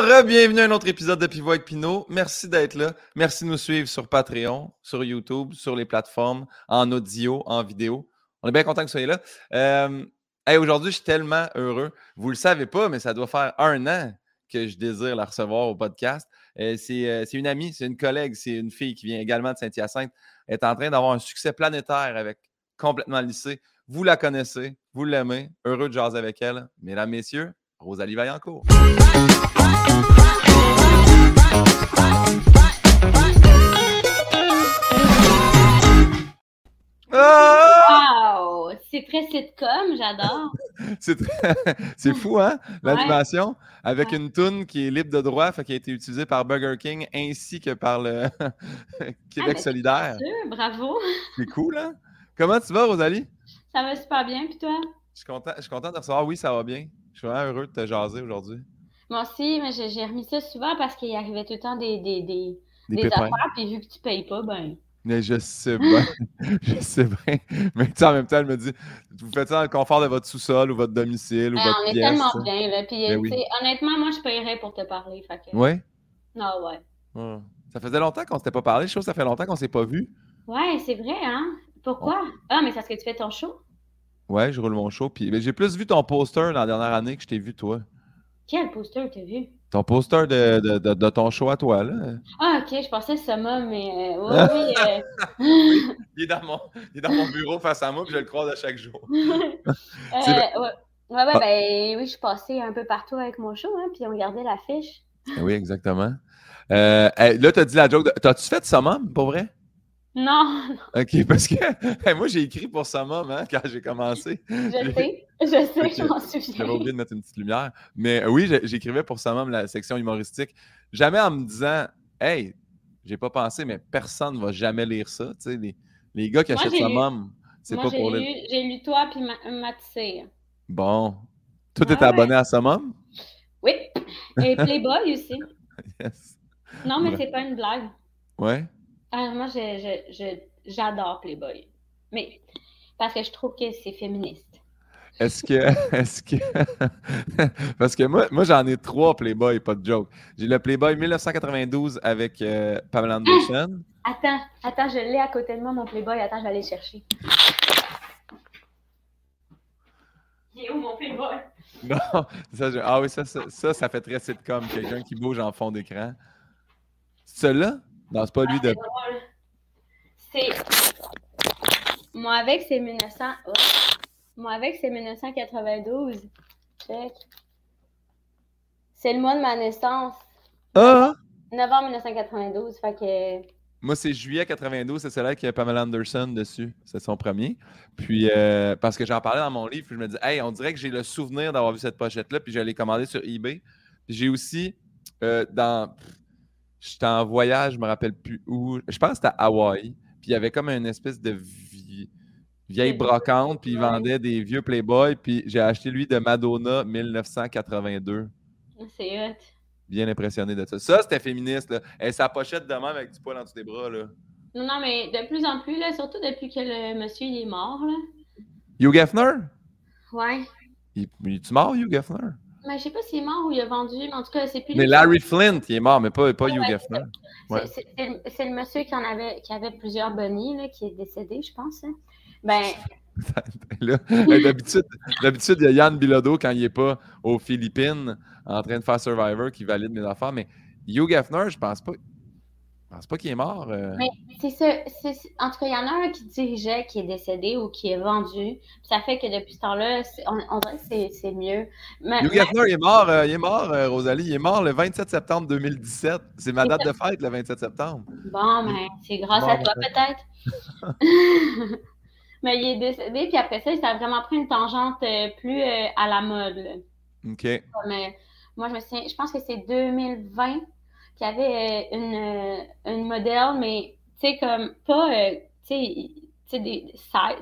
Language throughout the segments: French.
re-bienvenue à un autre épisode de Pivot avec Pinot. Merci d'être là. Merci de nous suivre sur Patreon, sur YouTube, sur les plateformes, en audio, en vidéo. On est bien content que vous soyez là. Euh, Aujourd'hui, je suis tellement heureux. Vous ne le savez pas, mais ça doit faire un an que je désire la recevoir au podcast. Euh, euh, c'est une amie, c'est une collègue, c'est une fille qui vient également de Saint-Hyacinthe. Elle est en train d'avoir un succès planétaire avec complètement lycée. Vous la connaissez, vous l'aimez. Heureux de jaser avec elle. Mesdames, messieurs, Rosalie Vaillancourt. Wow! C'est très sitcom, j'adore. c'est fou, hein? L'animation avec une toune qui est libre de droit, qui a été utilisée par Burger King ainsi que par le Québec ah, ben, solidaire. Sûr, bravo! C'est cool, hein? Comment tu vas, Rosalie? Ça va super bien, puis toi? Je suis content, je suis content de recevoir. Oui, ça va bien. Je suis vraiment heureux de te jaser aujourd'hui. Moi aussi, mais j'ai remis ça souvent parce qu'il arrivait tout le temps des, des, des, des, affaires, puis vu que tu payes pas, ben. Mais je sais bien, je sais bien. Mais tu sais, en même temps, elle me dit, vous faites ça dans le confort de votre sous-sol ou votre domicile ou ben, votre on est tellement bien, là. Puis, ben honnêtement, moi, je paierais pour te parler. Fait que... Non, ouais. Ah. Ça faisait longtemps qu'on ne s'était pas parlé. Je trouve que ça fait longtemps qu'on ne s'est pas vu. Ouais, c'est vrai, hein? Pourquoi? Ah, mais c'est parce que tu fais ton show? Ouais, je roule mon show. Puis j'ai plus vu ton poster dans la dernière année que je t'ai vu, toi. Quel poster t'as vu? Ton poster de, de, de, ton show à toi, là. Ah, ok, je pensais ça mais euh, oui, euh... il, est dans mon, il est dans mon bureau face à moi, puis je le croise à chaque jour. euh, ouais, ouais, ouais ben oui, je suis passée un peu partout avec mon show, hein, puis on regardait l'affiche. oui, exactement. Euh, là, tu as dit la joke. De... T'as-tu fait Summum, pour vrai? Non, non. OK, parce que moi, j'ai écrit pour Summum hein, quand j'ai commencé. Je sais, je sais, je m'en souviens. J'avais oublié de mettre une petite lumière. Mais oui, j'écrivais pour Summum la section humoristique. Jamais en me disant, hey, j'ai pas pensé, mais personne ne va jamais lire ça. Tu sais, les, les gars qui achètent Summum, c'est pas pour les. J'ai lu toi puis Matissé. Bon. Toi, t'étais abonné à Summum? Oui. Et Playboy aussi. yes. Non, mais c'est pas une blague. Ouais. Ah, moi, j'adore Playboy. Mais parce que je trouve que c'est féministe. Est-ce que. Est-ce que. parce que moi, moi j'en ai trois Playboy, pas de joke. J'ai le Playboy 1992 avec euh, Pamela Anderson. attends, attends, je l'ai à côté de moi, mon Playboy. Attends, je vais aller chercher. Il est où mon Playboy? Non, ça, ah oui, ça, ça, ça, fait très sitcom. Quelqu'un qui bouge en fond d'écran. Celui-là? Non, c'est pas lui de. C'est. Moi, avec, c'est 1900. Moi, avec, c'est 1992. Check. C'est le mois de ma naissance. Ah! Novembre 1992. Fait que. Moi, c'est juillet 92, c'est celui-là qui a Pamela Anderson dessus. C'est son premier. Puis, euh, parce que j'en parlais dans mon livre, puis je me dis, hey, on dirait que j'ai le souvenir d'avoir vu cette pochette-là, puis je l'ai commandée sur eBay. Puis j'ai aussi, euh, dans J'étais en voyage, je me rappelle plus où. Je pense que c'était à Hawaï. Puis il y avait comme une espèce de vieille brocante, puis il vendait des vieux Playboy. Puis j'ai acheté lui de Madonna 1982. C'est hot. Bien impressionné de ça. Ça, c'était féministe. Là. Et sa pochette de même avec du poil en dessous des bras. Là. Non, non, mais de plus en plus, là, surtout depuis que le monsieur il est mort. Là. Hugh Geffner? Ouais. Il, est-tu mort, Hugh Geffner? Mais je sais pas s'il est mort ou il a vendu, mais en tout cas, c'est plus. Mais Larry Flint, il est mort, mais pas, pas Hugh Hefner. C'est le monsieur qui en avait, qui avait plusieurs bonnies, là, qui est décédé, je pense. Hein. Ben. D'habitude, il y a Yann Bilodeau quand il n'est pas aux Philippines en train de faire Survivor qui valide mes affaires, mais Hugh Hefner, je pense pas. Je pense pas qu'il est mort. Euh. Mais c'est ça. En tout cas, il y en a un qui dirigeait, qui est décédé ou qui est vendu. Ça fait que depuis ce temps-là, on, dirait que c'est mieux. Mais, Hugh Hefner, il est mort, euh, il est mort euh, Rosalie. Il est mort le 27 septembre 2017. C'est ma date de fête, le 27 septembre. Bon, mais c'est grâce à toi, peut-être. mais il est décédé, puis après ça, ça a vraiment pris une tangente plus à la mode. OK. Moi, je me souviens, je pense que c'est 2020 qui avait euh, une, euh, une modèle, mais tu sais, comme pas, euh, tu sais,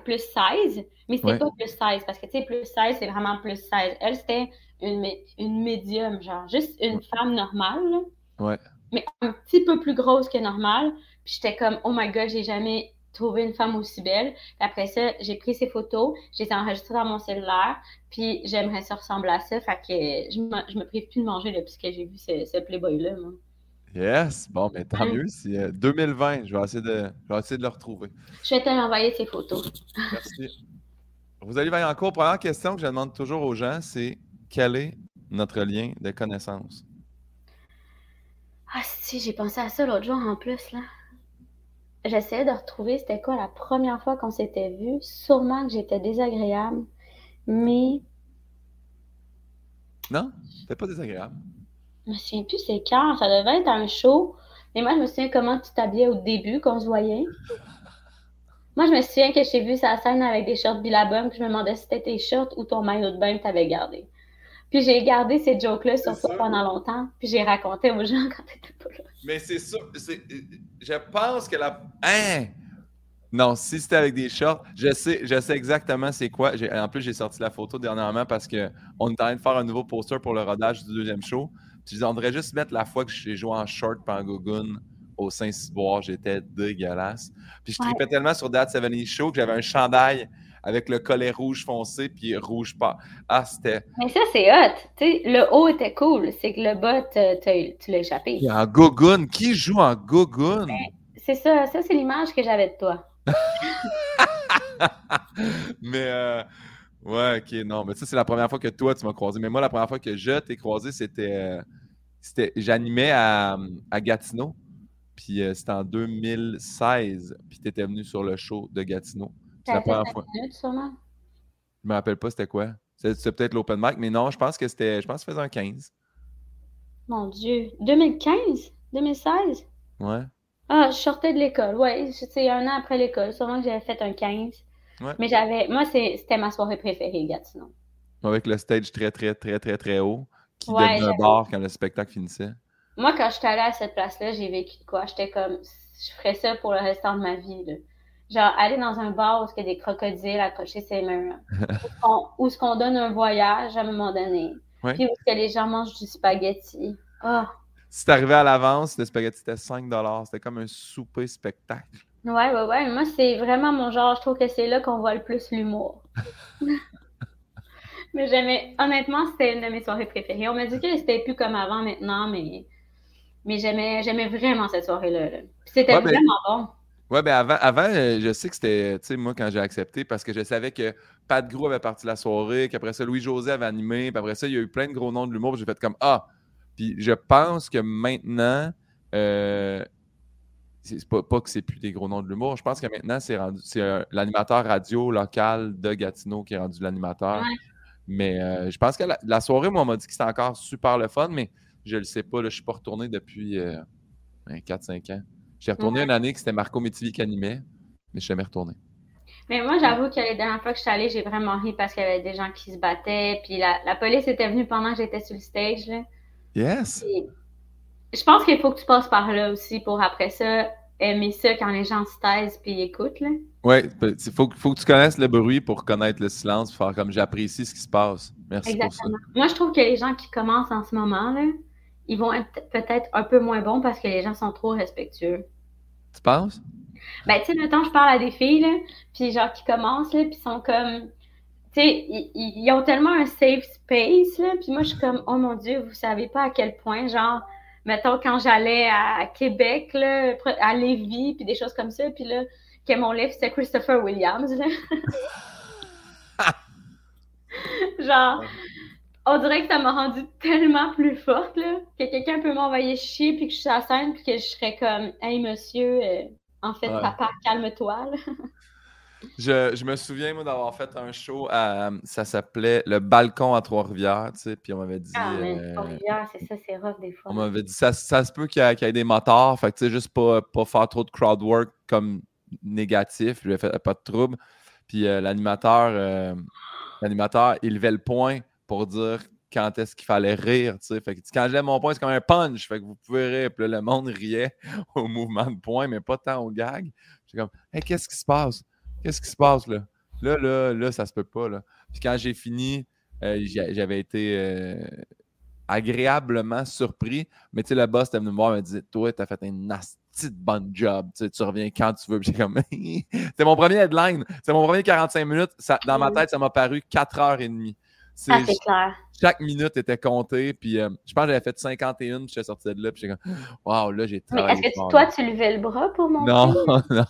plus 16, mais c'était pas plus 16, parce que tu sais, plus 16, c'est vraiment plus 16. Elle, c'était une, une médium, genre, juste une femme normale, ouais. mais un petit peu plus grosse que normale. Puis j'étais comme, oh my god, j'ai jamais trouver une femme aussi belle. après ça, j'ai pris ces photos, je les ai enregistrées dans mon cellulaire, puis j'aimerais ça ressembler à ça. Fait que je me, je me prive plus de manger là, puisque j'ai vu ce, Playboy-là, moi. Yes, bon, mais tant mieux. C'est 2020, je vais, essayer de, je vais essayer de le retrouver. Je vais te l'envoyer ces photos. Merci. Vous allez en cours. Première question que je demande toujours aux gens, c'est quel est notre lien de connaissance? Ah si, j'ai pensé à ça l'autre jour en plus, là. J'essayais de retrouver c'était quoi la première fois qu'on s'était vu. Sûrement que j'étais désagréable, mais... Non, c'était pas désagréable. Je me souviens plus c'est quand. Ça devait être un show. Mais moi, je me souviens comment tu t'habillais au début, qu'on se voyait. Moi, je me souviens que j'ai vu sa scène avec des shorts Billabong, puis je me demandais si c'était tes shorts ou ton maillot de bain que tu avais gardé. Puis j'ai gardé ces jokes-là sur toi pendant longtemps, puis j'ai raconté aux gens quand t'étais pas là. Mais c'est ça, je pense que la... Hein? Non, si c'était avec des shorts, je sais, je sais exactement c'est quoi. En plus, j'ai sorti la photo dernièrement parce qu'on est en train de faire un nouveau poster pour le rodage du deuxième show. Je on juste mettre la fois que j'ai joué en short par Gogun au Saint-Cyboire. J'étais dégueulasse. Puis je tripais tellement sur Dad 70 Show que j'avais un chandail avec le collet rouge foncé puis rouge pas. Ah, c'était. Mais ça, c'est hot. sais, le haut était cool. C'est que le bas, tu l'as échappé. En Gogun. Qui joue en Gogun? Ben, c'est ça. Ça, c'est l'image que j'avais de toi. mais, euh, ouais, ok, non. Mais ça, c'est la première fois que toi, tu m'as croisé. Mais moi, la première fois que je t'ai croisé, c'était. C'était j'animais à, à Gatineau. Puis euh, c'était en 2016. Puis tu étais venu sur le show de Gatineau. C'est la première fois. Minutes, sûrement? Je me rappelle pas c'était quoi. C'est peut-être l'open mic, mais non, je pense que c'était. Je pense que ça faisait un 15. Mon Dieu. 2015? 2016? Ouais. Ah, je sortais de l'école. Ouais, c'est un an après l'école. Sûrement que j'avais fait un 15. Ouais. Mais j'avais. Moi, c'était ma soirée préférée, Gatineau. Avec le stage très, très, très, très, très haut, qui ouais, devenait un bar quand le spectacle finissait? Moi, quand j'étais allée à cette place-là, j'ai vécu de quoi? J'étais comme. Je ferais ça pour le restant de ma vie. Là. Genre, aller dans un bar où il y a des crocodiles accrochés ses mains. où ce qu'on donne un voyage à un moment donné. Puis où que les gens mangent du spaghetti. Oh. Si t'arrivais à l'avance, le spaghetti c'était 5 C'était comme un souper spectacle. Ouais, ouais, ouais. Moi, c'est vraiment mon genre. Je trouve que c'est là qu'on voit le plus l'humour. mais j'aimais, honnêtement, c'était une de mes soirées préférées. On m'a dit que c'était plus comme avant maintenant, mais, mais j'aimais, j'aimais vraiment cette soirée-là. C'était vraiment bon. Ouais, ben avant, avant, euh, je sais que c'était, tu sais, moi, quand j'ai accepté, parce que je savais que Pat Gros avait parti la soirée, qu'après ça, Louis-José avait animé, puis après ça, il y a eu plein de gros noms de l'humour, j'ai fait comme Ah! Puis je pense que maintenant, euh, c'est pas, pas, que c'est plus des gros noms de l'humour, je pense que maintenant, c'est rendu, c'est euh, l'animateur radio local de Gatineau qui est rendu l'animateur. Mais euh, je pense que la, soirée, moi, on m'a dit que c'était encore super le fun, mais je le sais pas, là, je suis pas retourné depuis 4-5 ben, ans. J'ai retourné une année que c'était Marco Métivier qui animait, mais je suis jamais retourné. Mais moi, j'avoue que les dernières fois que je suis allée, j'ai vraiment ri parce qu'il y avait des gens qui se battaient. Puis la, police était venue pendant que j'étais sur le stage. Là. Yes. je pense qu'il faut que tu passes par là aussi pour après ça aimer ça quand les gens se taisent puis écoutent. Là. Oui, il faut, faut, que tu connaisses le bruit pour connaître le silence, faire comme j'apprécie ce qui se passe. Merci Exactement. pour ça. Moi, je trouve que les gens qui commencent en ce moment, là, ils vont être peut-être un peu moins bons parce que les gens sont trop respectueux. Tu penses? Ben, tu sais, le temps, je parle à des filles, là, puis genre, qui commencent, là, puis sont comme. Tu sais, ils, ont tellement un safe space, là, puis moi, je suis comme, oh mon Dieu, vous savez pas à quel point, genre, mettons, quand j'allais à Québec, là, à Lévis, puis des choses comme ça, puis là, que mon livre, c'était Christopher Williams, là. genre, on dirait que ça m'a rendu tellement plus forte, là, que quelqu'un peut m'envoyer chier, puis que je suis à la scène, puis que je serais comme, hey monsieur, euh, en fait, papa, calme-toi. Je, me souviens, moi, d'avoir fait un show à. Ça s'appelait Le Balcon à Trois-Rivières, tu sais, puis on m'avait dit. Ah, mais euh, Trois-Rivières, c'est ça, c'est rough des fois. On m'avait dit, ça, ça se peut qu'il y, ait des motards, fait que, tu sais, juste pas, pas faire trop de crowd work comme négatif, je fait pas de trouble. Puis euh, l'animateur, l'animateur, il levait le point pour dire quand est-ce qu'il fallait rire. Fait que, quand je lève mon point, c'est comme un punch. Fait que vous pouvez rire. Puis là, le monde riait au mouvement de poing, mais pas tant au gag. J'étais comme hey, qu'est-ce qui se passe? Qu'est-ce qui se passe là? Là, là, là, ça se peut pas. Là. Puis quand j'ai fini, euh, j'avais été. Euh, agréablement surpris. Mais tu sais, le boss était venu me voir et me dit Toi, tu as fait un nasty de bonne job. Tu, sais, tu reviens quand tu veux. comme C'est mon premier headline. C'est mon premier 45 minutes. Ça, dans ma tête, ça m'a paru 4 heures et demie. Ah, c'est clair. Chaque minute était comptée. Puis euh, je pense que j'avais fait 51, puis je suis sorti de là. Puis j'étais comme, waouh, là, j'ai travaillé. Mais est-ce que toi, tu levais le bras pour mon Non, non,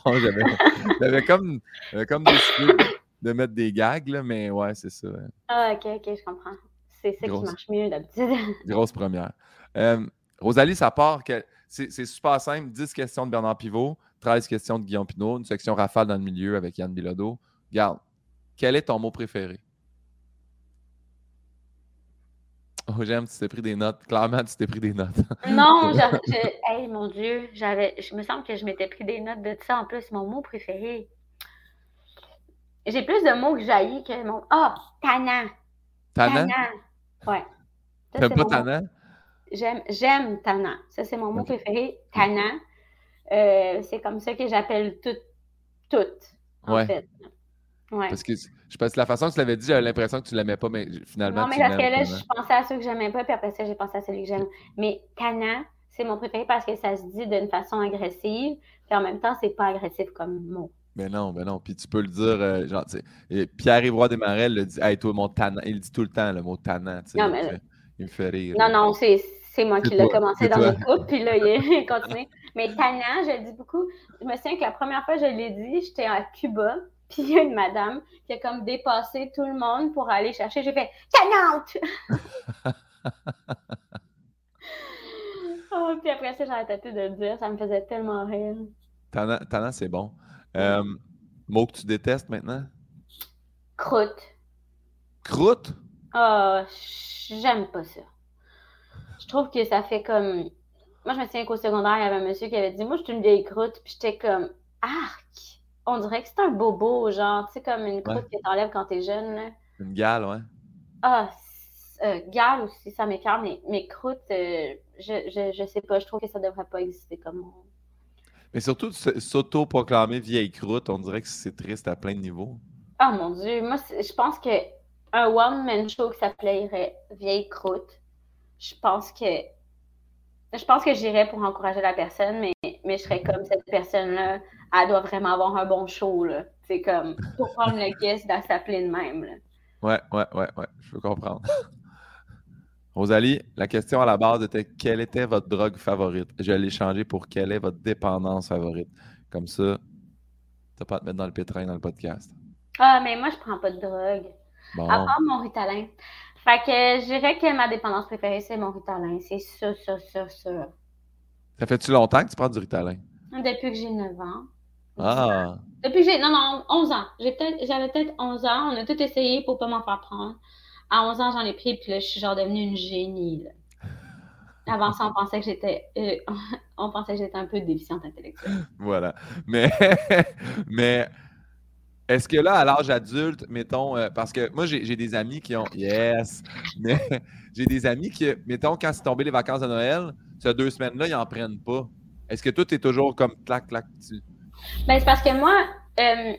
j'avais comme, comme décidé de mettre des gags, là, mais ouais, c'est ça. Ah, ok, ok, je comprends. C'est ça qui marche mieux d'habitude. Grosse première. Euh, Rosalie, ça part que c'est super simple. 10 questions de Bernard Pivot, 13 questions de Guillaume Pinot, une section rafale dans le milieu avec Yann Bilodeau. Garde, quel est ton mot préféré? Oh, j'aime, tu t'es pris des notes. Clairement, tu t'es pris des notes. non, je, hey, mon Dieu, j'avais, je me semble que je m'étais pris des notes de ça en plus. Mon mot préféré. J'ai plus de mots que jaillit que mon. Ah, oh, tannant. Tannant? Ouais. T'aimes pas tannant? J'aime, j'aime tannant. Ça, c'est mon mot préféré. Tannant. Euh, c'est comme ça que j'appelle tout, tout, en ouais. fait. Ouais. Parce que je pense que la façon que tu l'avais dit, j'avais l'impression que tu l'aimais pas, mais finalement. Non, mais parce que là, je pensais à ceux que j'aimais pas, puis après ça, j'ai pensé à celui que j'aime. Mais tannant, c'est mon préféré parce que ça se dit d'une façon agressive, puis en même temps, c'est pas agressif comme mot. Mais non, mais non. Puis tu peux le dire, euh, genre, tu sais, Pierre-Yvroy Desmarais le dit, hey, toi, mon tannant. Il dit tout le temps le mot tannant. Non, mais... Il me fait rire. Non, non, c'est c'est moi qui l'ai commencé dans mes coupes, puis là, il continué. Mais tannant, je le dis beaucoup. Je me souviens que la première fois que je l'ai dit, j'étais à Cuba, puis il y a une madame qui a comme dépassé tout le monde pour aller chercher. J'ai fait tannante! oh, puis après ça, j'ai arrêté de le dire. Ça me faisait tellement rire. Tannant, c'est bon. Euh, mot que tu détestes maintenant? Croûte. Croûte? Ah, oh, j'aime pas ça je trouve que ça fait comme. Moi, je me souviens qu'au secondaire, il y avait un monsieur qui avait dit Moi, je suis une vieille croûte. Puis j'étais comme Arc On dirait que c'est un bobo, genre, tu sais, comme une croûte que t'enlèves quand t'es jeune. Là. Une gale, ouais. Ah, euh, gale aussi, ça m'écarte, mais, mais croûte, euh, je, je, je, sais pas, je trouve que ça devrait pas exister comme. Mais surtout, s'auto-proclamer vieille croûte, on dirait que c'est triste à plein de niveaux. Oh mon Dieu, moi, je pense que un one-man show qui s'appellerait Vieille croûte, je pense que je pense que j'irais pour encourager la personne, mais, mais je serais comme cette personne-là, elle doit vraiment avoir un bon show. C'est comme pour prendre le guest dans s'appeler de même. Là. Ouais, ouais, ouais, ouais, je peux comprendre. Rosalie, la question à la base était quelle était votre drogue favorite? Je l'ai changé pour quelle est votre dépendance favorite? Comme ça, tu pas à te mettre dans le pétrin dans le podcast. Ah, mais moi, je prends pas de drogue. À part mon ritalin. Fait que je dirais que ma dépendance préférée, c'est mon Ritalin. C'est ça, ça, ça, ça. Ça fait-tu longtemps que tu prends du Ritalin? Depuis que j'ai 9 ans. Ah! Depuis que j'ai. Non, non, 11 ans. J'avais peut-être 11 ans. On a tout essayé pour pas m'en faire prendre. À 11 ans, j'en ai pris, puis là, je suis genre devenue une génie. Avant ça, on pensait que j'étais. Euh, on pensait que j'étais un peu déficiente intellectuelle. Voilà. Mais. mais est-ce que là, à l'âge adulte, mettons, euh, parce que moi, j'ai des amis qui ont. Yes! Mais j'ai des amis qui, mettons, quand c'est tombé les vacances de Noël, ces deux semaines-là, ils n'en prennent pas. Est-ce que toi, tu es toujours comme clac, clac dessus? Ben, c'est parce que moi, euh,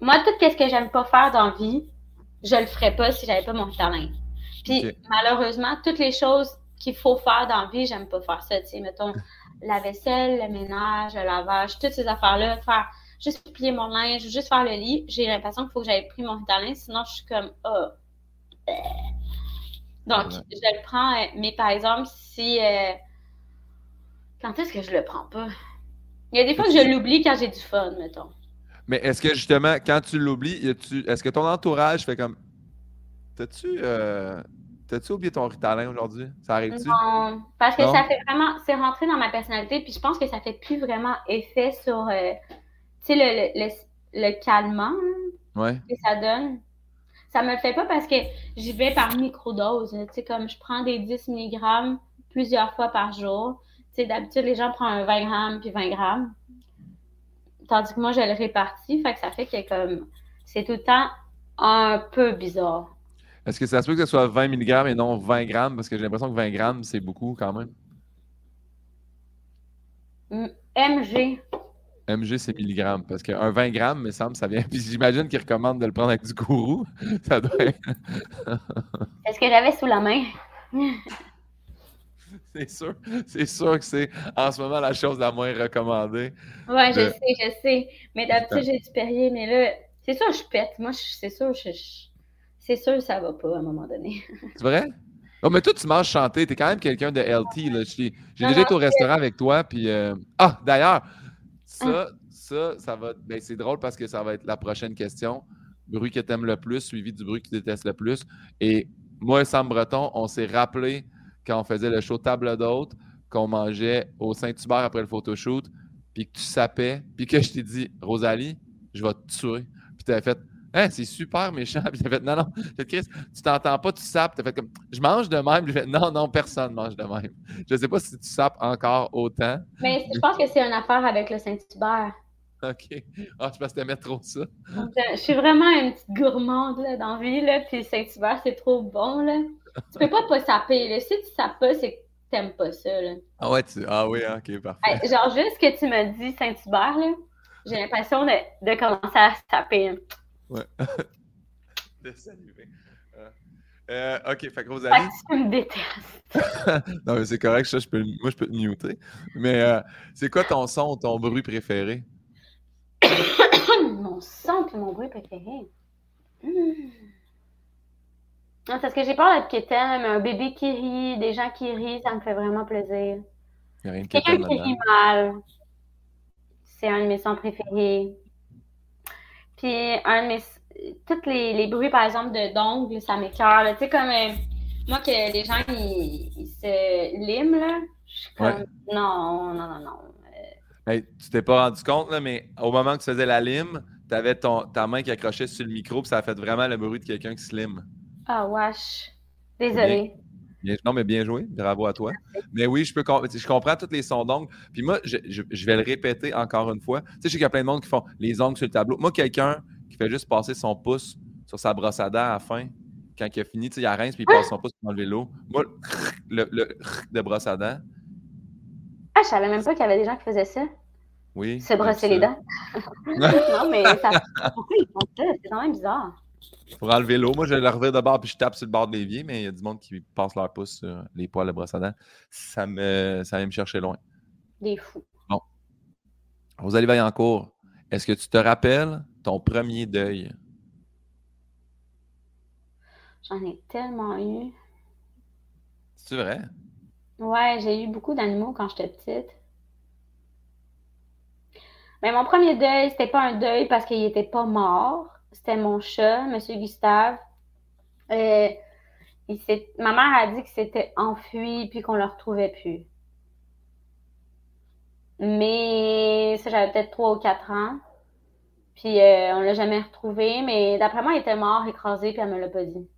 moi, tout ce que j'aime pas faire dans la vie, je le ferais pas si j'avais pas mon talent. Puis, malheureusement, toutes les choses qu'il faut faire dans la vie, j'aime pas faire ça. Tu sais, mettons, la vaisselle, le ménage, le lavage, toutes ces affaires-là, faire juste plier mon linge, juste faire le lit, j'ai l'impression qu'il faut que j'aille pris mon Ritalin, sinon je suis comme oh. Donc, je le prends, euh, mais par exemple, si. Euh, quand est-ce que je le prends pas? Il y a des fois que je l'oublie quand j'ai du fun, mettons. Mais est-ce que justement, quand tu l'oublies, est-ce que ton entourage fait comme. T'as-tu. Euh... T'as-tu oublié ton Ritalin aujourd'hui? Ça arrive-tu? Non, parce que ça fait vraiment. C'est rentré dans ma personnalité, puis je pense que ça fait plus vraiment effet sur sais, le, le, le, calmant que ça donne, ça me le fait pas parce que j'y vais par microdose. Tu sais, comme je prends des 10 mg plusieurs fois par jour. Tu sais, d'habitude, les gens prennent un 20 grammes puis 20 grammes. Tandis que moi, je le répartis. Fait que ça fait que comme c'est tout le temps un peu bizarre. Est-ce que ça se peut que ce soit 20 mg et non 20 grammes? Parce que j'ai l'impression que 20 grammes, c'est beaucoup quand même. MG. MG, c'est milligrammes. Parce qu'un 20 grammes, me semble, ça vient. Puis j'imagine qu'il recommande de le prendre avec du gourou. Ça doit Est-ce que j'avais sous la main? c'est sûr, c'est sûr que c'est en ce moment la chose la moins recommandée. Ouais, je sais, je sais. Mais d'habitude, j'ai du Perrier, mais là, c'est sûr, je pète. Moi, c'est sûr, je, c'est sûr, ça va pas à un moment donné. C'est vrai? Oh, mais toi, tu manges chanter. Tu es quand même quelqu'un de LT. J'ai déjà été au restaurant avec toi. Puis, euh, Ah, d'ailleurs, ça, hein? ça, ça va. Ben, c'est drôle parce que ça va être la prochaine question. Bruit que tu aimes le plus, suivi du bruit que tu détestes le plus. Et moi et Sam Breton, on s'est rappelé quand on faisait le show Table d'hôte, qu'on mangeait au Saint-Hubert après le photoshoot, puis que tu sapais, puis que je t'ai dit, Rosalie, je vais te tuer. Puis tu avais fait, hein, c'est super méchant. Puis tu as fait, non, non, Chris, tu t'entends pas, tu sapes. Tu as fait comme, je mange de même. J'ai fait, non, non, personne mange de même. Je sais pas si tu sapes encore autant. Mais je pense que c'est une affaire avec le Saint-Hubert. OK. Ah, je pense que t'aimais trop ça. Je suis vraiment une petite gourmande là, dans la vie, là, puis Saint-Hubert, c'est trop bon. Là. Tu peux pas pas saper. Là. Si tu sapes pas, c'est que t'aimes pas ça. Là. Ah ouais, tu... ah oui, hein, ok, parfait. genre, juste que tu me dis Saint-Hubert, là, j'ai l'impression de, de, commencer à saper. Ouais. de saluer. Euh, euh, ok, fait que Rosalie. tu me détestes. non, mais c'est correct, ça, je peux, moi, je peux te muter. Mais euh, c'est quoi ton son, ou ton bruit préféré? mon son et mon bruit préféré. Hmm. C'est parce que j'ai peur d'être quétaine, mais un bébé qui rit, des gens qui rient, ça me fait vraiment plaisir. Quelqu'un qui rit mal, c'est un de mes sons préférés. Puis, un de mes. Tous les, les bruits, par exemple, de d'ongles, ça m'écœure. Tu sais, comme. Euh, moi, que les gens, ils, se liment, là. Je suis comme. Non, non, non, non. Tu tu t'es pas rendu compte, là, mais au moment que tu faisais la lime, tu avais ton, ta main qui accrochait sur le micro, puis ça a fait vraiment le bruit de quelqu'un qui se lime. Ah, wesh. Désolé. non, mais bien joué. Bravo à toi. Mais oui, je peux je comprends tous les sons d'ongles. Puis moi, je, vais le répéter encore une fois. Tu sais, je sais qu'il y a plein de monde qui font les ongles sur le tableau. Moi, quelqu'un qui fait juste passer son pouce sur sa brosse à dents à la fin, quand il a fini, tu sais, il rince puis il passe son pouce dans le vélo. Moi, le, le, de brosse à dents, ah, je savais même pas qu'il y avait des gens qui faisaient ça. Oui. Se brosser les dents. non, mais ça. Pourquoi ils font ça? C'est quand même bizarre. Pour enlever l'eau, moi, je le revire de bord puis je tape sur le bord de l'évier, mais il y a du monde qui passe leur pouce sur les poils de brosse à dents. Ça, me... ça vient me chercher loin. Des fous. Bon. Rosalie Vaillancourt, est-ce que tu te rappelles ton premier deuil? J'en ai tellement eu. C'est vrai? Ouais, j'ai eu beaucoup d'animaux quand j'étais petite. Mais mon premier deuil, c'était pas un deuil parce qu'il était pas mort. C'était mon chat, Monsieur Gustave. Euh, il ma mère a dit qu'il s'était enfui puis qu'on le retrouvait plus. Mais ça, j'avais peut-être 3 ou 4 ans. Puis euh, on l'a jamais retrouvé. Mais d'après moi, il était mort, écrasé, puis elle me l'a pas dit.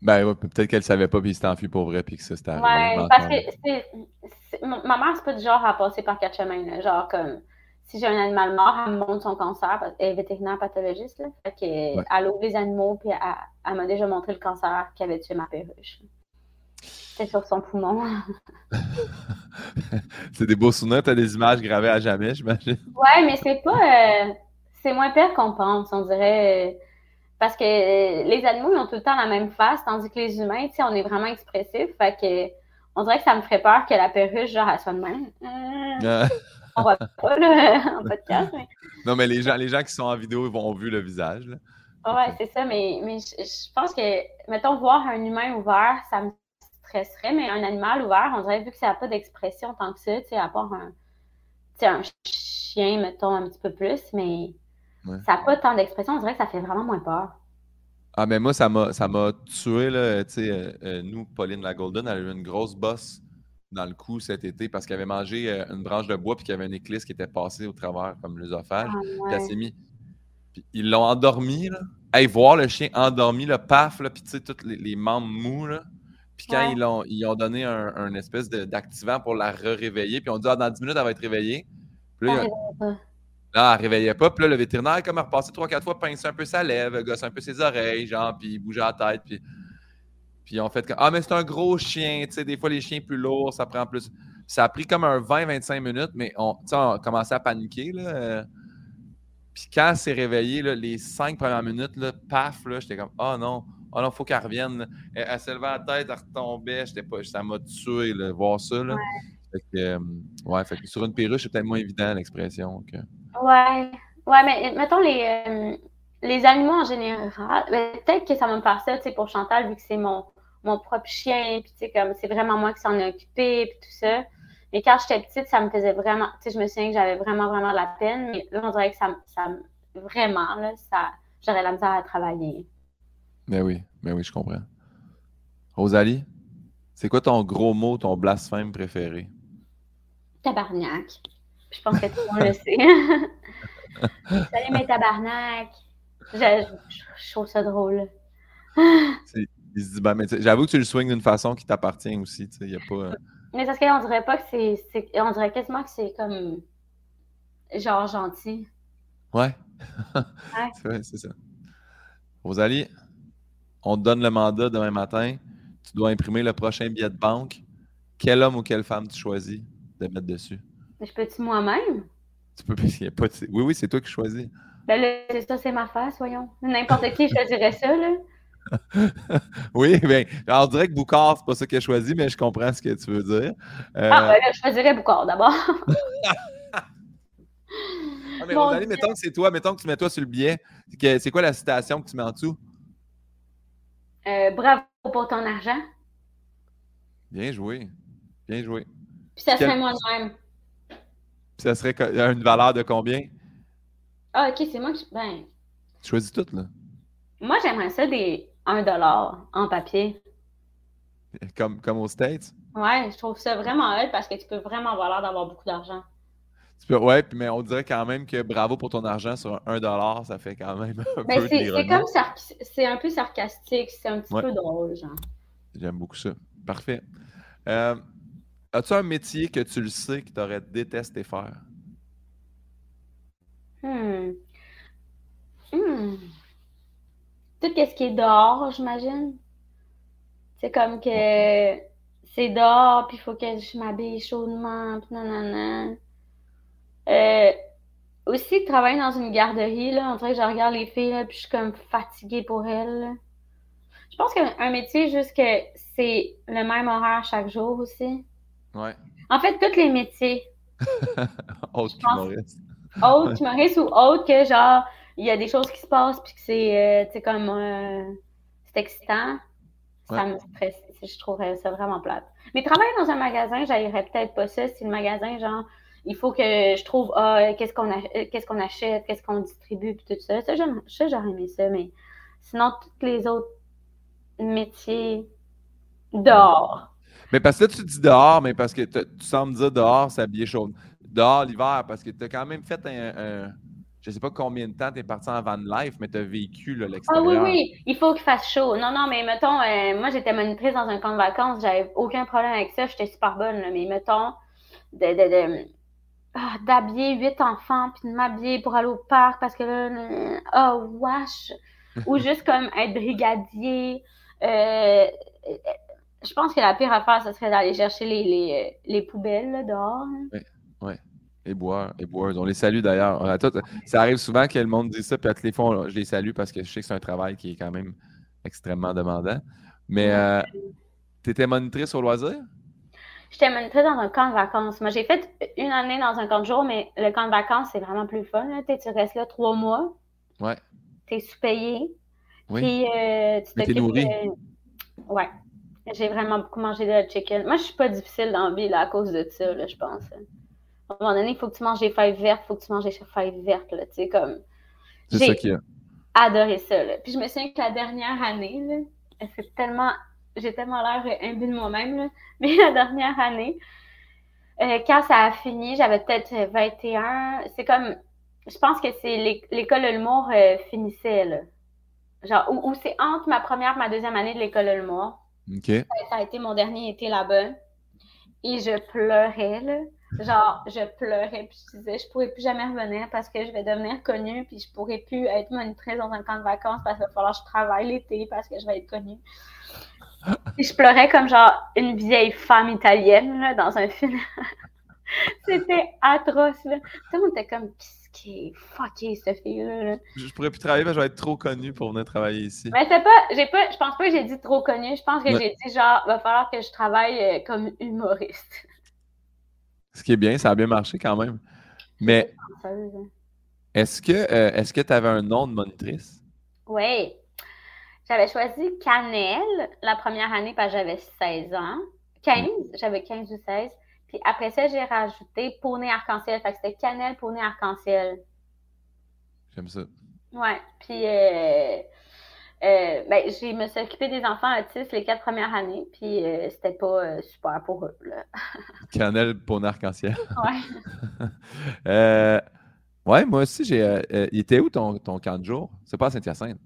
Ben, peut-être qu'elle savait pas, puis il s'était enfui pour vrai, puis que ça, c'était Ouais, parce que ma mère, c'est pas du genre à passer par quatre chemins, là. Genre, comme, si j'ai un animal mort, elle me montre son cancer, qu'elle est vétérinaire pathologiste, là. Fait qu'elle elle ouvre les animaux, puis elle, m'a déjà montré le cancer qui avait tué ma perruche. C'est sur son poumon. c'est des beaux souvenirs, t'as des images gravées à jamais, j'imagine. Ouais, mais c'est pas. Euh, c'est moins pire qu'on pense, on dirait. Parce que euh, les animaux, ils ont tout le temps la même face, tandis que les humains, tu sais, on est vraiment expressifs. Fait que on dirait que ça me ferait peur que la perruche, genre, elle soit de même. On voit pas, là, en podcast. Mais... Non, mais les gens, les gens qui sont en vidéo, vont vu le visage, là. Ouais, c'est ça, mais, mais je, pense que, mettons, voir un humain ouvert, ça me stresserait, mais un animal ouvert, on dirait, vu que ça n'a pas d'expression tant que ça, tu sais, à part un, un chien, mettons, un petit peu plus, mais ça n'a pas tant d'expression, on dirait que ça fait vraiment moins peur. Ah, mais moi, ça m'a, ça m'a tué, là. Tu sais, euh, euh, nous, Pauline la Golden, elle a eu une grosse bosse dans le cou cet été parce qu'elle avait mangé euh, une branche de bois puis qu'il y avait une éclisse qui était passée au travers comme l'œsophage. Ah, elle s'est mis. Puis ils l'ont endormi, là. Hey, voir le chien endormi, le paf, là, puis tu sais, tous les, membres mous, là. Puis quand ils, ont, ils ont donné un, espèce d'activant pour la réveiller puis on dit, ah, dans 10 minutes, elle va être réveillée. Puis là, Là, elle réveillait pas. Puis là, le vétérinaire, comme elle repassait trois, quatre fois, pince un peu sa lèvre, gosse un peu ses oreilles, genre, puis il bougeait la tête. Puis, puis on fait comme Ah, mais c'est un gros chien. Tu sais, des fois, les chiens plus lourds, ça prend plus. Ça a pris comme un 20-25 minutes, mais on, on a commencé à paniquer. Là. Puis quand elle s'est réveillée, là, les cinq premières minutes, là, paf, là, j'étais comme Ah oh, non, oh non, faut qu'elle revienne. Elle, elle à la tête, elle retombait. J'étais pas, ça m'a tué, là, voir ça. Là. Fait que, euh, ouais, fait que sur une perruche, c'est peut-être moins évident l'expression. Que... Ouais. Ouais, mais mettons les, euh, les animaux en général. ben, peut-être que ça va me faire ça, tu sais, pour Chantal, vu que c'est mon, mon propre chien, puis tu sais, comme c'est vraiment moi qui s'en ai occupé, puis tout ça. Mais quand j'étais petite, ça me faisait vraiment, tu sais, je me souviens que j'avais vraiment, vraiment de la peine. Mais là, on dirait que ça, me- ça me- vraiment, là, ça, j'aurais la misère à travailler. Ben oui, ben oui, je comprends. Rosalie, c'est quoi ton gros mot, ton blasphème préféré? Tabarnak. Je pense que tout le monde le sait. Salut mes tabarnak. Je, je- je trouve ça drôle. Il se dit, ben, mais tu sais, j'avoue que tu le swings d'une façon qui t'appartient aussi. Y a pas. euh, Mais parce qu'on dirait pas que c'est, On dirait quasiment que c'est comme. Genre gentil. Ouais. c'est vrai, c'est ça. Rosalie, on te donne le mandat demain matin. Tu dois imprimer le prochain billet de banque. Quel homme ou quelle femme tu choisis de mettre dessus? Mais je peux-tu moi-même? Tu peux il y a pas de- Oui, oui, c'est toi qui choisis. Ben là, c'est ça, c'est ma face, voyons. N'importe qui choisirait ça, là. Oui, bien, on dirait que Boucard, c'est pas ça qu'il a choisi, mais je comprends ce que tu veux dire. Euh, Ah, ben là, je choisirais Boucard d'abord. ah, mais Rosalie, mettons que c'est toi, mettons que tu mets toi sur le billet. que- C'est quoi la citation que tu mets en dessous? Euh, bravo pour ton argent. Bien joué. Bien joué. Puis ça Quel- serait moi-même. Puis ça serait une valeur de combien? Ah, ok, c'est moi qui. Ben, Tu choisis tout, là. moi, j'aimerais ça des 1 en papier. Comme, comme aux States? Ouais, je trouve ça vraiment hot parce que tu peux vraiment avoir l'air d'avoir beaucoup d'argent. Tu peux- ouais, puis- mais on dirait quand même que bravo pour ton argent sur un 1 ça fait quand même un Mais peu c'est comme c'est un peu sarcastique, c'est un petit Ouais. peu drôle, genre. J'aime beaucoup ça. Parfait. Euh, As-tu un métier que tu le sais que tu aurais détesté faire? Hmm. Hmm. Tout ce qui est dehors, j'imagine. C'est comme que c'est dehors, puis il faut que je m'habille chaudement, puis nanana. Euh, aussi, travailler dans une garderie, là, on dirait que je regarde les filles, là, puis je suis comme fatiguée pour elles. là. Je pense qu'un métier, juste que c'est le même horaire chaque jour aussi. Ouais. En fait, tous les métiers, Autre humoriste. autre humoriste ou autre que genre il y a des choses qui se passent puis que c'est euh, comme euh, c'est excitant. Ça me stresse. Je trouverais ça vraiment plate. Mais travailler dans un magasin j'aillerais peut-être pas ça. Si le magasin genre il faut que je trouve ah qu'est-ce qu'on euh, qu'est-ce qu'on achète qu'est-ce qu'on distribue puis tout ça. Ça j'aurais aimé ça mais sinon tous les autres métiers dehors. Mais parce que là, tu dis dehors, mais parce que tu sembles dire dehors, s'habiller chaud. Dehors l'hiver, parce que tu as quand même fait un, un- Je sais pas combien de temps tu es parti en van life, mais tu as vécu là, Ah oui, oui, il faut qu'il fasse chaud. Non, non, mais mettons, euh, moi j'étais monitrice dans un camp de vacances, j'avais aucun problème avec ça, j'étais super bonne, là, mais mettons, de, de, de- ah, d'habiller huit enfants, puis de m'habiller pour aller au parc, parce que là, euh, oh, wesh! Ou juste comme être brigadier. Euh, je pense que la pire affaire, ce serait d'aller chercher les, les, les poubelles là, dehors. là. Et boire, et boire. On les salue d'ailleurs. Ça arrive souvent que le monde dise ça, puis à toutes les fois, je les salue parce que je sais que c'est un travail qui est quand même extrêmement demandant. Mais euh, tu étais monitrice au loisir? J'étais monitrice dans un camp de vacances. Moi, j'ai fait une année dans un camp de jour, mais le camp de vacances, c'est vraiment plus fun. Là. Tu restes là trois mois. Ouais. Tu es sous-payé. Oui. Puis, euh, tu t'occupes nourri. de- Ouais. J'ai vraiment beaucoup mangé de chicken. Moi, je suis pas difficile dans la vie là, à cause de ça, là, je pense. À un moment donné, il faut que tu manges des feuilles vertes, il faut que tu manges des feuilles vertes, là, tu sais, comme... C'est ça a. adoré ça. Là. Puis je me souviens que la dernière année, là, c'est tellement. J'ai tellement l'air imbue de moi-même, là. mais la dernière année, euh, quand ça a fini, j'avais peut-être 21. C'est comme. Je pense que c'est l'é- l'école de l'humour euh, finissait, là. Genre, ou, c'est entre ma première et ma deuxième année de l'école de l'humour. OK. Ça a été mon dernier été là-bas. Et je pleurais, là. Genre, je pleurais, puis je disais, je pourrais plus jamais revenir parce que je vais devenir connue, puis je pourrais plus être monitrice dans un camp de vacances parce qu'il va falloir que je travaille l'été parce que je vais être connue. Puis je pleurais comme genre une vieille femme italienne, là, dans un film. C'était atroce, là. Tout le monde était comme, qu'est-ce fucké, cette fille-là. Je pourrais plus travailler parce que je vais être trop connu pour venir travailler ici. Mais c'est pas, j'ai pas, je pense pas que j'ai dit trop connu. Je pense que j'ai dit genre, va falloir que je travaille euh, comme humoriste. Ce qui est bien, ça a bien marché quand même. Mais est-ce que euh, est-ce que tu avais un nom de monitrice? Oui. J'avais choisi Canel la première année parce que j'avais 16 ans. 15, j'avais 15 ou 16. Puis après ça, j'ai rajouté poney arc-en-ciel. Fait que c'était cannelle, poney arc-en-ciel. J'aime ça. Ouais. Puis, euh, euh, ben, je me suis occupée des enfants autistes les quatre premières années. Puis, euh, c'était pas super pour eux. Là. cannelle, poney arc-en-ciel. Ouais. ouais, moi aussi, j'ai. il était où ton, ton camp de jour? C'est pas à Saint-Hyacinthe?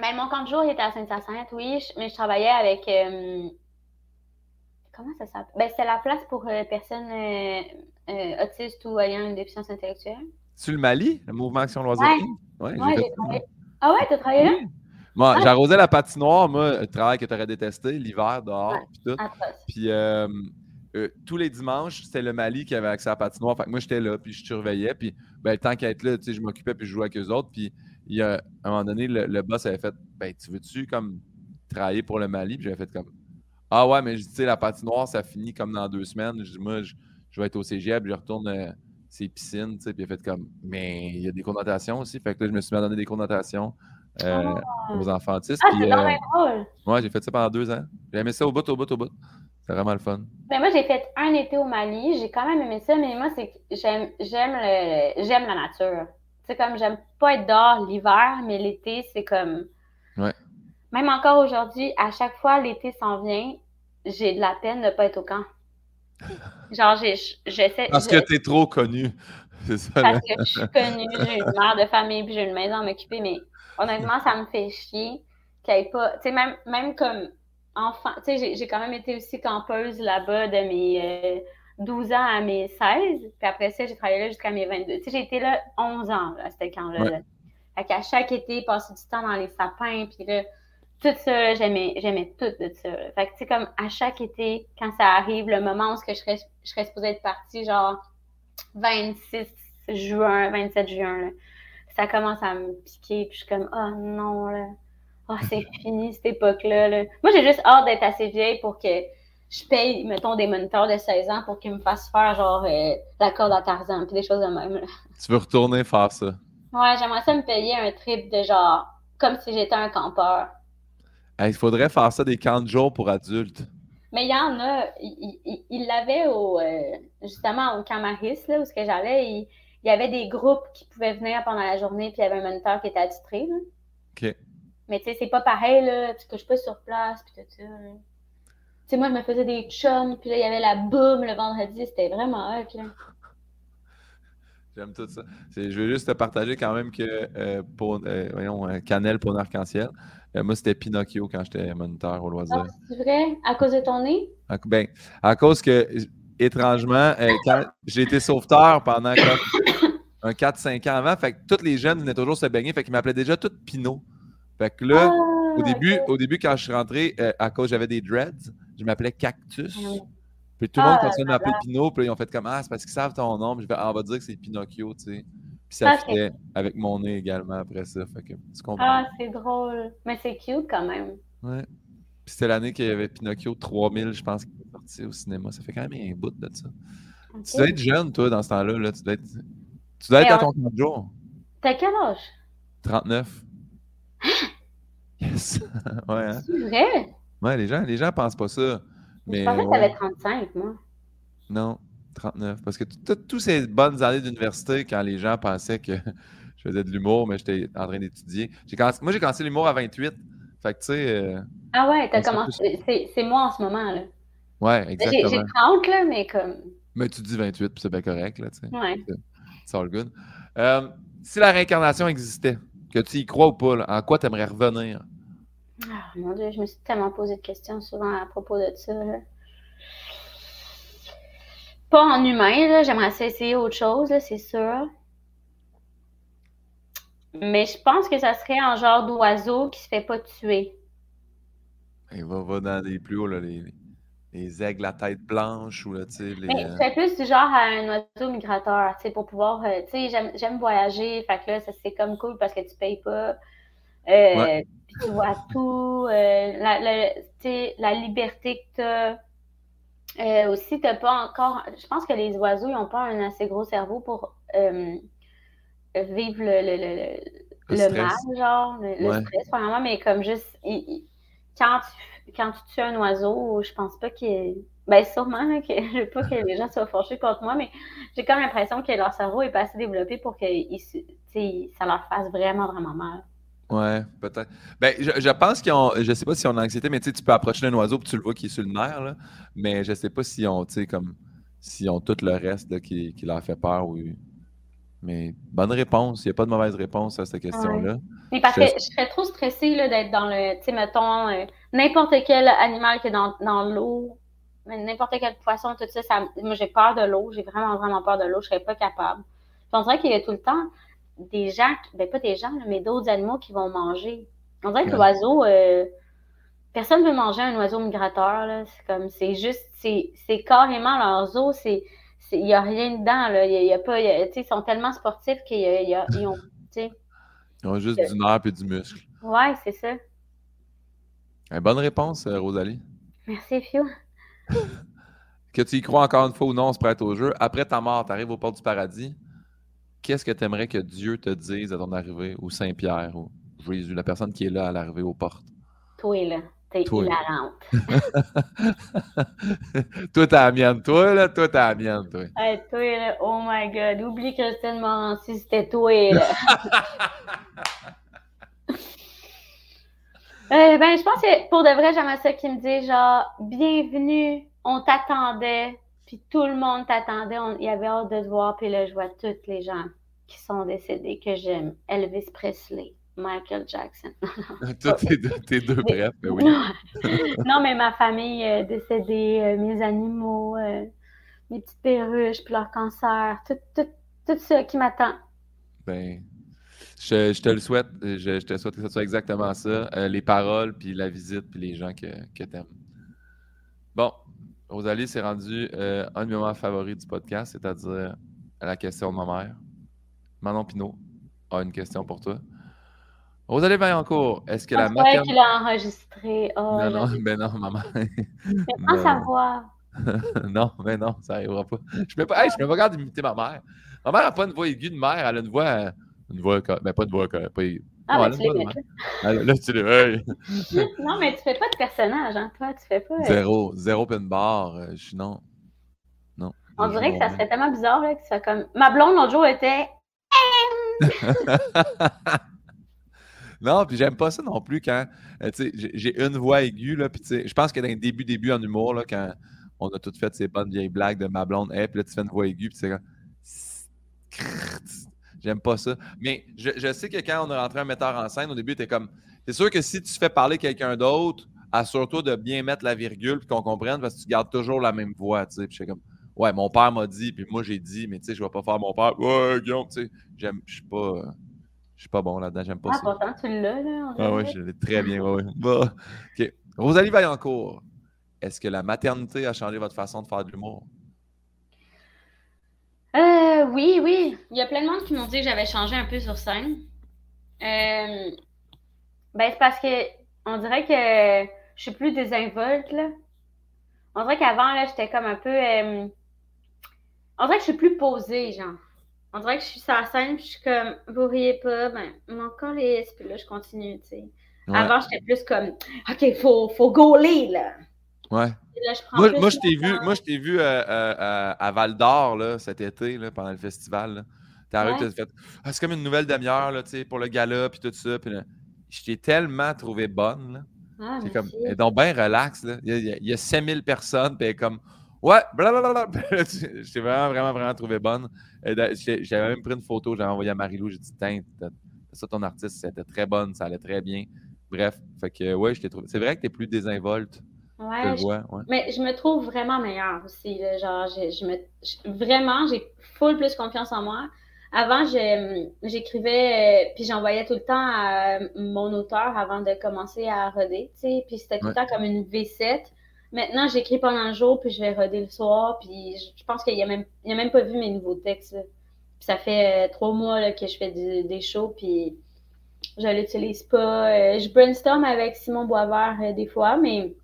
Ben, mon camp de jour, il était à Saint-Hyacinthe, oui. Mais je travaillais avec Comment ça s'appelle? Ben, c'est la place pour euh, personnes euh, euh, autistes ou ayant une déficience intellectuelle. Sur le Mali, le mouvement Action Loisirs? Oui, ouais, j'ai travaillé. Ah ouais, t'as travaillé là? Moi, j'arrosais la patinoire, moi, le travail que tu aurais détesté, l'hiver, dehors, puis tout. Puis tous les dimanches, c'était le Mali qui avait accès à la patinoire. Fait que moi, j'étais là, puis je surveillais. Puis ben, le temps qu'à être là, tu sais, je m'occupais, puis je jouais avec eux autres. Puis il y a, à un moment donné, le, boss avait fait Ben, tu veux-tu comme travailler pour le Mali? Puis j'avais fait comme ah ouais, mais je dis, la patinoire, ça finit comme dans deux semaines. Je dis, moi, je, vais être au cégep, je retourne euh, ces piscines, tu sais, puis il a fait comme, mais il y a des connotations aussi. Fait que là, je me suis mis à donner des connotations euh, ah. aux enfants autistes. Ah, c'est euh, drôle. Ouais, j'ai fait ça pendant deux ans. J'ai aimé ça au bout, au bout, au bout. C'est vraiment le fun. Ben moi, j'ai fait un été au Mali. J'ai quand même aimé ça, mais moi, c'est que j'aime, j'aime, le, j'aime la nature. C'est comme, j'aime pas être dehors l'hiver, mais l'été, c'est comme. Ouais. Même encore aujourd'hui, à chaque fois l'été s'en vient, j'ai de la peine de ne pas être au camp. Genre, j'essaie. Parce que tu es trop connu. C'est ça. Parce que je suis connue, j'ai une mère de famille puis j'ai une maison à m'occuper, mais honnêtement, ça me fait chier qu'il n'y ait pas. Tu sais, même, même comme enfant, tu sais, j'ai quand même été aussi campeuse là-bas de mes 12 euh, ans à mes 16. Puis après ça, j'ai travaillé là jusqu'à mes 22. Tu sais, j'ai été là 11 ans, à ce camp-là. Ouais. Fait qu'à chaque été, passer du temps dans les sapins, puis là tout ça, j'aimais, j'aimais tout de ça. Fait que, tu sais, comme à chaque été, quand ça arrive, le moment où je serais, je serais supposée être partie, genre 26 juin, 27 juin, ça commence à me piquer, puis je suis comme, oh non, là. Oh, c'est fini cette époque-là. Là. Moi, j'ai juste hâte d'être assez vieille pour que je paye, mettons, des moniteurs de 16 ans pour qu'ils me fassent faire, genre, euh, la corde à Tarzan, puis des choses de même. Tu veux retourner faire ça? Ouais, j'aimerais ça me payer un trip de genre, comme si j'étais un campeur il faudrait faire ça des camps de jour pour adultes. Mais il y en a. Il l'avait au euh, justement au camp Maris, là, où j'allais. Il, y avait des groupes qui pouvaient venir pendant la journée, puis il y avait un moniteur qui était attitré. OK. Mais tu sais, c'est pas pareil, là. Tu couches pas sur place, puis tout ça. Tu sais, moi, je me faisais des chums, puis là, il y avait la boum le vendredi. C'était vraiment hot, là. J'aime tout ça. Je veux juste te partager quand même que euh, pour, euh, voyons, Cannelle pour l'arc-en-ciel. Euh, moi, c'était Pinocchio quand j'étais moniteur au loisir. Ah, c'est vrai? À cause de ton nez? À, ben, à cause que, étrangement, euh, quand j'ai été sauveteur pendant un 4-5 ans avant, fait que tous les jeunes venaient toujours se baigner, fait qu'ils m'appelaient déjà tout Pinot. Fait que là, ah, au, début, au début, quand je suis rentré, euh, à cause j'avais des dreads, je m'appelais Cactus. Ah puis tout le monde continue à m'appeler Pinot, puis là, ils ont fait comme Ah, c'est parce qu'ils savent ton nom. Je vais, on va dire que c'est Pinocchio, tu sais. Puis ça fait avec mon nez également après ça. Fait que, tu comprends? Ah, c'est drôle. Mais c'est cute quand même. Ouais. Puis c'était l'année qu'il y avait Pinocchio 3000, je pense, sorti au cinéma. Ça fait quand même un bout de ça. Tu dois être jeune, toi, dans ce temps-là. Là. Tu dois être, tu dois être à ton 30 jours. T'as quel âge? 39. yes. ouais, hein? C'est vrai? Ouais, les gens, les gens pensent pas ça. Mais, je pensais que t'avais 35, moi. Non. 39. Parce que toutes ces bonnes années d'université, quand les gens pensaient que je faisais de l'humour, mais j'étais en train d'étudier. Moi, j'ai commencé l'humour à 28. Fait que, tu sais. Euh, ah ouais, t'as commencé. C'est moi en ce moment, là. Ouais, exactement. J'ai 30, là, mais comme. Mais tu dis 28, puis c'est bien correct, là, tu sais. Ouais. C'est all good. Euh, si la réincarnation existait, que tu y crois ou pas, en quoi tu aimerais revenir? Ah, mon Dieu, je me suis tellement posé de questions souvent à propos de ça, là. Pas en humain, j'aimerais essayer autre chose, c'est sûr. Mais je pense que ça serait un genre d'oiseau qui se fait pas tuer. Il va, va dans les plus hauts, là, les, les aigles à tête blanche ou là, tu sais, les. Mais euh, c'est plus du genre à un oiseau migrateur, tu sais, pour pouvoir, euh, tu sais, j'aime, voyager, fait que là, ça c'est comme cool parce que tu payes pas, euh, Ouais. puis tu vois tout, euh, la, la- tu sais, la liberté que t'as. Euh, aussi, t'as pas encore, je pense que les oiseaux, ils ont pas un assez gros cerveau pour vivre le, le, le, le- Le mal, genre, le, le Ouais. stress, vraiment, mais comme juste, il- il- quand tu, quand tu tues un oiseau, je pense pas qu'il. Ben, sûrement, là, que, je veux pas que les gens soient fâchés contre moi, mais j'ai comme l'impression que leur cerveau est pas assez développé pour que ça leur fasse vraiment, vraiment mal. Ouais, peut-être. Ben, je, pense qu'ils ont. Je sais pas s'ils ont l'anxiété, mais tu peux approcher d'un oiseau puis tu le vois qui est sur le nerf, là. Mais je sais pas s'ils ont, tu sais, comme. S'ils ont tout le reste qui, qui leur fait peur ou. Mais bonne réponse. Il n'y a pas de mauvaise réponse à cette question-là. Mais parce Je- que je serais trop stressée d'être dans le, tu sais, mettons, euh, n'importe quel animal qui est dans, dans l'eau, mais n'importe quel poisson, tout ça, ça moi j'ai peur de l'eau, j'ai vraiment, vraiment peur de l'eau, je serais pas capable. Puis on dirait qu'il y a tout le temps des gens, ben pas des gens, mais d'autres animaux qui vont manger. On dirait que l'oiseau, euh, personne veut manger un oiseau migrateur, là. C'est comme, c'est juste, c'est, c'est carrément leurs os, c'est, il y a rien dedans, là. Y a, il y a pas, y a- ils sont tellement sportifs qu'ils ont, Ils ont juste du nerf et du muscle. ouais, c'est ça. Eh, bonne réponse, euh, Rosalie. Merci, Fio. Que tu y crois encore une fois ou non, on se prête au jeu. Après ta mort, tu arrives aux portes du paradis. Qu'est-ce que tu aimerais que Dieu te dise à ton arrivée, ou Saint-Pierre, ou Jésus, la personne qui est là à l'arrivée aux portes? Toi, là, t'es hilarante. toi, t'es la mienne. Toi, là, toi, t'es la mienne, toi. Hey, toi, là, oh my God, oublie Christine Morancy, c'était toi, là. Euh, ben, je pense que pour de vrai, j'aimerais ça qu'ils me disent genre, bienvenue, on t'attendait, puis tout le monde t'attendait, il y avait hâte de te voir, puis là, je vois tous les gens qui sont décédés que j'aime. Elvis Presley, Michael Jackson. Toi, tes deux, brefs, mais oui. non, mais ma famille euh, décédée, euh, mes animaux, euh, mes petites perruches, puis leur cancer, tout, tout, tout ça qui m'attend. Ben, je, je te le souhaite. Je, je te souhaite que ce soit exactement ça. Euh, les paroles, puis la visite, puis les gens que, que tu aimes. Bon, Rosalie, c'est rendu euh, un de mes moments favoris du podcast, c'est-à-dire la question de ma mère. Manon Pinot a une question pour toi. Rosalie Vaillancourt, est-ce que la croyais maternité. qu'il a enregistré. Oh, Non, non, ben non, maman. Mais sans Non. savoir. non, mais non, ça n'arrivera pas. Je ne pas, hey, je me pas capable d'imiter ma mère. Ma mère n'a pas une voix aiguë de mère, elle a une voix. Une voix, ben pas de voix, pas. Ah, Non, mais tu voix mère. Elle- Là, tu là. Non, mais tu fais pas de personnage, hein, toi. Tu fais pas. euh, Zéro, zéro pin bar. euh, je suis non. Non. On dirait que ça serait tellement bizarre, là, que tu fais comme. Ma blonde, l'autre jour, était. Non, puis j'aime pas ça non plus quand, euh, j'ai une voix aiguë, là, puis je pense que dans les débuts, début en humour, là, quand on a toutes fait ces bonnes vieilles blagues de ma blonde, hey, puis là, tu fais une voix aiguë, puis c'est comme... J'aime pas ça. Mais je, sais que quand on a rentré un metteur en scène, au début, t'es comme... C'est sûr que si tu fais parler quelqu'un d'autre, assure-toi de bien mettre la virgule, puis qu'on comprenne, parce que tu gardes toujours la même voix, tu sais, puis comme... Ouais, mon père m'a dit, puis moi, j'ai dit, mais tu sais, je vais pas faire mon père. Ouais, Guillaume, tu sais, j'aime... Je suis pas... Je suis pas bon là-dedans, j'aime pas Ah, ça. pourtant, tu l'as, là. Ah dirait. je l'ai très bien. ouais, ouais. Bah, OK. Rosalie Vaillancourt, est-ce que la maternité a changé votre façon de faire de l'humour? Euh, oui, oui. Il y a plein de monde qui m'ont dit que j'avais changé un peu sur scène. Euh, ben, c'est parce que on dirait que je suis plus désinvolte, là. On dirait qu'avant, là, j'étais comme un peu. euh, On dirait que je suis plus posée, genre. On dirait que je suis sur la scène, puis je suis comme, vous riez pas, ben, mon corps est. Puis là, je continue, tu sais. Ouais. Avant, j'étais plus comme, OK, faut, faut gauler, là. ouais. Là, je Moi, je t'ai vu, temps. moi, je t'ai vu euh, euh, euh, à Val d'Or là, cet été, là, pendant le festival. T'es arrivé, t'as fait Ah, c'est comme une nouvelle demi-heure là, tu sais, pour le gala, puis tout ça. Puis là, je t'ai tellement trouvé bonne. Là. Ah, C'est comme, merci. elle est donc bien relax. Là. Il, y a, il y a- il y a 5000 personnes, puis elle est comme, ouais, blablabla. Je t'ai vraiment, vraiment, vraiment trouvé bonne. J'ai- J'avais même pris une photo, j'avais envoyé à Marilou. J'ai dit, tiens, ça ton artiste, c'était très bonne, ça allait très bien. Bref, fait que, ouais, je t'ai trouvé. C'est vrai que t'es plus désinvolte, Ouais, je vois. Ouais. Mais je me trouve vraiment meilleure aussi. Là, genre, je, je me, je- vraiment, j'ai full plus confiance en moi. Avant, j'écrivais, euh, puis j'envoyais tout le temps à mon auteur avant de commencer à roder, tu sais. Puis c'était tout Ouais. le temps comme une V7. Maintenant, j'écris pendant le jour, puis je vais roder le soir, puis je, pense qu'il a même, a même pas vu mes nouveaux textes. ça fait euh, trois mois que je fais des shows, puis je l'utilise pas. Euh, je brainstorm avec Simon Boisvert euh, des fois, mais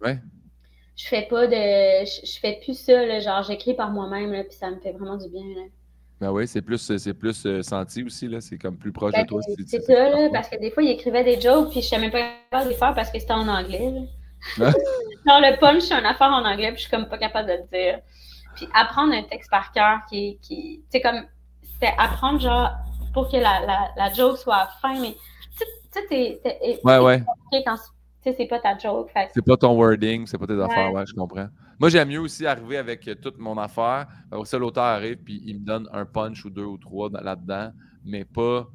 je fais pas de. Je, fais plus ça, genre j'écris par moi-même, puis ça me fait vraiment du bien. Ben oui, c'est plus, c'est plus senti aussi, là. C'est comme plus proche de ben, toi. C'est ça, là, parce que des fois, il écrivait des jokes, puis je savais même pas capable de les faire parce que c'était en anglais. Là. genre, le punch, c'est une affaire en anglais, puis je suis comme pas capable de le dire. Puis apprendre un texte par cœur qui. qui c'est comme. C'est apprendre, genre, pour que la, la, la joke soit fin, mais tu sais, t'es. Ouais, ouais. Quand c'est pas ta joke. C'est pas ton wording, c'est pas tes affaires, ouais, je comprends. Moi, j'aime mieux aussi arriver avec euh, toute mon affaire. ça, l'auteur arrive, puis il me donne un punch ou deux ou trois là-dedans, mais pas.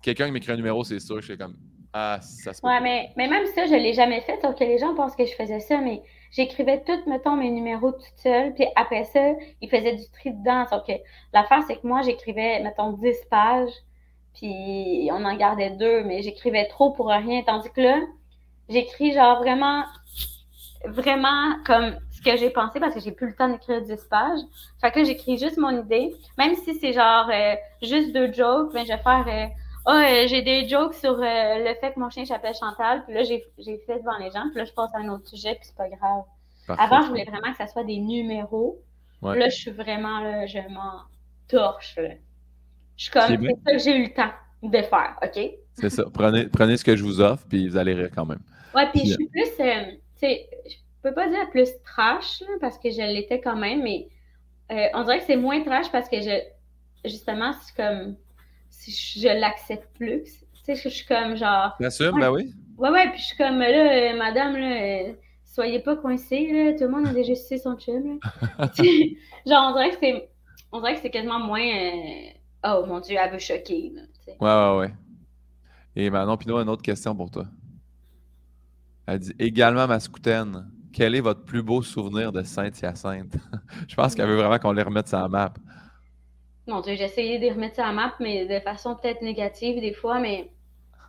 Quelqu'un qui m'écrit un numéro, c'est sûr, je suis comme. Ah, ça se Ouais, mais, mais même ça, je l'ai jamais fait, sauf que les gens pensent que je faisais ça, mais j'écrivais tout, mettons, mes numéros toute seule, puis après ça, il faisait du tri dedans. Sauf que l'affaire, c'est que moi, j'écrivais, mettons, 10 pages, puis on en gardait deux, mais j'écrivais trop pour rien. Tandis que là, j'écris genre vraiment, vraiment comme ce que j'ai pensé parce que j'ai plus le temps d'écrire 10 pages. Fait que là, j'écris juste mon idée. Même si c'est genre euh, juste deux jokes, ben, je vais faire euh, Ah, oh, j'ai des jokes sur le fait que mon chien s'appelle Chantal. Puis là, j'ai fait devant les gens. Puis là, je passe à un autre sujet, puis c'est pas grave. Avant, je voulais vraiment que ça soit des numéros. Là, je suis vraiment là, je m'en torche. Là. Je suis comme, c'est ça que j'ai eu le temps de faire, OK? C'est ça. Prenez, prenez ce que je vous offre, puis vous allez rire quand même. Ouais, puis je suis plus, euh, tu sais, je peux pas dire plus trash, parce que je l'étais quand même, mais euh, on dirait que c'est moins trash parce que je, justement, c'est comme, si je, l'accepte plus. Tu sais, je suis comme genre. Bien sûr, ben oui. Ouais, ouais, puis je suis comme, là, euh, madame, là, soyez pas coincés, là, tout le monde a déjà cité son chum, là. genre, on dirait que c'est, on dirait que c'est quasiment moins Oh mon Dieu, elle veut choquer. ouais, ouais, ouais. Et Manon Pinot, une autre question pour toi. Elle dit également Mascoutaine, quel est votre plus beau souvenir de Saint-Hyacinthe? Je pense qu'elle veut vraiment qu'on les remette sur la map. Mon Dieu, j'ai essayé de remettre sur la map, mais de façon peut-être négative des fois, mais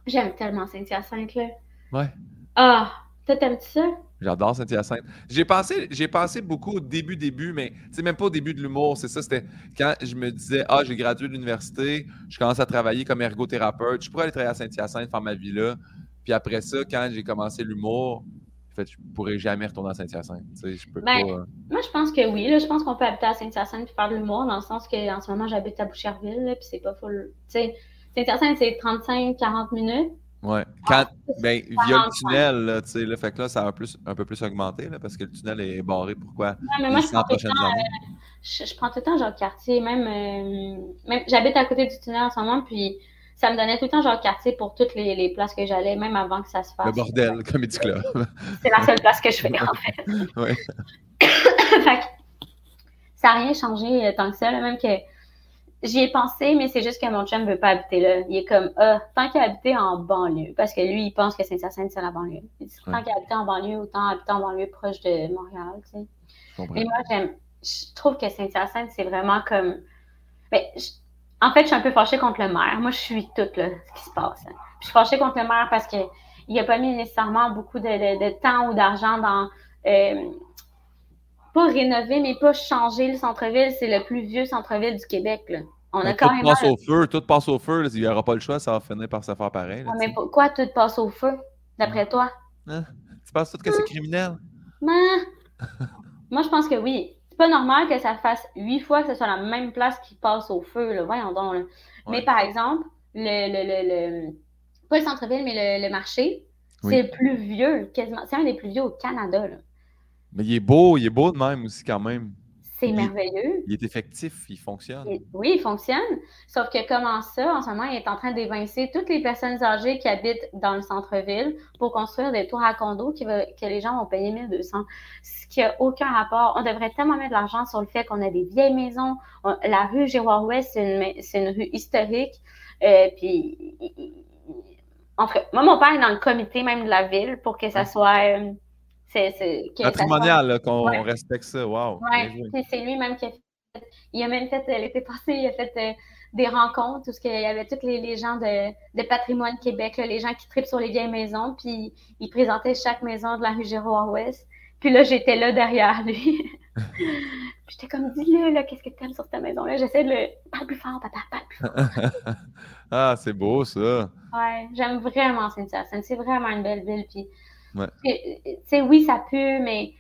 j'aime tellement Saint-Hyacinthe, là. Ouais. Ah, toi, t'aimes-tu ça? J'adore Saint-Hyacinthe. J'ai pensé, j'ai pensé beaucoup au début, début, mais c'est même pas au début de l'humour. C'est ça, c'était quand je me disais, ah, j'ai gradué de l'université, je commence à travailler comme ergothérapeute, je pourrais aller travailler à Saint-Hyacinthe, faire ma vie là. Puis après ça, quand j'ai commencé l'humour, fait, je pourrais jamais retourner à Saint-Hyacinthe. Je peux ben, pas... Moi, je pense que oui. Là, je pense qu'on peut habiter à Saint-Hyacinthe et faire de l'humour, dans le sens qu'en ce moment, j'habite à Boucherville, puis c'est pas full. Saint-Hyacinthe, c'est 35-40 minutes. Ouais. Quand, ben, via le tunnel, là, tu sais, là, fait que là, ça a un, plus, un peu plus augmenté, là, parce que le tunnel est barré. Pourquoi? Ouais, mais moi, je prends, tout le temps, euh, je, prends tout le temps genre quartier, même, euh, même j'habite à côté du tunnel en ce moment, puis ça me donnait tout le temps genre quartier pour toutes les, les places que j'allais, même avant que ça se fasse. Le bordel, Comedy Club. C'est la seule place que je fais, en fait. ouais. fait que, ça n'a rien changé euh, tant que ça, là, même que J'y ai pensé, mais c'est juste que mon chum veut pas habiter là. Il est comme, ah, tant qu'il habite en banlieue, parce que lui, il pense que Saint-Hyacinthe, c'est la banlieue. Il dit, tant qu'il habite en banlieue, autant habiter en banlieue proche de Montréal, tu sais. Mais moi, j'aime, je trouve que Saint-Hyacinthe, c'est vraiment comme, ben, en fait, je suis un peu fâchée contre le maire. Moi, je suis toute, là, ce qui se passe. Je suis fâchée contre le maire parce que il a pas mis nécessairement beaucoup de, de, temps ou d'argent dans, euh, pas rénover, mais pas changer le centre-ville. C'est le plus vieux centre-ville du Québec. Là. On a tout passe au feu, tout passe au feu. Il n'y aura pas le choix, ça va finir par se faire pareil. mais pourquoi tout passe au feu, d'après toi? Hein? Tu penses tout que c'est criminel? Non. Moi, je pense que oui. C'est pas normal que ça fasse huit fois que ce soit la même place qui passe au feu. Là. Voyons donc. Mais par exemple, le, le, le, pas le centre-ville, mais le, marché, c'est le plus vieux, quasiment. C'est un des plus vieux au Canada. Là. Mais il est beau, il est beau de même aussi quand même. C'est merveilleux. Il est effectif, il fonctionne. oui, il fonctionne. Sauf que comment ça, en ce moment, il est en train d'évincer toutes les personnes âgées qui habitent dans le centre-ville pour construire des tours à condos qui que les gens vont payer 1200. Ce qui n'a aucun rapport. On devrait tellement mettre de l'argent sur le fait qu'on a des vieilles maisons. la rue Giroir-Ouest, c'est une, rue historique. Euh, puis, enfin, moi, mon père est dans le comité même de la ville pour que ça soit... Euh, c'est patrimonial, qu'on respecte ça. Wow. Oui, c'est lui-même qui a fait. Il a même fait, l'été passé, il a fait euh, des rencontres où il y avait tous les, gens de, de, Patrimoine Québec, les gens qui tripent sur les vieilles maisons, puis il présentait chaque maison de la rue Giroir-Ouest. Puis là, j'étais là derrière lui. j'étais comme, dis-le, là, qu'est-ce que tu aimes sur ta maison-là? J'essaie de le. Parle plus fort, papa, parle plus fort. ah, c'est beau, ça. Ouais, j'aime vraiment Cynthia. C'est vraiment une belle ville. Puis, Ouais. oui, ça pue, mais,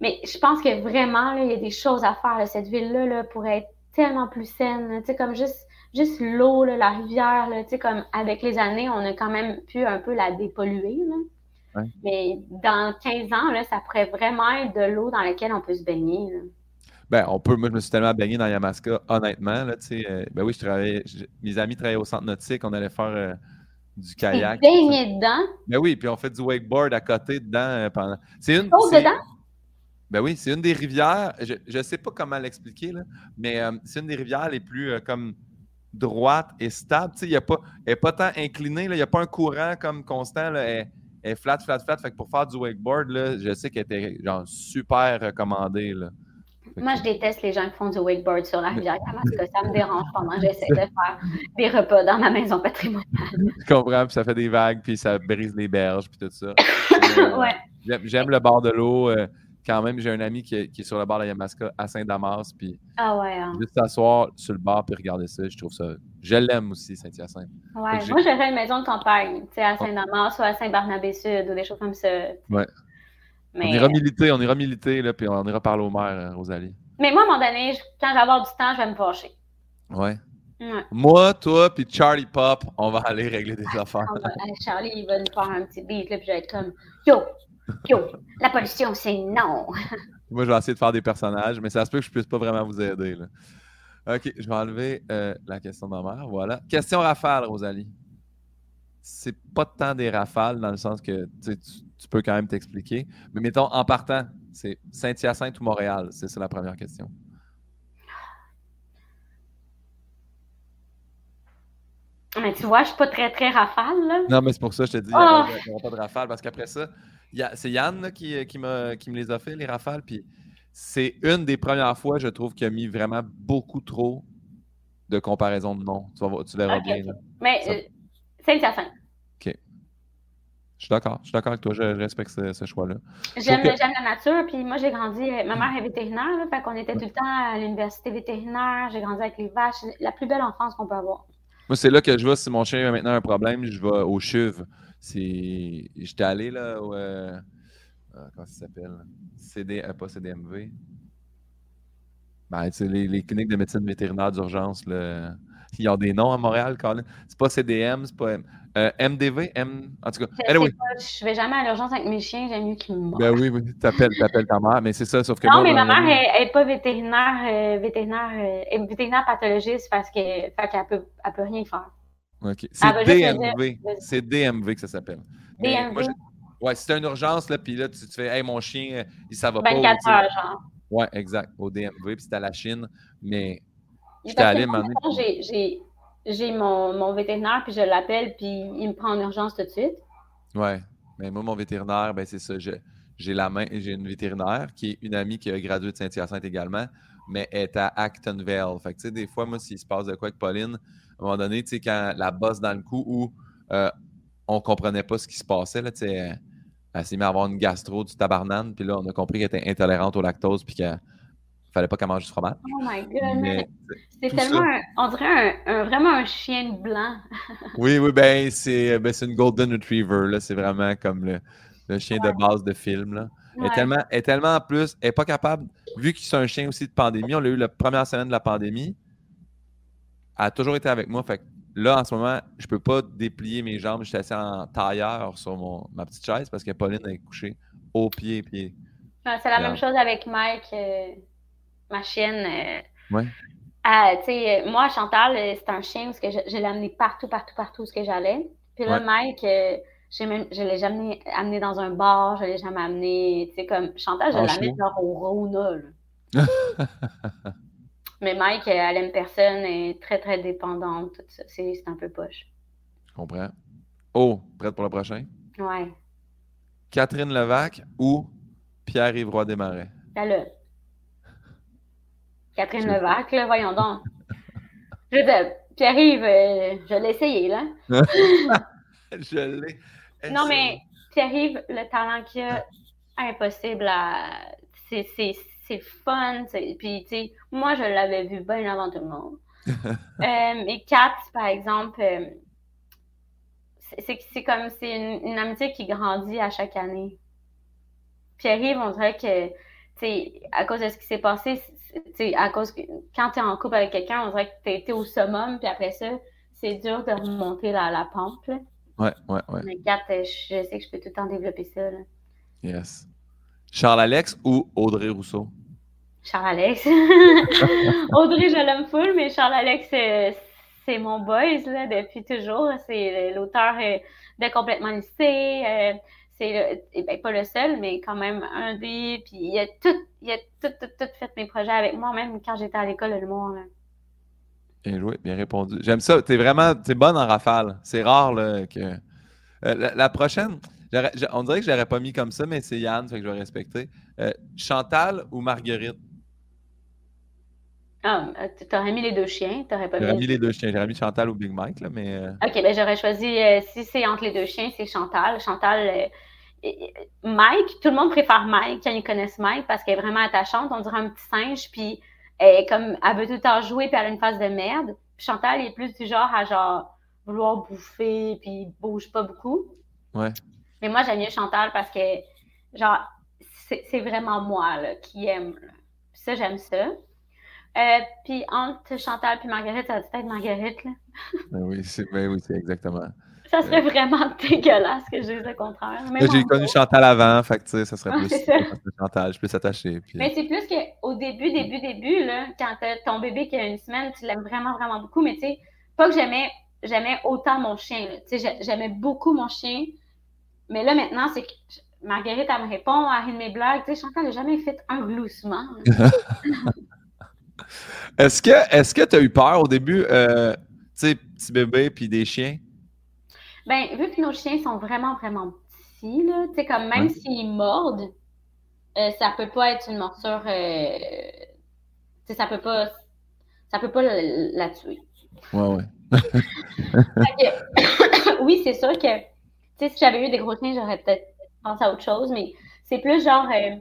mais je pense que vraiment, il y a des choses à faire. là. Cette ville-là là, pourrait être tellement plus saine. sais, comme juste, juste l'eau, la rivière, là, comme avec les années, on a quand même pu un peu la dépolluer. là. Ouais. Mais dans 15 ans, là, ça pourrait vraiment être de l'eau dans laquelle on peut se baigner. là. Ben, on peut. Moi, je me suis tellement baigné dans Yamaska, honnêtement. Là, euh, ben oui, je travaillais. je- mes amis travaillaient au centre nautique. On allait faire euh, du kayak. baigné dedans, Ben oui, puis on fait du wakeboard à côté dedans euh, pendant. C'est une. dedans? Ben oui, c'est une des rivières. Je ne sais pas comment l'expliquer, là, mais euh, c'est une des rivières les plus euh, comme droite et stable. Tu sais, pas, elle n'est pas tant inclinée. Il n'y a pas un courant comme constant. Là, elle, elle est flat, flat, flat. Fait que pour faire du wakeboard, là, je sais qu'elle était genre super recommandée. Là. Moi, je déteste les gens qui font du wakeboard sur la rivière Yamaska. Ça me dérange pendant que j'essaie de faire des repas dans ma maison patrimoniale? Je comprends, puis ça fait des vagues, puis ça brise les berges, puis tout ça. Euh, Ouais. J'aime, le bord de l'eau. euh, quand même, j'ai un ami qui est, qui est sur le bord de la Yamaska à Saint-Damas, puis Ah ouais. hein. juste s'asseoir sur le bord puis regarder ça, je trouve ça. Je l'aime aussi, Saint-Hyacinthe. Ouais, moi, j'aurais une maison de campagne, tu sais, à Saint-Damas ou à Saint-Barnabé-Sud ou des choses comme ça. Ouais. Mais, On ira militer, on ira militer, là, puis on ira parler au maire, euh, Rosalie. mais moi, à un moment donné, quand je vais avoir du temps, je vais me fâcher. Ouais. Ouais. Moi, toi, puis Charlie Pop, on va aller régler des affaires. On va- Charlie, il va nous faire un petit beat, là, puis je vais être comme Yo, yo, la pollution, c'est non. Moi, je vais essayer de faire des personnages, mais ça se peut que je puisse pas vraiment vous aider. Là. OK, je vais enlever euh, la question de ma mère. Voilà. Question rafale, Rosalie. C'est pas tant des rafales dans le sens que tu, sais, tu- peux quand même t'expliquer. Mais mettons, en partant, c'est Saint-Hyacinthe ou Montréal? C'est ça la première question. Mais tu vois, je suis pas très, très rafale, là. Non, mais c'est pour ça que je te dis, il Ah! n'y aura pas de rafale, parce qu'après ça, c'est Yann là, qui, qui, m'a- qui me les a fait, les rafales, puis c'est une des premières fois, je trouve, qu'il a mis vraiment beaucoup trop de comparaison de noms. Tu, vas voir- tu verras bien. Mais Ça- euh, Saint-Hyacinthe. Je suis d'accord, je suis d'accord avec toi, je, je respecte ce, ce choix-là. J'aime la nature, puis moi, j'ai grandi. Ma mère est vétérinaire, là, fait qu'on était tout le temps à l'université vétérinaire. J'ai grandi avec les vaches. La plus belle enfance qu'on peut avoir. Moi, c'est là que je vois si mon chien a maintenant un problème, je vais au CHUV. C'est... J'étais allé là, au, euh, euh, comment ça s'appelle? CD... euh, pas CDMV. Ben, tu sais, les, les cliniques de médecine vétérinaire d'urgence, ils ont des noms à Montréal, Colin. C'est pas CDM, c'est pas euh, MDV, M... En tout cas, Je, anyway, pas, je vais jamais à l'urgence avec mes chiens, j'aime mieux qu'ils me mordent. ben oui, oui, t'appelles, t'appelles ta mère, mais c'est ça, sauf que non, moi, mais ma mère, elle n'est pas vétérinaire, euh, vétérinaire, euh, vétérinaire pathologiste parce qu'elle peut, elle peut rien faire. OK. C'est Ah, ben, DMV. C'est DMV que ça s'appelle. DMV? moi, Ouais, si t'as une urgence, là, puis là, tu te fais, hey, mon chien, il ça va pas. ou 24 tu sais- heures, genre. Ouais, exact. Au DMV, puis c'était à la Chine. Mais j'étais allé j'ai- j'ai mon, mon vétérinaire, puis je l'appelle, puis il me prend en urgence tout de suite. Ouais. Mais moi, mon vétérinaire, ben c'est ça. J'ai la main, j'ai une vétérinaire qui est une amie qui a gradué de Saint-Hyacinthe également, mais elle est à Actonville. Fait que, tu sais, des fois, moi, s'il se passe de quoi avec Pauline, à un moment donné, tu sais, quand la bosse dans le cou où euh, on comprenait pas ce qui se passait, là, tu sais, elle, elle s'est mise à avoir une gastro du tabarnane, puis là, on a compris qu'elle était intolérante au lactose, puis qu'il fallait pas qu'elle mange du fromage. Oh my god, c'est tellement, un- on dirait un, un- vraiment un chien blanc. oui, oui, ben, c'est ben, c'est une Golden Retriever, là. C'est vraiment comme le, le chien de base de film, là. Elle est tellement, elle est tellement en plus, elle n'est pas capable, vu que c'est un chien aussi de pandémie, on l'a eu la première semaine de la pandémie, elle a toujours été avec moi. Fait que là, en ce moment, je peux pas déplier mes jambes. Je suis assis en tailleur sur mon, ma petite chaise parce que Pauline est couchée au pied, pied. Ouais, C'est la même chose avec Mike, euh, ma chienne. euh, Ouais. ah, tu sais, euh, moi, Chantal, euh, c'est un chien parce que je, je l'ai amené partout, partout, partout où que j'allais. Puis là, Ouais. Mike, euh, même, je l'ai jamais amené dans un bar, je l'ai jamais amené, tu sais, comme Chantal, je l'amène genre au Rona, là. Mais Mike, elle aime personne, elle est très, très dépendante, tout ça. C'est un peu poche. Je comprends. Oh, prête pour le prochain? Ouais. Catherine Levac ou Pierre-Yves Roy Desmarais? Catherine Levac, là, voyons donc. Je Pierre-Yves, euh, je l'ai essayé, là. Je l'ai. Non, mais Pierre-Yves, le talent qu'il a, impossible à. C'est fun. Puis, tu sais, moi, je l'avais vu bien avant tout le monde. euh, et Kat, par exemple, euh, c'est comme c'est une, une, amitié qui grandit à chaque année. Pierre-Yves, on dirait que, sais, à cause de ce qui s'est passé, à cause que quand tu es en couple avec quelqu'un, on dirait que tu été au summum, puis après ça, c'est dur de remonter la, la pente. Là. Ouais, ouais, ouais. Mais Kat, je sais que je peux tout le temps développer ça. Là. Yes. Charles-Alex ou Audrey Rousseau? Charles-Alex. Audrey, je l'aime full, mais Charles-Alex, c'est mon boys là, depuis toujours. C'est l'auteur euh, de Complètement lycée. Euh, c'est eh ben, pas le seul, mais quand même un des. Puis il a tout, il a tout, tout, tout fait mes projets avec moi, même quand j'étais à l'école de l'humour. Bien joué, bien répondu. J'aime ça. T'es vraiment, t'es bonne en rafale. C'est rare là, que. Euh, la, prochaine, on dirait que je l'aurais pas mis comme ça, mais c'est Yann, fait que je vais respecter. Chantal ou Marguerite? Ah, euh, t'aurais mis les deux chiens, t'aurais pas mis... J'aurais mis les deux chiens, j'aurais mis Chantal ou Big Mike, là, mais... Euh, OK, ben j'aurais choisi, euh, si c'est entre les deux chiens, c'est Chantal. Chantal, Mike, tout le monde préfère Mike quand ils connaissent Mike parce qu'elle est vraiment attachante, on dirait un petit singe, puis elle, comme, elle veut tout le temps jouer, puis elle a une face de merde. Puis Chantal est plus du genre à genre vouloir bouffer, puis bouge pas beaucoup. Ouais. Mais moi, j'aime mieux Chantal parce que, genre, c'est vraiment moi, là, qui aime. ça, j'aime ça. Euh, puis entre Chantal et Marguerite, ça va être Marguerite, là. ben oui, c'est ben oui, exactement. Ça serait vraiment dégueulasse que je dise le contraire. J'ai connu Chantal avant, fait que, tu sais, ça serait plus Chantal, je peux s'attacher. Puis... Mais c'est plus qu'au début, début, début, là, quand ton bébé qui a une semaine, tu l'aimes vraiment, vraiment beaucoup, mais tu sais, pas que j'aimais, j'aimais autant mon chien, tu sais, j'aimais beaucoup mon chien, mais là, maintenant, c'est que Marguerite, elle me répond à une de mes blagues, tu sais, Chantal n'a jamais fait un gloussement. Est-ce que est-ce que tu as eu peur au début, euh, tu sais, petit bébé puis des chiens? Ben, vu que nos chiens sont vraiment, vraiment petits, là, tu sais, comme même s'ils mordent, euh, ça peut pas être une morsure, euh, tu sais, ça peut pas, ça peut pas la, tuer. Ouais, ouais. oui, c'est sûr que, tu sais, si j'avais eu des gros chiens, j'aurais peut-être pensé à autre chose, mais c'est plus genre, euh,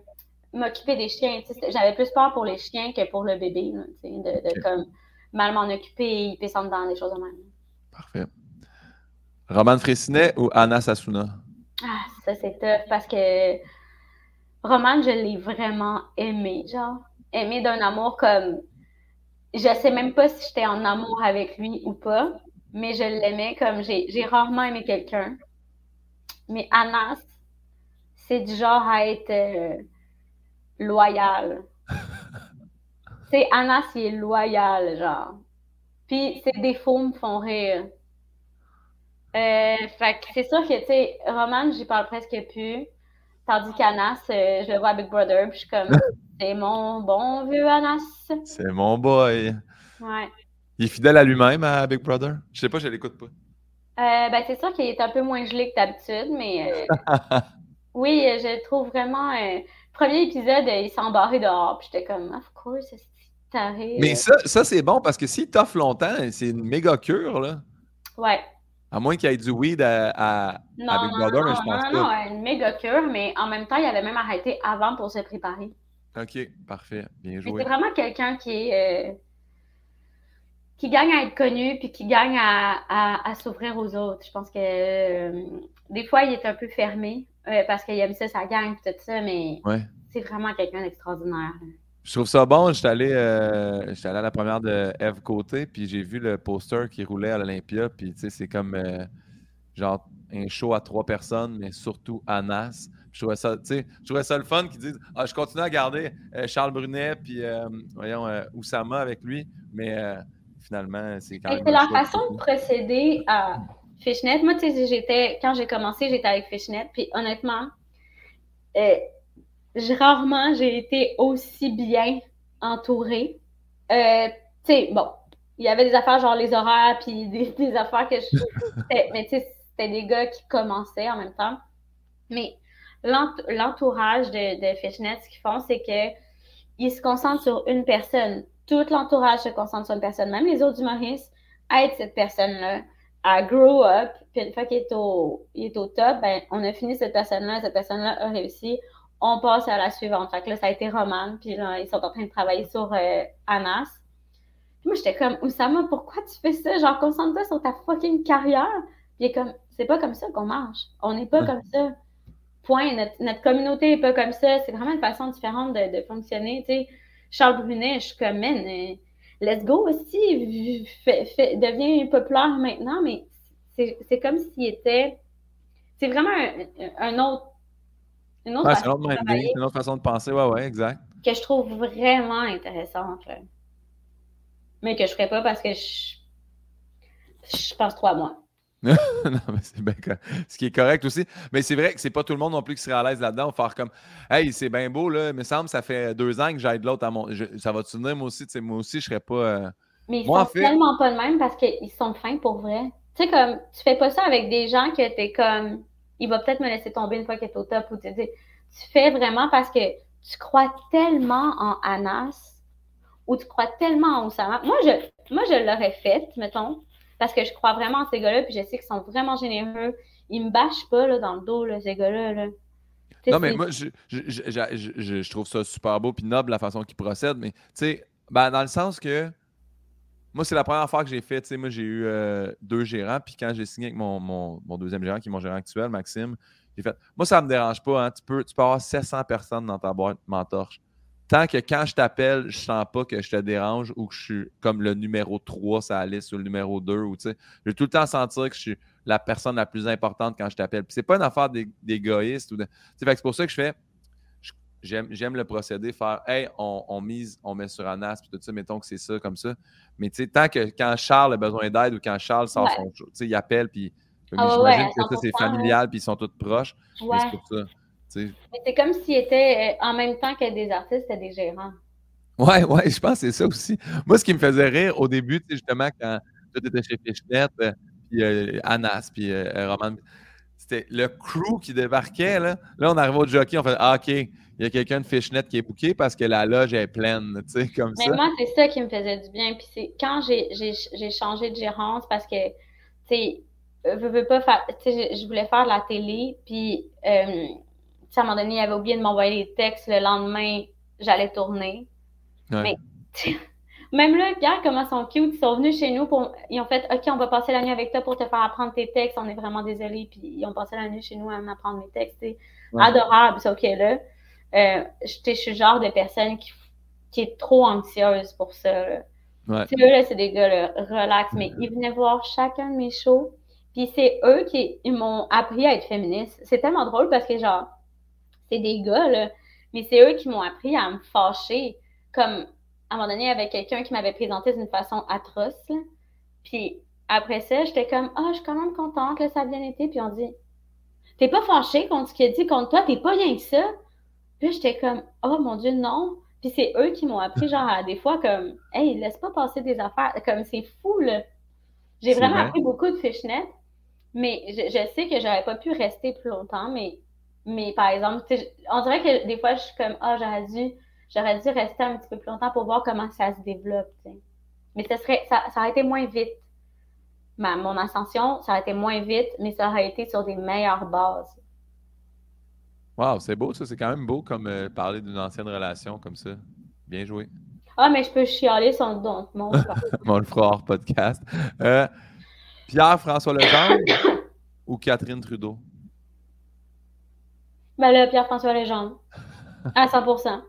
m'occuper des chiens. J'avais plus peur pour les chiens que pour le bébé, de, comme mal m'en occuper et y pisser dans des choses de même. Parfait. Roman Fressinet ou Anna Sassouna? Ah, ça c'est tough parce que Roman, je l'ai vraiment aimé, genre. Aimé d'un amour comme. Je sais même pas si j'étais en amour avec lui ou pas, mais je l'aimais comme j'ai rarement aimé quelqu'un. Mais Anas, c'est du genre à être. Euh, loyal. c'est Anna, c'est loyal, genre. Puis ses défauts me font rire. Euh, fait que c'est sûr que, tu sais, Roman, j'y parle presque plus. Tandis qu'Anas, euh, je le vois à Big Brother, puis je suis comme, c'est mon bon vieux Anas. C'est mon boy. Ouais. Il est fidèle à lui-même à Big Brother? Je sais pas, je l'écoute pas. Euh, ben, c'est sûr qu'il est un peu moins gelé que d'habitude, mais oui, je le trouve vraiment premier épisode, il s'est dehors. Puis j'étais comme, of course, c'est taré. Mais ça, ça c'est bon parce que s'il toffe longtemps, c'est une méga cure, là. Ouais. À moins qu'il y ait du weed à, à, non, Big Brother, non, mais je pense non, pas. Non, une méga cure, mais en même temps, il avait même arrêté avant pour se préparer. OK, parfait. Bien joué. C'est vraiment quelqu'un qui est. Euh, qui gagne à être connu puis qui gagne à, à, à s'ouvrir aux autres. Je pense que euh, des fois, il est un peu fermé parce qu'il aime ça, ça gagne tout ça, mais c'est vraiment quelqu'un d'extraordinaire. Je trouve ça bon. J'étais allé, euh, allé à la première de Eve Côté, puis j'ai vu le poster qui roulait à l'Olympia, puis tu sais, c'est comme euh, genre un show à trois personnes, mais surtout Anas. Je trouvais ça, tu sais, je trouvais ça le fun qu'ils disent Ah, je continue à garder euh, Charles Brunet, puis voyons, Oussama avec lui, mais finalement, c'est quand même. C'est la façon de procéder à Fishnet, moi, tu sais, j'étais, quand j'ai commencé, j'étais avec Fishnet, puis honnêtement, euh, rarement j'ai été aussi bien entourée. Euh, tu sais, bon, il y avait des affaires genre les horaires, puis des, affaires que je. mais tu sais, c'était des gars qui commençaient en même temps. Mais l'entourage de, de Fishnet, ce qu'ils font, c'est que ils se concentrent sur une personne. Tout l'entourage se concentre sur une personne. Même les autres humoristes aident cette personne-là à grow up, puis une fois qu'il est au, il est au top, ben, on a fini cette personne-là, cette personne-là a réussi, on passe à la suivante. Fait que là, ça a été Roman, puis là, ils sont en train de travailler sur euh, Anas. moi, j'étais comme, Oussama, pourquoi tu fais ça? Genre, concentre-toi sur ta fucking carrière. Puis comme, c'est pas comme ça qu'on marche. On n'est pas comme ça. Point. Notre, communauté n'est pas comme ça. C'est vraiment une façon différente de, fonctionner. Tu sais, Charles Brunet, je suis comme, man, euh, let's go aussi. Fait, devient populaire maintenant, mais c'est comme s'il était. C'est vraiment un, autre. Une autre, façon de une autre façon de penser. Ouais, ouais, exact. Que je trouve vraiment intéressante. Mais que je ne ferais pas parce que je, je pense trop à moi. non, mais c'est bien Ce qui est correct aussi. Mais c'est vrai que c'est pas tout le monde non plus qui serait à l'aise là-dedans. Faire comme Hey, c'est bien beau, là. Il me semble ça fait deux ans que j'aide l'autre à mon. ça va te souvenir, moi aussi. Moi aussi, je serais pas. Euh, mais ils sont tellement pas le même parce qu'ils sont fins pour vrai. Tu sais, comme, tu fais pas ça avec des gens que t'es comme. Il va peut-être me laisser tomber une fois qu'il est au top ou tu dis. Tu fais vraiment parce que tu crois tellement en Anas ou tu crois tellement en Oussama. Moi, je, moi, je l'aurais fait, mettons parce que je crois vraiment en ces gars-là, puis je sais qu'ils sont vraiment généreux. Ils me bâchent pas là, dans le dos, là, ces gars-là. Non, mais moi, je, je, trouve ça super beau puis noble la façon qu'ils procèdent, mais tu sais, ben, dans le sens que moi, c'est la première fois que j'ai fait, tu sais, moi, j'ai eu euh, deux gérants, puis quand j'ai signé avec mon, mon, mon, deuxième gérant, qui est mon gérant actuel, Maxime, j'ai fait, moi, ça me dérange pas, hein, tu, peux, tu peux avoir 700 personnes dans ta boîte mentorche tant que quand je t'appelle, je sens pas que je te dérange ou que je suis comme le numéro 3 ça la liste ou le numéro 2 ou tu sais, je vais tout le temps sentir que je suis la personne la plus importante quand je t'appelle. Puis c'est pas une affaire d'égoïste ou de. C'est pour ça que je fais. J'aime le procédé, faire Hey, on, mise, on met sur Anas, puis tout ça, mettons que c'est ça, comme ça. Mais tu sais, tant que quand Charles a besoin d'aide ou quand Charles sort son. Tu sais, il appelle, puis. Ah j'imagine que ça, c'est familial, puis ils sont tous proches. c'est pour ça. C'est comme s'ils étaient, euh, en même temps que des artistes, c'était des gérants. Ouais, ouais, je pense que c'est ça aussi. Moi, ce qui me faisait rire au début, justement, quand tu étais chez Fishnet, euh, puis euh, Anas, puis Roman, c'était le crew qui débarquait. Là, là on arrive au jockey, on fait ah, OK, il y a quelqu'un de Fishnet qui est booké parce que la loge est pleine, tu sais, comme Mais moi, c'est ça qui me faisait du bien. Puis c'est quand j'ai changé de gérance parce que, tu sais, je veux pas faire, tu sais, je voulais faire de la télé, puis à un moment donné, il avait oublié de m'envoyer les textes. Le lendemain, j'allais tourner. Mais même là, Pierre, comment ils sont cute. Ils sont venus chez nous pour. Ils ont fait OK, on va passer la nuit avec toi pour te faire apprendre tes textes. On est vraiment désolés. Puis ils ont passé la nuit chez nous à m'apprendre mes textes. Adorable, c'est OK là. Euh, je suis le genre de personne qui, qui est trop anxieuse pour ça. Là. Eux, là, c'est des gars là, relax, mais ils venaient voir chacun de mes shows. Puis c'est eux qui m'ont appris à être féministe. C'est tellement drôle parce que, genre, c'est des gars, là. Mais c'est eux qui m'ont appris à me fâcher. Comme, à un moment donné, avec quelqu'un qui m'avait présenté d'une façon atroce. Puis après ça, j'étais comme, ah, je suis quand même contente que ça a bien été. Puis on dit, t'es pas fâché contre ce qu'il a dit contre toi, t'es pas rien que ça. Puis j'étais comme, oh mon Dieu, non. Puis c'est eux qui m'ont appris, genre, à des fois, comme, hey, laisse pas passer des affaires. Comme, c'est fou, là. J'ai vraiment appris beaucoup de fishnet, mais je, je sais que j'aurais pas pu rester plus longtemps, mais mais par exemple, on dirait que des fois, je suis comme, ah, j'aurais dû, j'aurais dû rester un petit peu plus longtemps pour voir comment ça se développe. Mais ça, serait, ça, ça aurait été moins vite. Ma, mon ascension, ça aurait été moins vite, mais ça aurait été sur des meilleures bases. Wow, c'est beau ça. C'est quand même beau comme euh, parler d'une ancienne relation comme ça. Bien joué. Ah, mais je peux chialer son don. Mon on le fera hors podcast. Euh, Pierre-François Legendre ou Catherine Trudeau? Ben là, Pierre-François Legendre. À 100%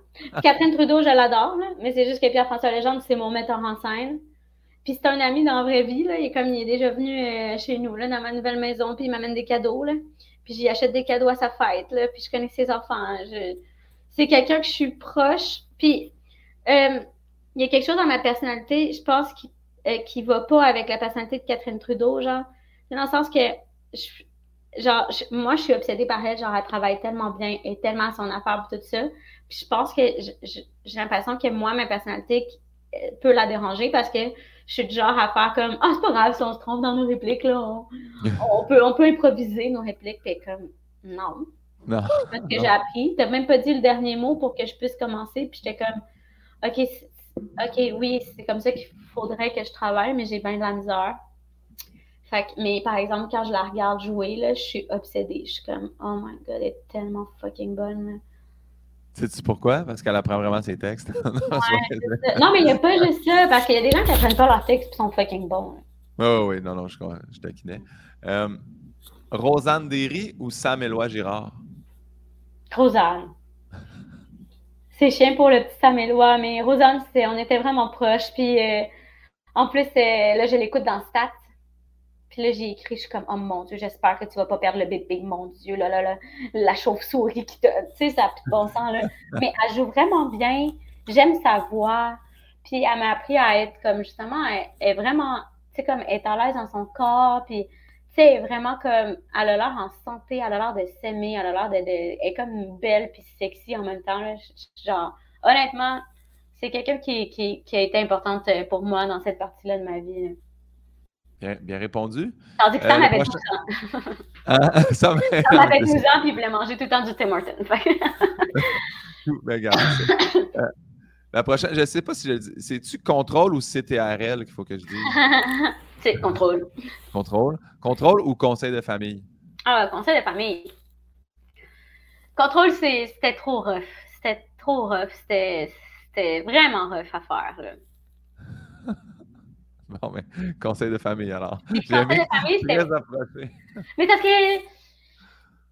Catherine Trudeau, je l'adore, mais c'est juste que Pierre-François Legendre, c'est mon metteur en scène. Puis c'est un ami dans la vraie vie, là. Il est comme il est déjà venu euh, chez nous, là, dans ma nouvelle maison, puis il m'amène des cadeaux, là. Puis j'y achète des cadeaux à sa fête, là. Puis je connais ses enfants. C'est quelqu'un que je suis proche. Puis euh, il y a quelque chose dans ma personnalité, je pense, qui, euh, qui va pas avec la personnalité de Catherine Trudeau, genre. Dans le sens que je, genre, moi, je suis obsédée par elle. Genre, elle travaille tellement bien et tellement à son affaire pour tout ça. Puis je pense que j'ai l'impression que moi, ma personnalité euh, peut la déranger parce que je suis du genre à faire comme Ah, c'est pas grave si on se trompe dans nos répliques, là. On, peut, on peut improviser nos répliques. Puis comme Non. Non. Parce que j'ai appris. T'as même pas dit le dernier mot pour que je puisse commencer. Puis j'étais comme OK, OK, oui, c'est comme ça qu'il faudrait que je travaille, mais j'ai bien de la misère mais par exemple, quand je la regarde jouer, là, je suis obsédée. Je suis comme, oh my god, elle est tellement fucking bonne. Sais-tu pourquoi? Parce qu'elle apprend vraiment ses textes. non, mais il n'y a pas juste ça, parce qu'il y a des gens qui apprennent pas leurs textes et sont fucking bons. Oui, oui, non, non, je, je taquinais. Euh, Rosanne Derry ou Sam Éloi Girard? Rosanne. C'est chien pour le petit Sam Éloi, mais Rosanne, on était vraiment proches. Puis euh, en plus, euh, là, je l'écoute dans Stats. Puis là, j'ai écrit, je suis comme, oh mon Dieu, j'espère que tu vas pas perdre le bébé, mon Dieu, là, là, là, la chauve-souris qui te. Tu sais, ça n'a plus de bon sens, là. Mais elle joue vraiment bien. J'aime sa voix. Puis elle m'a appris à être comme, justement, elle, est vraiment, tu sais, comme, être à l'aise dans son corps. Puis, tu sais, vraiment comme, elle a l'air en santé, elle a l'air de s'aimer, elle a l'air de, Elle est comme belle puis sexy en même temps, là. Genre, honnêtement, c'est quelqu'un qui, qui, qui, a été importante pour moi dans cette partie-là de ma vie. Bien, répondu. Tandis que Sam euh, avait 12 ans. Ah, Sam avait 12 ans puis il voulait manger tout le temps du Tim Hortons. ben, regarde, euh, la prochaine, je ne sais pas si je dis. C'est-tu contrôle ou CTRL qu'il faut que je dise? C'est contrôle. Contrôle. Contrôle ou conseil de famille? Ah, conseil de famille. Contrôle, c'était trop rough. C'était trop rough. C'était vraiment rough à faire. Là. Bon, mais conseil de famille alors. Conseil de famille, c'était. Mais parce que.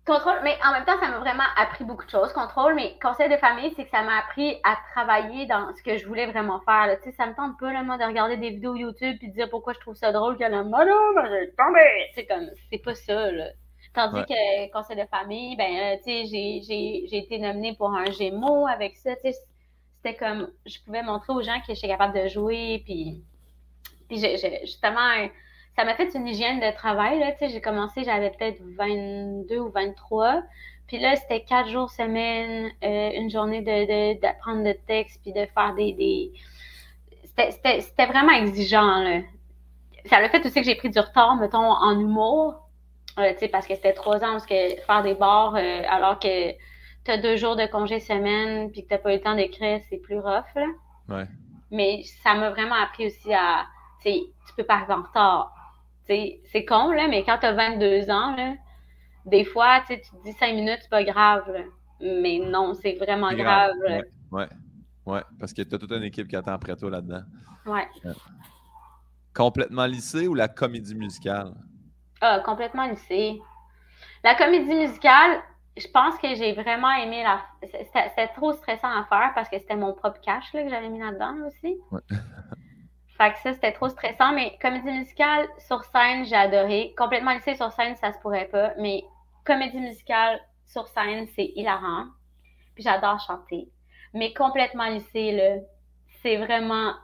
Contrôle, mais en même temps, ça m'a vraiment appris beaucoup de choses. Contrôle, mais conseil de famille, c'est que ça m'a appris à travailler dans ce que je voulais vraiment faire. Tu sais, ça me tente pas, là, moi, de regarder des vidéos YouTube et de dire pourquoi je trouve ça drôle que la mode, j'ai tombé. C'est comme, c'est pas ça, là. Tandis que conseil de famille, ben, euh, tu sais, j'ai été nominée pour un Gémeaux avec ça. Tu sais, c'était comme, je pouvais montrer aux gens que j'étais capable de jouer, puis justement, ça m'a fait une hygiène de travail. Là, j'ai commencé, j'avais peut-être 22 ou 23. Puis là, c'était quatre jours semaine, euh, une journée d'apprendre de, de, texte, puis de faire des. des... C'était vraiment exigeant. Là. Ça a fait aussi que j'ai pris du retard, mettons, en humour. Euh, parce que c'était trois ans, parce que faire des bars euh, alors que tu as deux jours de congé semaine, puis que tu n'as pas eu le temps d'écrire, c'est plus rough. Là. Ouais. Mais ça m'a vraiment appris aussi à, tu peux pas arriver en retard. C'est con, là, mais quand tu as 22 ans, là, des fois, tu te dis 5 minutes, c'est pas grave. Mais non, c'est vraiment grave. Oui, ouais, ouais. parce que tu as toute une équipe qui attend après toi là-dedans. Ouais. Complètement lycée ou la comédie musicale? Ah, complètement lycée. La comédie musicale, je pense que j'ai vraiment aimé la. C'était trop stressant à faire parce que c'était mon propre cash là, que j'avais mis là-dedans aussi. Ouais. Fait que ça, c'était trop stressant. Mais comédie musicale sur scène, j'ai adoré. Complètement lycée sur scène, ça se pourrait pas. Mais comédie musicale sur scène, c'est hilarant. Puis j'adore chanter. Mais complètement lycée, là, c'est vraiment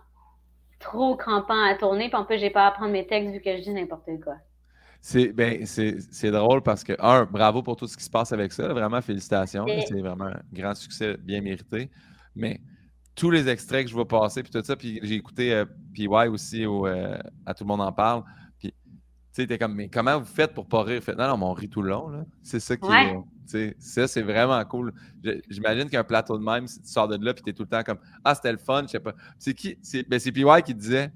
trop crampant à tourner. Puis en plus, j'ai pas à apprendre mes textes vu que je dis n'importe quoi. C'est ben, drôle parce que, un, bravo pour tout ce qui se passe avec ça. Vraiment, félicitations. C'est vraiment un grand succès bien mérité. Mais tous les extraits que je vois passer, puis tout ça, puis j'ai écouté euh, PY aussi, où, euh, à Tout le monde en parle, puis tu sais, t'es comme, mais comment vous faites pour pas rire? Fait, non, non, on rit tout le long, là. C'est ça qui est, tu ça, c'est vraiment cool. J'imagine qu'un plateau de même, si tu sors de là, puis t'es tout le temps comme, ah, c'était le fun, je sais pas. C'est qui? C'est ben, PY qui disait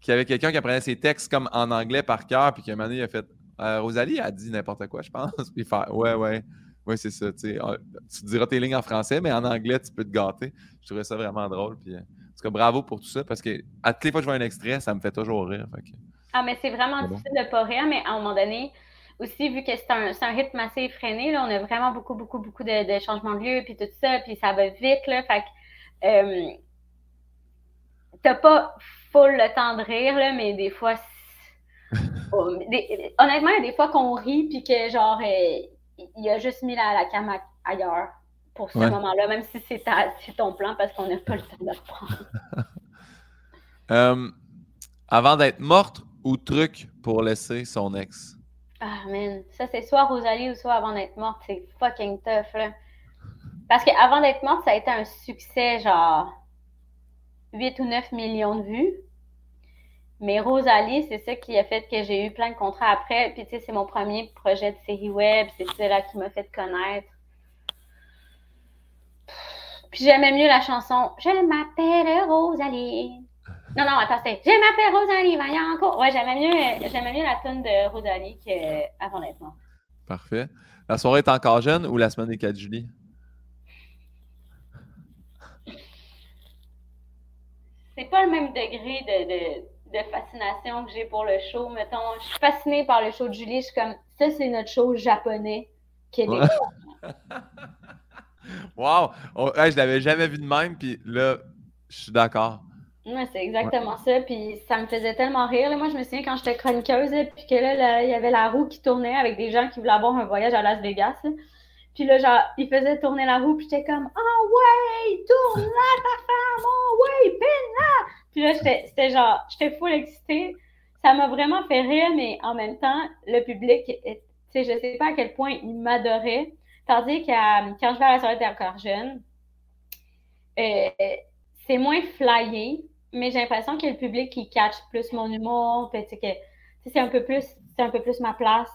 qu'il y avait quelqu'un qui apprenait ses textes comme en anglais par cœur, puis qu'à un moment donné, il a fait, euh, Rosalie a dit n'importe quoi, je pense, puis fait, ouais, ouais. Oui, c'est ça. Ah, tu diras tes lignes en français, mais en anglais, tu peux te gâter. Je trouvais ça vraiment drôle. Puis, euh, en tout cas, bravo pour tout ça, parce que à toutes les fois que je vois un extrait, ça me fait toujours rire. Ah, mais c'est vraiment difficile de pas rire, mais à un moment donné, aussi, vu que c'est un, un, rythme assez effréné, là, on a vraiment beaucoup, beaucoup, beaucoup de, changements de lieu, puis tout ça, puis ça va vite, là. Fait que euh, t'as pas full le temps de rire, là, mais des fois, honnêtement, il y a des fois qu'on rit, puis que genre, euh, il a juste mis la, la cam ailleurs pour ce moment-là, même si c'est ton plan parce qu'on n'a pas le temps de le prendre. Euh, avant d'être morte ou truc pour laisser son ex? Ah, man. Ça, c'est soit Rosalie ou soit avant d'être morte. C'est fucking tough, là. Parce qu'avant d'être morte, ça a été un succès, genre 8 ou 9 millions de vues. Mais Rosalie, c'est ça qui a fait que j'ai eu plein de contrats après. Puis, tu sais, c'est mon premier projet de série web. C'est ça là qui m'a fait connaître. Puis, j'aimais mieux la chanson Je m'appelle Rosalie. Non, non, attends, c'est Je m'appelle Rosalie Vaillancourt. Ouais, j'aimais mieux, j'aimais mieux la tune de Rosalie qu'avant d'être morte. Parfait. La soirée est encore jeune ou la semaine des 4 juillet? C'est pas le même degré de fascination que j'ai pour le show. Mettons, je suis fascinée par le show de Julie. Je suis comme, ça, c'est notre show japonais québécois. wow! Oh, je l'avais jamais vu de même, puis là, je suis d'accord. Ouais, c'est exactement ça. Puis ça me faisait tellement rire. Moi, je me souviens quand j'étais chroniqueuse, puis que là, il y avait la roue qui tournait avec des gens qui voulaient avoir un voyage à Las Vegas. Puis là, genre, il faisait tourner la roue, puis j'étais comme Ah oh, ouais, tourne là ta femme, oh ouais, pine là! Puis là, c'était genre, j'étais full excitée. Ça m'a vraiment fait rire, mais en même temps, le public, tu sais, je sais pas à quel point il m'adorait. Tandis que quand je vais à la soirée encore jeune, euh, c'est moins flyé, mais j'ai l'impression que le public qui catch plus mon humour, que c'est un peu plus, c'est un peu plus ma place.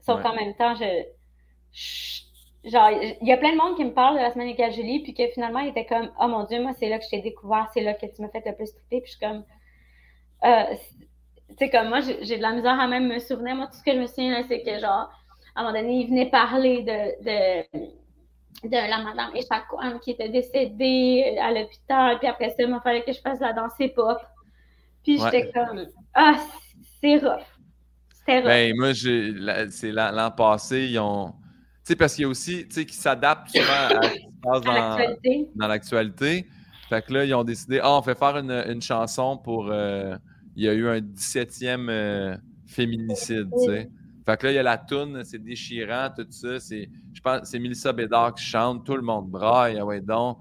Sauf qu'en même temps, je genre, il y a plein de monde qui me parle de la semaine avec Julie, puis que finalement, il était comme, oh mon Dieu, moi, c'est là que je t'ai découvert, c'est là que tu m'as fait le plus triper, puis je suis comme, euh, tu sais, comme moi, j'ai de la misère à même me souvenir. Moi, tout ce que je me souviens, c'est que, genre, à un moment donné, il venait parler de, de, de la madame Echaquan qui était décédée à l'hôpital, puis après ça, il m'a fallu que je fasse la danse pop. Puis j'étais comme, ah, c'est rough. C'était rough. Ben, moi, c'est l'an passé, ils ont sais, parce qu'il y a aussi, tu sais, qui s'adaptent souvent à ce qui se passe dans, l'actualité. Fait que là, ils ont décidé, ah, on fait faire une, chanson pour. Euh, il y a eu un 17e euh, féminicide, tu sais. Fait que là, il y a la toune, c'est déchirant, tout ça. C'est, je pense c'est Melissa Bédard qui chante, tout le monde braille, ah ouais, donc.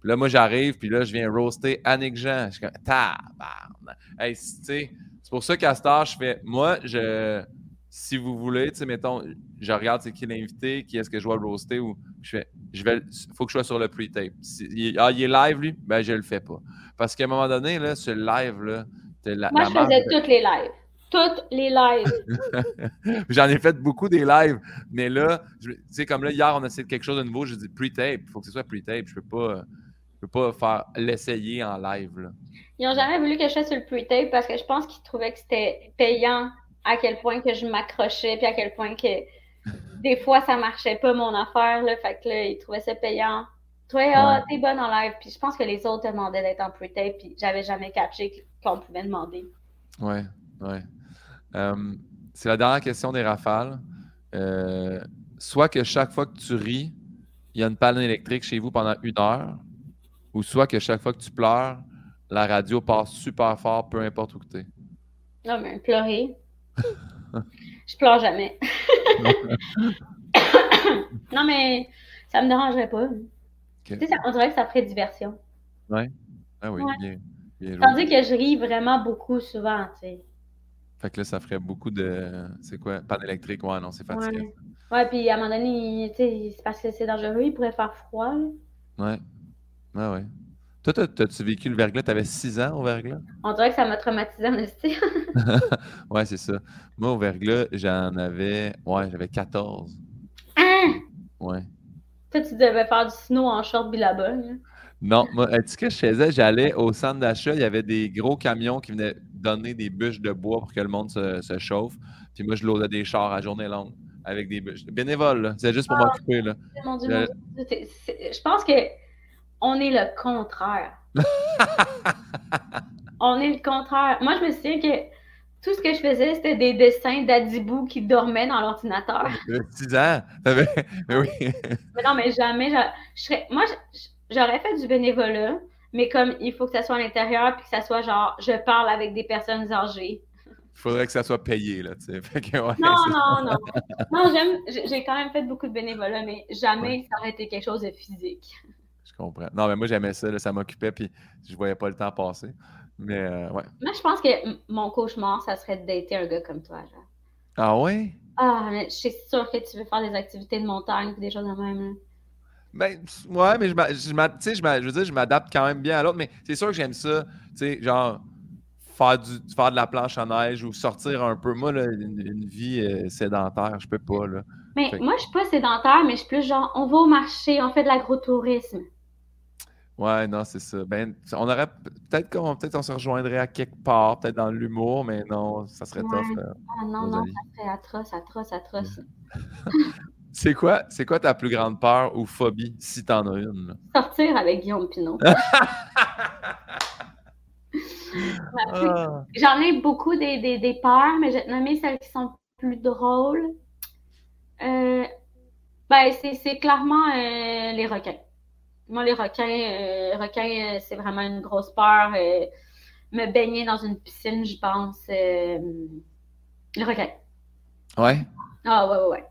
Puis là, moi, j'arrive, puis là, je viens roaster Annick Jean. Je suis comme, tabarnak. Hey, c'est pour ça qu'à ce je fais, moi, je si vous voulez, tu sais, mettons, je regarde c'est qui l'invité, qui est-ce que je dois roaster ou je fais, je vais, faut que je sois sur le pre-tape. Si, ah, il est live, lui, ben je le fais pas. Parce qu'à un moment donné, là, ce live-là, la, Moi, je faisais toutes les lives. Toutes les lives. J'en ai fait beaucoup des lives, mais là, tu sais, comme là, hier, on a essayé quelque chose de nouveau, je dis pre-tape, il faut que ce soit pre-tape. Je peux pas. Je peux pas faire l'essayer en live. Là. Ils n'ont jamais voulu que je fasse sur le pre-tape parce que je pense qu'ils trouvaient que c'était payant à quel point que je m'accrochais, puis à quel point que des fois, ça marchait pas mon affaire. Là, fait que là, ils trouvaient ça payant. Toi, ah, t'es bonne en live. Puis je pense que les autres demandaient d'être en pre-tape, puis j'avais jamais catché qu'on pouvait demander. Ouais, ouais. Euh, c'est la dernière question des rafales. Euh, soit que chaque fois que tu ris, il y a une panne électrique chez vous pendant une heure, ou soit que chaque fois que tu pleures, la radio passe super fort, peu importe où tu es. Non, mais pleurer, je pleure jamais. non, mais ça me dérangerait pas. Tu sais, on dirait que ça ferait diversion. Ouais. Ah oui, bien, Tandis que je ris vraiment beaucoup souvent, tu sais. Fait que là, ça ferait beaucoup de. C'est quoi? Panne électrique, ouais, non, c'est fatigué. Ouais. ouais, puis à un moment donné, tu sais, c'est parce que c'est dangereux, il pourrait faire froid. Ouais. Ouais, ouais. Toi, as-tu vécu le verglas? Tu avais 6 ans au verglas? On dirait que ça m'a traumatisé en estime. ouais, c'est ça. Moi, au verglas, j'en avais. Ouais, j'avais 14. Hein? Ouais. Toi, tu devais faire du snow en short là-bas. Non, moi, tu sais que je faisais? J'allais au centre d'achat, il y avait des gros camions qui venaient donner des bûches de bois pour que le monde se, chauffe. Puis moi, je loadais des chars à journée longue avec des bûches. Bénévole, là. C'est juste pour ah, m'occuper, là. Mon Dieu, mon Dieu. Je pense que on est le contraire. on est le contraire. Moi, je me souviens que tout ce que je faisais, c'était des dessins d'Adibou qui dormaient dans l'ordinateur. 6 ans? mais oui. mais non, mais jamais. Je, moi, j'aurais fait du bénévolat, mais comme il faut que ça soit à l'intérieur puis que ça soit genre, je parle avec des personnes âgées. Il faudrait que ça soit payé, là, tu sais. non, non, non. Non, j'aime, j'ai quand même fait beaucoup de bénévolat, mais jamais ça aurait été quelque chose de physique. Je comprends. Non, mais moi, j'aimais ça. ça m'occupait, puis je voyais pas le temps passer. Mais euh, ouais. Moi, je pense que mon cauchemar, ça serait de dater un gars comme toi. Genre. Ah ouais? Ah, mais je suis sûre que tu veux faire des activités de montagne ou des choses de même. Ben, ouais, mais je, je, je veux dire, je m'adapte quand même bien à l'autre, mais c'est sûr que j'aime ça. Tu sais, genre, faire, du, faire de la planche à neige ou sortir un peu. Moi, là, une, vie euh, sédentaire, je peux pas. Là. Mais moi, je suis pas sédentaire, mais je suis plus genre, on va au marché, on fait de l'agro-tourisme. Ouais, non, c'est ça. Ben, on aurait peut-être qu'on peut-être on se rejoindrait à quelque part, peut-être dans l'humour, mais non, ça serait tough. Euh, ah non, non, ça serait atroce, atroce, atroce. c'est quoi, c'est quoi ta plus grande peur ou phobie, si t'en as une? Sortir avec Guillaume Pinot. Ah. J'en ai beaucoup des, des, des peurs, mais j'ai nommé celles qui sont plus drôles. Euh, ben, c'est clairement euh, les requins. Moi, les requins, euh, requins, c'est vraiment une grosse peur. me baigner dans une piscine, je pense. les requins. Ouais? Ah, ouais, ouais, ouais.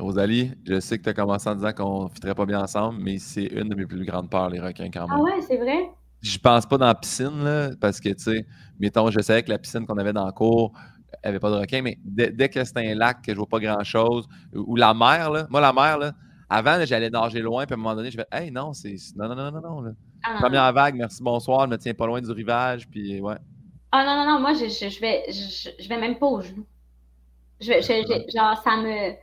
Rosalie, je sais que tu as commencé en disant qu'on ne fitterait pas bien ensemble, mais c'est une de mes plus grandes peurs, les requins, quand même. Ah ouais, c'est vrai? Je pense pas dans la piscine, là, parce que, tu sais, mettons, je savais que la piscine qu'on avait dans le cours n'avait pas de requins, mais dès, que c'était un lac, que je vois pas grand-chose, ou, la mer, là, moi, la mer, là, avant, j'allais nager loin, puis à un moment donné, je vais Hey, non, c'est. Non, non, non, non, non. Ah, Première vague, merci, bonsoir, je me tiens pas loin du rivage, puis ouais. Ah non, non, non, moi, je, je, vais, je, vais même pas au genou. Je genre, ça me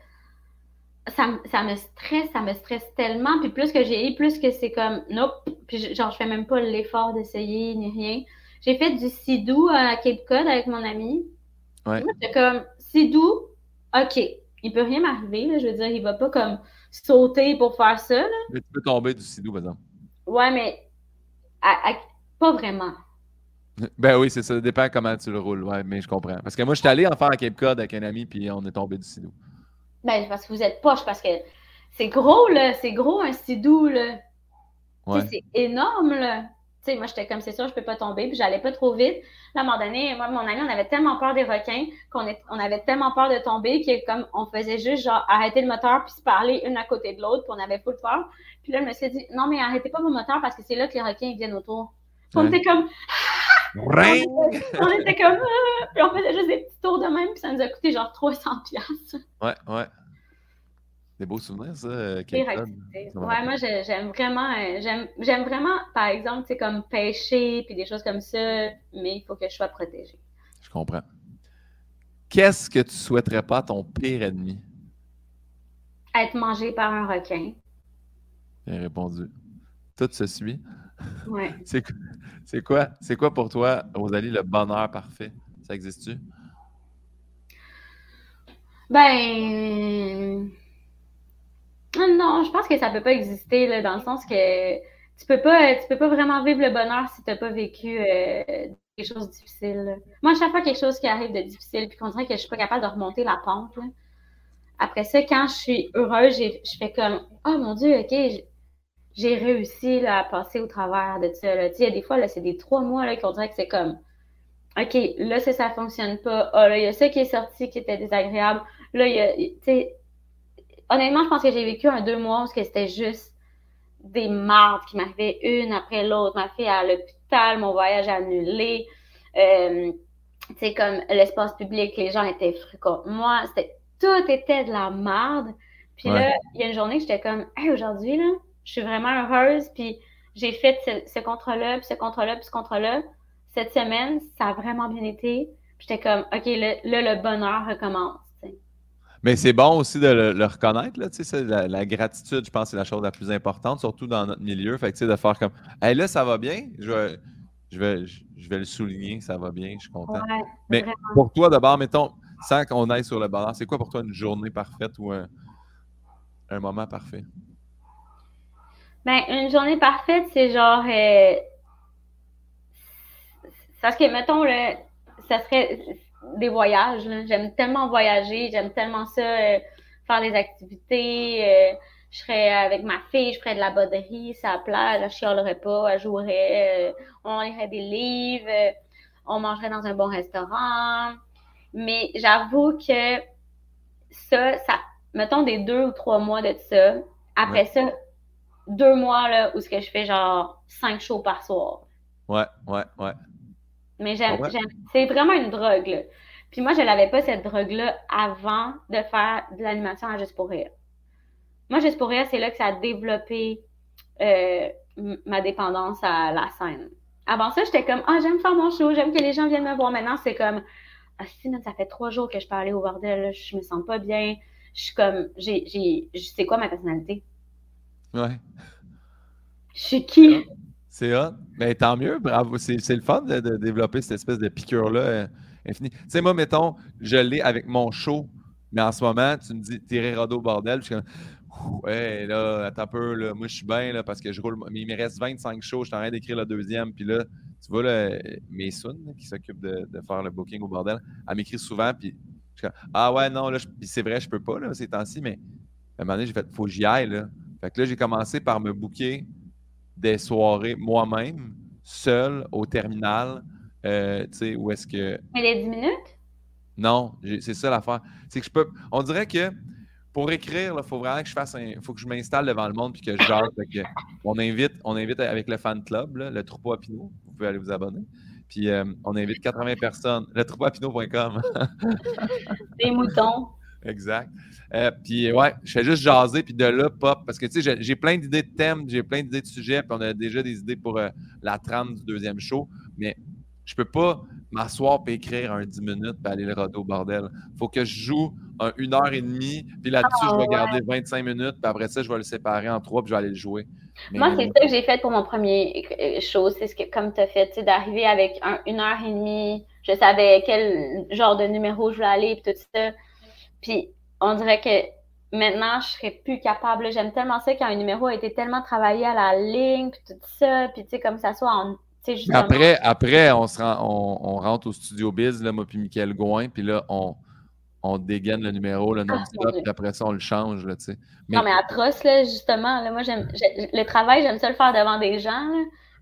ça, ça, me stresse, ça me stresse tellement. Puis plus que j'ai plus que c'est comme, nope. Puis genre, je fais même pas l'effort d'essayer ni rien. J'ai fait du sidou à Cape Cod avec mon ami. Ouais. Moi, comme, sidou, OK, il peut rien m'arriver. Je veux dire, il va pas comme sauter pour faire ça. Là. Mais tu peux tomber du sidou, par exemple. Ouais, mais pas vraiment. Ben oui, c'est ça. Dépend comment tu le roules. Ouais, mais je comprends. Parce que moi, je suis allé en faire à Cape Cod avec un ami, puis on est tombé du sidou. Ben, parce que vous êtes poche, parce que c'est gros, là. C'est gros, un sidou, là. C'est énorme, là. Tu sais, moi, j'étais comme, c'est sûr, je peux pas tomber, puis j'allais pas trop vite. Là, à un moment donné, moi, mon ami, on avait tellement peur des requins qu'on on avait tellement peur de tomber que comme on faisait juste, genre, arrêter le moteur puis se parler une à côté de l'autre, puis on avait full peur. Puis là, je me suis dit, non, mais arrêtez pas vos moteurs parce que c'est là que les requins viennent autour. on était comme, on était comme, ah! puis on faisait juste des petits tours de même, puis ça nous a coûté genre 300 pièces. Ouais, ouais. Des beaux souvenirs, ça, euh, Ouais, moi, j'aime vraiment, euh, j'aime vraiment, par exemple, c'est comme pêcher, puis des choses comme ça, mais il faut que je sois protégée. Je comprends. Qu'est-ce que tu souhaiterais pas à ton pire ennemi? Être mangé par un requin. Bien répondu. Tout se suit. Ouais. c'est quoi, c'est quoi pour toi, Rosalie, le bonheur parfait? Ça existe-tu? Ben. Non, je pense que ça peut pas exister, dans le sens que tu peux pas, tu peux pas vraiment vivre le bonheur si tu n'as pas vécu euh, des choses difficiles. Moi, chaque fois quelque chose qui arrive de difficile, puis qu'on dirait que je suis pas capable de remonter la pente, après ça, quand je suis heureuse, je fais comme Oh mon Dieu, ok, j'ai réussi à passer au travers de ça. Là. Il y a des fois, c'est des trois mois qu'on dirait que c'est comme OK, là, ça, ça fonctionne pas. Ah, là, il y a ça qui est sorti qui était désagréable. Là, il y a, tu sais, honnêtement, je pense que j'ai vécu un deux mois où c'était juste des mardes qui m'arrivaient une après l'autre. Ma fille à l'hôpital, mon voyage annulé. Euh, tu sais, comme l'espace public, les gens étaient fru moi. C'était, tout était de la merde. Puis là, il y a une journée, j'étais comme, hey, aujourd'hui, là, je suis vraiment heureuse, puis j'ai fait ce, ce contrat-là, puis ce contrat-là, puis ce contrat-là. Cette semaine, ça a vraiment bien été. J'étais comme, OK, là, le bonheur recommence. Mais c'est bon aussi de le, reconnaître. Là, la, la, gratitude, je pense, c'est la chose la plus importante, surtout dans notre milieu. Fait que, de faire comme hey, là, ça va bien, je vais, je vais, je vais le souligner, ça va bien, je suis content. Mais pour toi, d'abord, mettons, sans qu'on aille sur le bonheur, c'est quoi pour toi une journée parfaite ou un, un moment parfait? Ben, une journée parfaite, c'est genre. Euh, parce que, mettons, le, ça serait des voyages. J'aime tellement voyager, j'aime tellement ça, euh, faire des activités. Euh, je serais avec ma fille, je ferais de la boderie, ça plage, je chialerais pas, elle jouerait, on lirait des livres, on mangerait dans un bon restaurant. Mais j'avoue que ça, ça, mettons des deux ou trois mois de ça. Après ça, deux mois là, où ce que je fais genre cinq shows par soir. Ouais, ouais, ouais. Mais j'aime, ah c'est vraiment une drogue. Là. Puis moi, je n'avais pas cette drogue-là avant de faire de l'animation à Juste pour rire. Moi, Juste pour rire, c'est là que ça a développé euh, ma dépendance à la scène. Avant ça, j'étais comme, ah, j'aime faire mon show, j'aime que les gens viennent me voir. Maintenant, c'est comme, ah, si, ça fait trois jours que je parlais au bordel, je me sens pas bien. Je suis comme, j'ai, j'ai, c'est quoi ma personnalité? Ouais. Je suis qui? C'est hot. Mais tant mieux, bravo. C'est le fun de, développer cette espèce de piqûre-là euh, infinie. Tu sais, moi, mettons, je l'ai avec mon show, mais en ce moment, tu me dis, t'es Rodo bordel. Je suis comme, Ouais, là, attends un peu, là. Moi, je suis bien, là, parce que je roule. Mais il me reste 25 shows. Je suis en train d'écrire le deuxième. Puis là, tu vois, là, mes qui s'occupe de, faire le booking au bordel, elle m'écrit souvent. Puis je ah ouais, non, là, c'est vrai, je peux pas, là, ces temps-ci. Mais à un moment donné, j'ai fait, faut que j'y aille, là. Fait que là, j'ai commencé par me booker des soirées moi-même, seul, au terminal. Euh, tu sais, où est-ce que. Mais les 10 minutes? Non, c'est ça l'affaire. C'est que je peux. On dirait que pour écrire, il faut vraiment que je fasse un. faut que je m'installe devant le monde puis que je jase. on, invite, on invite avec le fan club, le troupeau à Pinot. Vous pouvez aller vous abonner. Puis euh, on invite 80 personnes. Le troupeau à Pinot.com. Des moutons. Exact. Euh, puis ouais, je fais juste jaser, puis de là, pop. Parce que tu sais, j'ai plein d'idées de thèmes, j'ai plein d'idées de sujets, puis on a déjà des idées pour euh, la trame du deuxième show. Mais je peux pas m'asseoir et écrire un 10 minutes puis aller le roder au bordel. faut que je joue une heure et demie, puis là-dessus, je vais ah, garder 25 minutes, puis après ça, je vais le séparer en trois, puis je vais aller le jouer. Moi, c'est ça que j'ai fait pour mon premier euh, show. C'est ce que, comme tu as fait, d'arriver avec une heure et demie. Je savais quel genre de numéro je voulais aller, puis tout ça. Puis on dirait que maintenant, je serais plus capable. J'aime tellement ça quand un numéro a été tellement travaillé à la ligne, puis tout ça, puis tu sais, comme ça soit en après, après on, se rend, on, rentre au studio Biz, là, moi puis Michael Gouin, puis là, on, on dégaine le numéro le non-stop, ah, puis après ça, on le change. Là, mais... Non, mais atroce, là, justement. Là, moi, j'aime le travail, j'aime ça le faire devant des gens.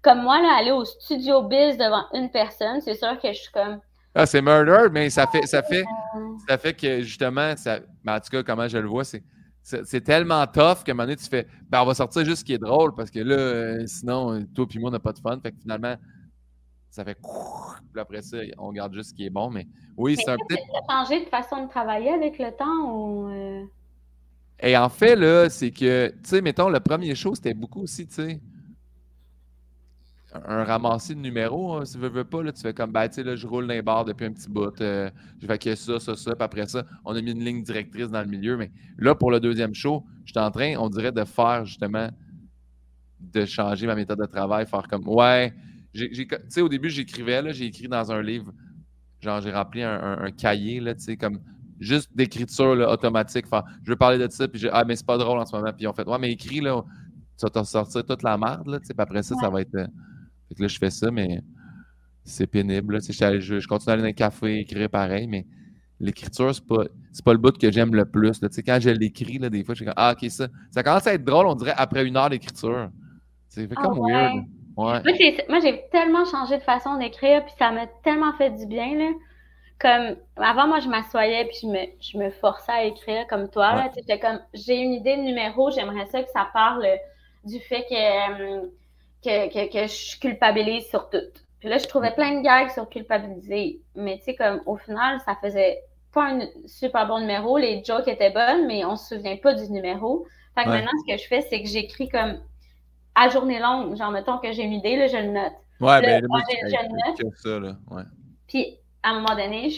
Comme moi, là, aller au studio Biz devant une personne, c'est sûr que je suis comme. Ah, c'est murder, mais ça fait, ça fait, ça fait que justement, ça, en tout cas, comment je le vois, c'est c'est tellement tough qu'à un moment donné, tu fais ben, on va sortir juste ce qui est drôle parce que là, euh, sinon, toi et moi, on n'a pas de fun. Fait que finalement, ça fait puis après ça, on garde juste ce qui est bon. Mais oui, c'est un peu. changé de façon de travailler avec le temps ou. Euh? Et en fait, là, c'est que, tu sais, mettons, le premier show, c'était beaucoup aussi, tu sais un ramassis de numéros. Hein, si tu veux, veux pas, là, tu fais comme, ben, tu sais, là, je roule dans les bars depuis un petit bout. Euh, je fais que ça, ça, ça. Puis après ça, on a mis une ligne directrice dans le milieu. Mais là, pour le deuxième show, je suis en train, on dirait, de faire justement, de changer ma méthode de travail, faire comme, ouais. Tu sais, au début, j'écrivais, là, j'ai écrit dans un livre, genre, j'ai rempli un, cahier, là, tu sais, comme juste d'écriture automatique. Faire, je veux parler de ça, puis je, ah, mais c'est pas drôle en ce moment. Puis on fait, ouais, mais écris, là, tu vas te sortir toute la merde, là, tu sais, puis après ça, ça va être. Euh, fait que là, je fais ça, mais c'est pénible. Je, je, continue à aller dans un café, écrire pareil, mais l'écriture, c'est pas, pas le bout que j'aime le plus. Là. Quand je l'écris, des fois, je suis comme Ah, ok, ça. Ça commence à être drôle, on dirait, après une heure d'écriture. C'est ah comme weird. Ouais. Moi, j'ai tellement changé de façon d'écrire, puis ça m'a tellement fait du bien. Là. Comme avant, moi, je m'assoyais puis je me, je me forçais à écrire comme toi. J'étais comme j'ai une idée de numéro, j'aimerais ça que ça parle du fait que. Hum, que, je culpabilise sur tout. Puis là, je trouvais plein de gags sur culpabiliser. Mais tu sais, comme au final, ça faisait pas un super bon numéro. Les jokes étaient bonnes, mais on se souvient pas du numéro. Fait que maintenant, ce que je fais, c'est que j'écris comme à journée longue. Genre, mettons que j'ai une idée, là, je le note. Ouais, ben, je, note. Ça, là. Ouais. Puis, à un moment donné,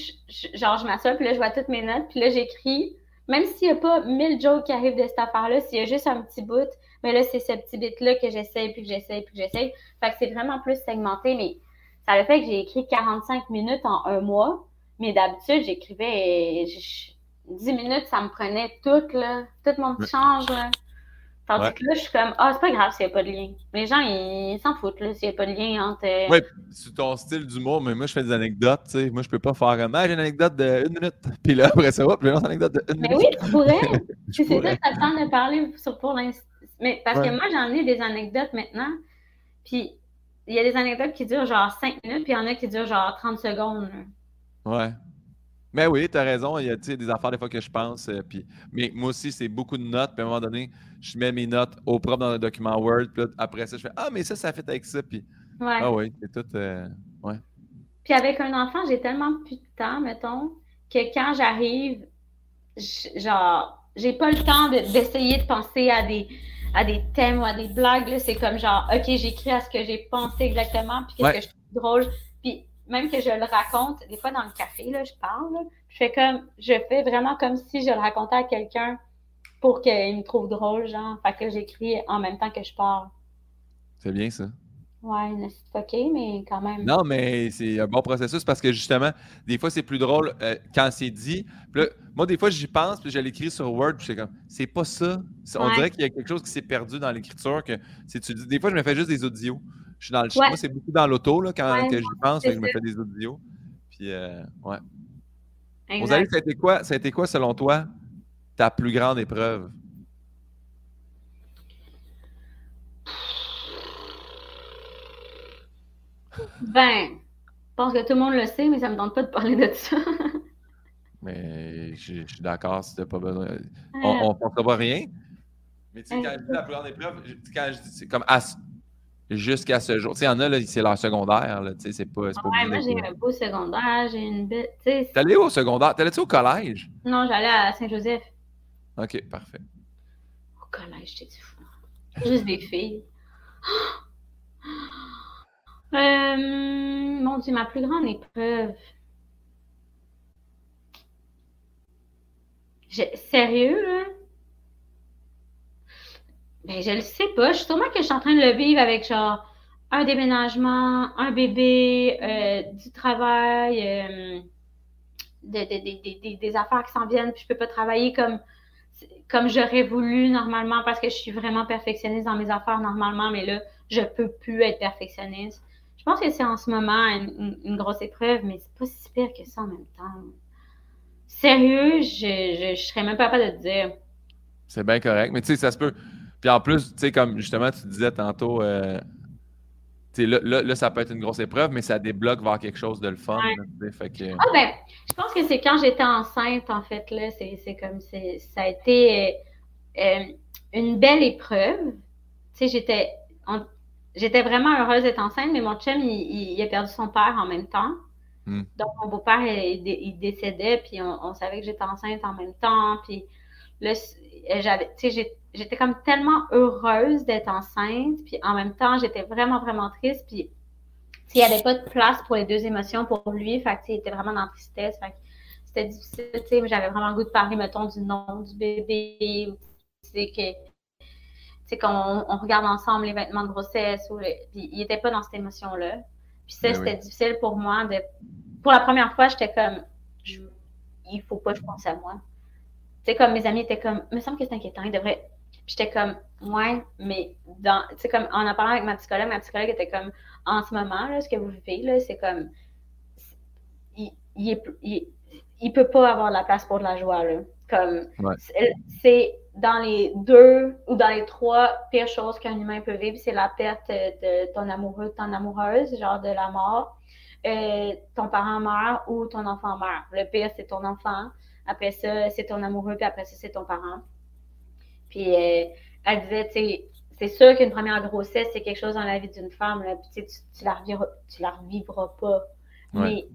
genre, je m'assois, puis là, je vois toutes mes notes, puis là, j'écris. Même s'il n'y a pas mille jokes qui arrivent de cette affaire-là, s'il y a juste un petit bout, mais là, c'est ce petit bit-là que j'essaie, puis que j'essaie, puis que j'essaie. Fait que c'est vraiment plus segmenté, mais ça le fait que j'ai écrit 45 minutes en un mois. Mais d'habitude, j'écrivais 10 minutes, ça me prenait tout, là, tout mon petit change. Là. Tandis que là, je suis comme, ah, c'est pas grave s'il n'y a pas de lien. Les gens, ils s'en foutent s'il n'y a pas de lien entre. Euh, oui, c'est ton style d'humour, mais moi, je fais des anecdotes, tu sais. Moi, je peux pas faire un ah, j'ai une anecdote de une minute. Puis là, après ça, hop, j'ai une anecdote de une minute. Mais oui, tu pourrais. c'est ça, ça le temps de parler sur, pour l'instant. Mais parce que moi, j'en ai des anecdotes maintenant. Puis il y a des anecdotes qui durent genre 5 minutes, puis il y en a qui durent genre 30 secondes. Ouais. Mais oui, tu as raison. Il y a des affaires des fois que je pense. Euh, puis, mais moi aussi, c'est beaucoup de notes. Puis à un moment donné, je mets mes notes au propre dans le document Word. Puis après ça, je fais Ah, mais ça, ça fait avec ça. Puis, ouais. Ah oui, c'est tout. Euh, ouais. Puis avec un enfant, j'ai tellement plus de temps, mettons, que quand j'arrive, genre, j'ai pas le temps d'essayer de penser à des à des thèmes ou à des blagues. C'est comme genre, OK, j'écris à ce que j'ai pensé exactement, puis qu'est-ce que je trouve drôle. Puis même que je le raconte, des fois dans le café, là, je parle, je fais comme, je fais vraiment comme si je le racontais à quelqu'un pour qu'il me trouve drôle, genre. Fait que j'écris en même temps que je parle. C'est bien ça. Ouais, OK, mais quand même. Non, mais c'est un bon processus parce que justement, des fois, c'est plus drôle euh, quand c'est dit. moi, des fois, j'y pense, puis je l'écris sur Word, puis je comme, c'est pas ça. On dirait qu'il y a quelque chose qui s'est perdu dans l'écriture. que tu Des fois, je me fais juste des audios. Je suis dans le Moi, c'est beaucoup dans l'auto là, quand j'y pense, je me fais des audios. Puis, euh, ouais. Rosalie, ça a été quoi, ça a été quoi, selon toi, ta plus grande épreuve? Ben, je pense que tout le monde le sait, mais ça ne me tente pas de parler de ça. mais je, suis d'accord si tu n'as pas besoin. On ne pensera pas rien. Mais tu sais, quand je dis la plus grande épreuve, quand je dis c'est comme jusqu'à ce jour. Tu sais, il y en a, c'est leur secondaire. Là, tu sais, c'est pas, pas ouais, moi, j'ai un beau secondaire. J'ai une belle. T'es allé au secondaire? T'allais-tu au collège? Non, j'allais à Saint-Joseph. OK, parfait. Au collège, j'étais du fou. Juste des filles. Euh, mon Dieu, ma plus grande épreuve. Sérieux, là? Ben, je le sais pas. Je suis sûrement que je suis en train de le vivre avec genre un déménagement, un bébé, euh, du travail, euh, des affaires qui s'en viennent, puis je peux pas travailler comme, comme j'aurais voulu normalement parce que je suis vraiment perfectionniste dans mes affaires normalement, mais là, je peux plus être perfectionniste. Je pense que c'est en ce moment une, grosse épreuve, mais c'est pas si pire que ça en même temps. Sérieux, je, serais même pas capable de te dire. C'est bien correct, mais tu sais, ça se peut. Puis en plus, tu sais, comme justement tu disais tantôt, euh, là, là, ça peut être une grosse épreuve, mais ça débloque vers quelque chose de le fun. fait que... Ah ben, je pense que c'est quand j'étais enceinte, en fait, là, c'est comme ça a été euh, une belle épreuve. Tu sais, j'étais j'étais vraiment heureuse d'être enceinte, mais mon chum, il, a perdu son père en même temps. Hmm. Donc, mon beau-père, il, décédait, puis on, savait que j'étais enceinte en même temps. Puis là, j'avais, j'étais comme tellement heureuse d'être enceinte, puis en même temps, j'étais vraiment, vraiment triste. Puis, il n'y avait pas de place pour les deux émotions pour lui. Fait il était vraiment dans la tristesse. c'était difficile, j'avais vraiment le goût de parler, mettons, du nom du bébé. Tu que sais, quand on, regarde ensemble les vêtements de grossesse, ou puis il n'était pas dans cette émotion-là. Puis ça, ben c'était difficile pour moi. De... Pour la première fois, j'étais comme, je... il faut pas que je pense à moi. Tu sais, comme mes amis étaient comme, il me semble que c'est inquiétant, il devrait. J'étais comme, ouais, mais dans, tu sais, comme en en parlant avec ma psychologue, ma psychologue était comme, en ce moment, là, ce que vous vivez, là, c'est comme, il, il, il, peut pas avoir la place pour de la joie, là. Comme, c'est dans les deux ou dans les trois pires choses qu'un humain peut vivre, c'est la perte de ton amoureux, ton amoureuse, genre de la mort, euh, ton parent meurt ou ton enfant meurt. Le pire, c'est ton enfant. Après ça, c'est ton amoureux, puis après ça, c'est ton parent. Puis euh, elle disait, tu sais, c'est sûr qu'une première grossesse, c'est quelque chose dans la vie d'une femme, là, puis tu, tu, la revivras, tu la revivras pas. Mais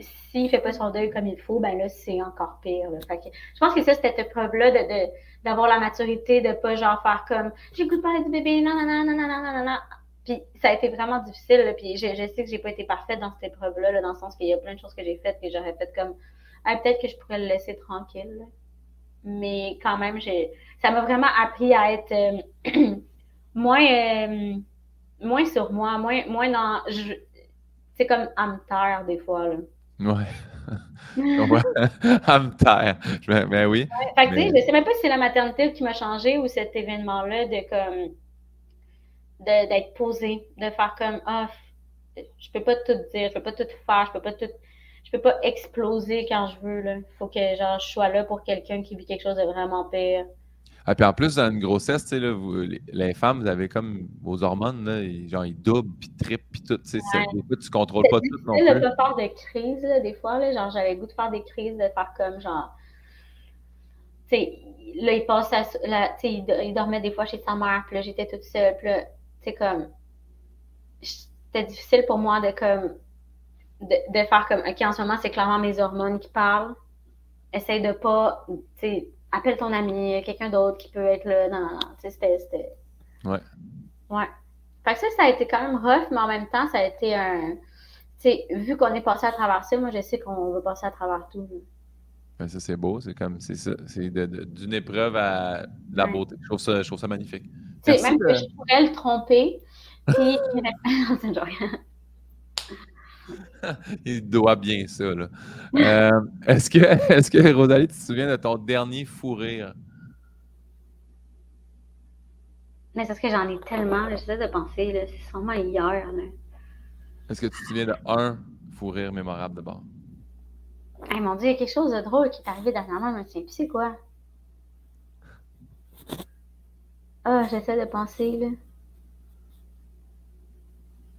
s'il ne fait pas son deuil comme il faut, ben là, c'est encore pire. je pense que ça, cette épreuve-là de, d'avoir la maturité, de ne pas genre faire comme j'ai goût de parler du bébé, non, non, non, non, non, non, non. Puis ça a été vraiment difficile. puis je, sais que j'ai pas été parfaite dans cette épreuve-là, dans le sens qu'il y a plein de choses que j'ai faites que j'aurais fait comme peut-être que je pourrais le laisser tranquille. Mais quand même, j'ai ça m'a vraiment appris à être euh, moins, euh, moins sur moi, moins, moins dans. C'est comme à me taire des fois. Ouais. à me taire. Ben oui. Fait que, mais... Je sais même pas si c'est la maternité qui m'a changé ou cet événement-là de comme d'être posé, de faire comme ah, je peux pas tout dire, je peux pas tout faire, je peux pas tout. Je peux pas exploser quand je veux. Il faut que genre, je sois là pour quelqu'un qui vit quelque chose de vraiment pire. Ah, puis en plus, dans une grossesse, tu sais, là, les, femmes, vous avez comme vos hormones, là, genre, ils doublent, puis trippent, puis tout. Tu sais, des fois, tu contrôles pas tout non plus. pas faire de crise, là, des fois. Là, genre, j'avais le goût de faire des crises, de faire comme, genre... Tu sais, là, il passe à... Là, tu sais, il, dormait des fois chez sa mère, puis là, j'étais toute seule, puis là, tu sais, comme... C'était difficile pour moi de, comme... De, de faire comme, OK, en ce moment, c'est clairement mes hormones qui parlent. Essaye de pas, tu sais appelle ton ami, quelqu'un d'autre qui peut être là. Non, non, non. Tu sais, c'était. Ouais. Ouais. Fait que ça, ça a été quand même rough, mais en même temps, ça a été un. Tu sais, vu qu'on est passé à travers ça, moi, je sais qu'on va passer à travers tout. Ben, ça, c'est beau. C'est comme. C'est ça. C'est d'une épreuve à de la beauté. Je trouve ça, je trouve ça magnifique. Tu sais, même que je pourrais le tromper. Puis, Il doit bien ça, là. Euh, est-ce, que, est-ce que, Rosalie, tu te souviens de ton dernier fou rire? Mais c'est parce que j'en ai tellement, j'essaie de penser, là, c'est sûrement hier. Là. Est-ce que tu te souviens de un fou rire mémorable de bord? Hey, mon Dieu, il y a quelque chose de drôle qui est arrivé dernièrement, mais je c'est quoi. Ah, j'essaie de penser, là.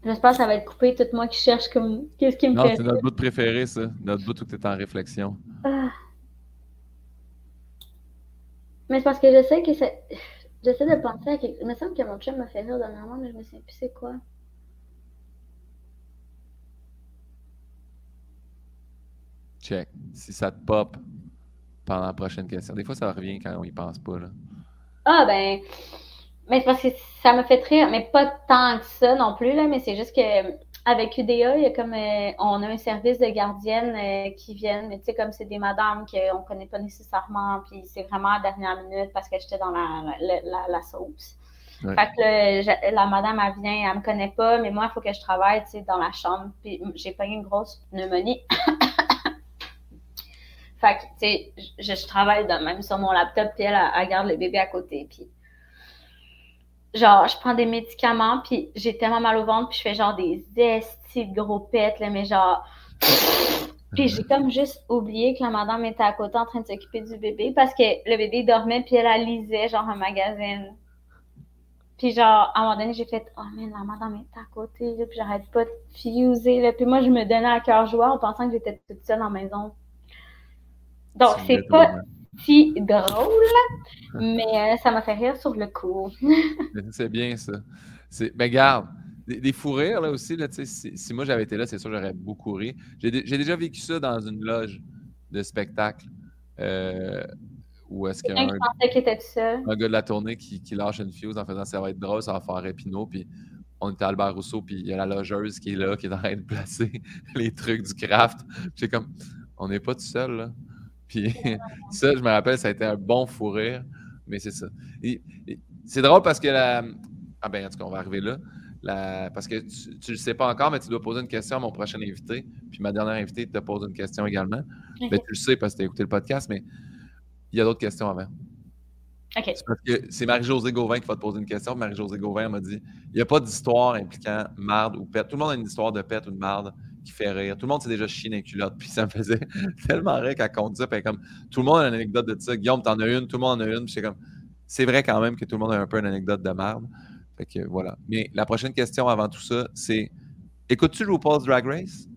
J'espère que ça va être coupé, tout moi qui cherche comme qu'est-ce qui me non, fait. c'est notre bout préféré, ça. Notre bout où tu es en réflexion. Ah. Mais c'est parce que je sais que c'est. J'essaie de penser à quelque Il me semble que mon chum m'a fait rire dernièrement, mais je me souviens plus c'est quoi. Check. Si ça te pop pendant la prochaine question. Des fois, ça revient quand on y pense pas. Là. Ah, ben. Mais c'est parce que ça me fait rire, mais pas tant que ça non plus, là, mais c'est juste que avec UDA, il y a comme euh, on a un service de gardiennes euh, qui viennent, mais tu sais, comme c'est des madames qu'on connaît pas nécessairement, puis c'est vraiment à la dernière minute parce que j'étais dans la, la, la, sauce. Fait que la madame, elle vient, elle me connaît pas, mais moi, il faut que je travaille, tu sais, dans la chambre, puis j'ai pas une grosse pneumonie. Fait que, tu sais, je, je, travaille même sur mon laptop, puis elle, elle, garde le bébé à côté. Puis, genre, je prends des médicaments, puis j'ai tellement mal au ventre, puis je fais genre des estis de gros pets, là, mais genre. Puis j'ai comme juste oublié que la madame était à côté en train de s'occuper du bébé parce que le bébé dormait, puis elle, elle lisait genre un magazine. Puis genre, à un moment donné, j'ai fait Oh mais la madame est à côté, là, puis j'arrête pas de fuser. Là. Puis moi, je me donnais à cœur joie en pensant que j'étais toute seule en maison. Donc, c'est pas si drôle, mais euh, ça m'a fait rire sur le coup. c'est bien ça. Mais ben, garde, des, fous rires là aussi, là, si, si moi j'avais été là, c'est sûr j'aurais beaucoup ri. J'ai déjà vécu ça dans une loge de spectacle. Euh, où est-ce qu'il y a un, un, gars de la tournée qui, qui, lâche une fuse en faisant ça va être drôle, ça va faire Épinot, puis on était à Albert Rousseau, puis il y a la logeuse qui est là, qui est en train de placer les trucs du craft. J'ai comme, on n'est pas tout seul, là. Puis ça, je me rappelle, ça a été un bon fou rire. Mais c'est ça. c'est drôle parce que la. Ah ben, en tout cas, on va arriver là. Parce que tu ne le sais pas encore, mais tu dois poser une question à mon prochain invité. Puis ma dernière invitée te pose une question également. Mais ben, tu le sais parce que tu as écouté le podcast, mais il y a d'autres questions avant. OK. C'est parce que c'est Marie-Josée Gauvin qui va te poser une question. Marie-Josée Gauvin m'a dit il n'y a pas d'histoire impliquant marde ou pète. Tout le monde a une histoire de pète ou de marde qui fait rire. Tout le monde s'est déjà chié dans les culottes. Puis ça me faisait tellement rire qu'elle compte ça. Puis comme, tout le monde a une anecdote de ça. Guillaume, t'en as une, tout le monde en a une. Puis c'est comme, c'est vrai quand même que tout le monde a un peu une anecdote de merde. Fait que voilà. Mais la prochaine question avant tout ça, c'est écoutes-tu RuPaul's Drag Race?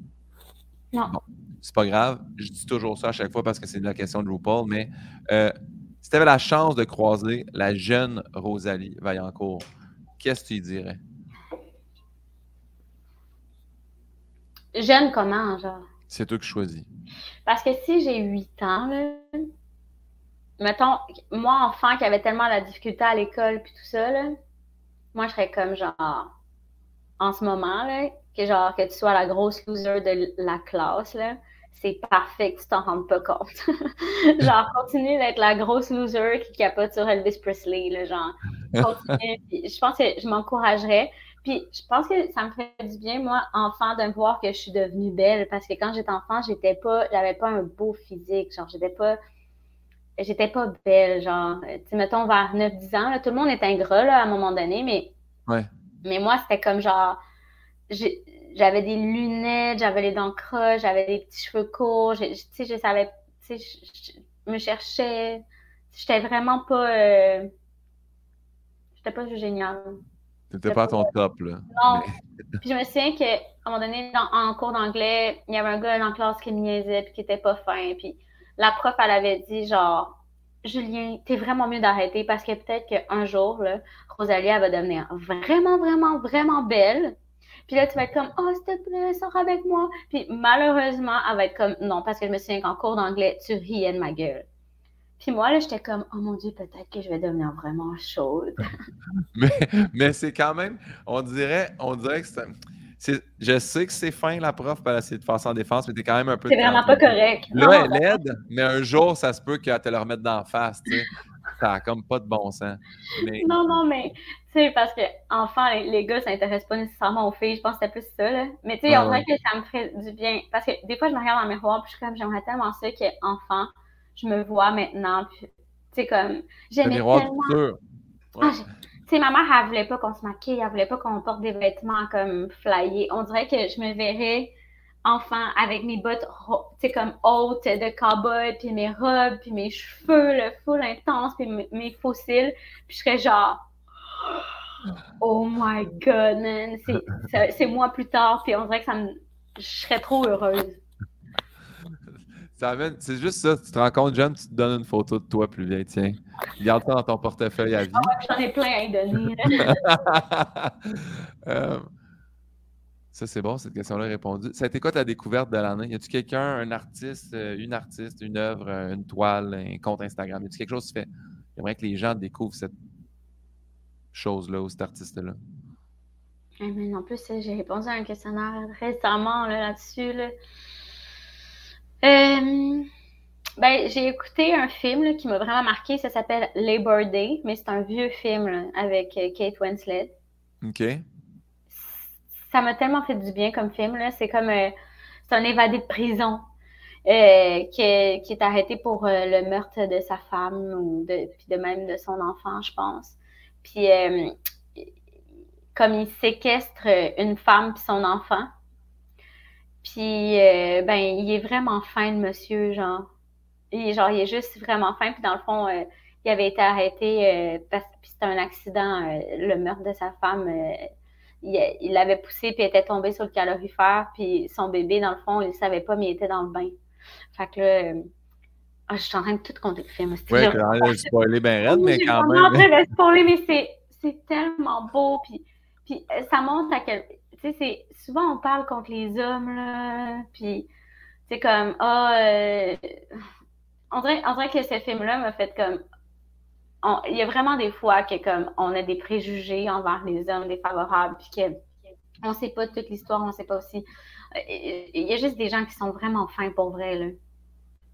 Non. c'est pas grave. Je dis toujours ça à chaque fois parce que c'est la question de RuPaul. Mais euh, si tu avais la chance de croiser la jeune Rosalie Vaillancourt, qu'est-ce que tu lui dirais? Jeune comment, genre? C'est toi qui choisis. Parce que si j'ai 8 ans, là, mettons, moi, enfant qui avait tellement la difficulté à l'école puis tout ça, là, moi, je serais comme genre, en ce moment, là, que genre, que tu sois la grosse loser de la classe, là, c'est parfait que tu t'en rendes pas compte. genre, continue d'être la grosse loser qui capote sur Elvis Presley, là, genre, continue. je pense que je m'encouragerais. Puis je pense que ça me fait du bien, moi, enfant, de me voir que je suis devenue belle. Parce que quand j'étais enfant, j'étais pas, j'avais pas un beau physique. Genre, j'étais pas, j'étais pas belle. Genre, tu sais, mettons, vers 9-10 ans, tout le monde est ingrat, là, à un moment donné, mais. Ouais. Mais moi, c'était comme genre, j'avais des lunettes, j'avais les dents creuses, j'avais des petits cheveux courts, tu sais, je savais, tu sais, je, me cherchais. J'étais vraiment pas, euh, j'étais pas géniale. C'était pas à ton top, là. Non. Puis je me souviens qu'à un moment donné, en cours d'anglais, il y avait un gars dans la classe qui me niaisait puis qui était pas fin. Puis la prof, elle avait dit genre, Julien, t'es vraiment mieux d'arrêter parce que peut-être qu'un jour, là, Rosalie, elle va devenir vraiment, vraiment, vraiment belle. Puis là, tu vas être comme, oh, s'il te plaît, sors avec moi. Puis malheureusement, elle va être comme, non, parce que je me souviens qu'en cours d'anglais, tu riais de ma gueule. Puis moi, là, j'étais comme, oh mon Dieu, peut-être que je vais devenir vraiment chaude. mais mais c'est quand même, on dirait, on dirait que c'est. Je sais que c'est fin, la prof, pour essayer de faire sans défense, mais t'es quand même un peu. C'est vraiment pas correct. Là, elle aide, mais un jour, ça se peut qu'elle te le remette d'en face, tu sais. Ça a comme pas de bon sens. Non, non, mais tu sais, parce que enfant, les, gars gars s'intéressent pas nécessairement aux filles. Je pense que c'était plus ça. Là. Mais tu sais, on dirait que ça me ferait du bien. Parce que des fois, je me regarde dans le miroir, puis je suis comme, j'aimerais tellement ça qu'enfant, je me vois maintenant. Puis, tu sais, comme, j'aimais tellement. Ah, tu sais, ma mère, elle voulait pas qu'on se maquille, elle voulait pas qu'on porte des vêtements comme flyés. On dirait que je me verrais enfant avec mes bottes, tu sais, comme hautes de cowboy, puis mes robes, puis mes cheveux, le full intense, puis mes, fossiles. Puis je serais genre, oh my god, man, c'est moi plus tard, puis on dirait que ça me, je serais trop heureuse. C'est juste ça, tu te rends compte, Jeanne, tu te donnes une photo de toi plus vieille, tiens. Garde ça dans ton portefeuille à vie. Ah j'en ai plein à y donner. euh, ça, c'est bon, cette question-là est répondue. Ça a été quoi ta découverte de l'année? Y a-tu quelqu'un, un artiste, euh, une artiste, une œuvre, euh, une toile, un compte Instagram? Y a-tu quelque chose qui fait. J'aimerais que les gens découvrent cette chose-là ou cet artiste-là? Eh en plus, j'ai répondu à un questionnaire récemment là-dessus. Là euh, ben, j'ai écouté un film qui m'a vraiment marqué. Ça s'appelle Labor Day, mais c'est un vieux film avec Kate Winslet. OK ça m'a tellement fait du bien comme film. C'est comme euh, c'est un évadé de prison euh, qui, est, qui, est, arrêté pour euh, le meurtre de sa femme ou de, puis de même de son enfant, je pense. Puis comme il séquestre une femme puis son enfant. Puis ben il est vraiment fin le monsieur, genre. Il, genre, il est juste vraiment fin. Puis dans le fond, il avait été arrêté parce que c'était un accident, le meurtre de sa femme il l'avait poussé puis il était tombé sur le calorifère. Puis son bébé dans le fond il savait pas mais il était dans le bain. Fait que là euh, ah, je suis en train de tout compter le film ouais quand même spoiler bien raide mais quand même. je suis en train de spoiler mais c'est tellement beau. Puis puis euh, ça montre à quel tu sais c'est souvent on parle contre les hommes là puis c'est comme ah oh, on dirait on dirait que ce film là m'a fait comme il y a vraiment des fois que comme on a des préjugés envers les hommes défavorables, puis qu'on ne sait pas toute l'histoire, on ne sait pas aussi. Euh, il y a juste des gens qui sont vraiment fins pour vrai. Là.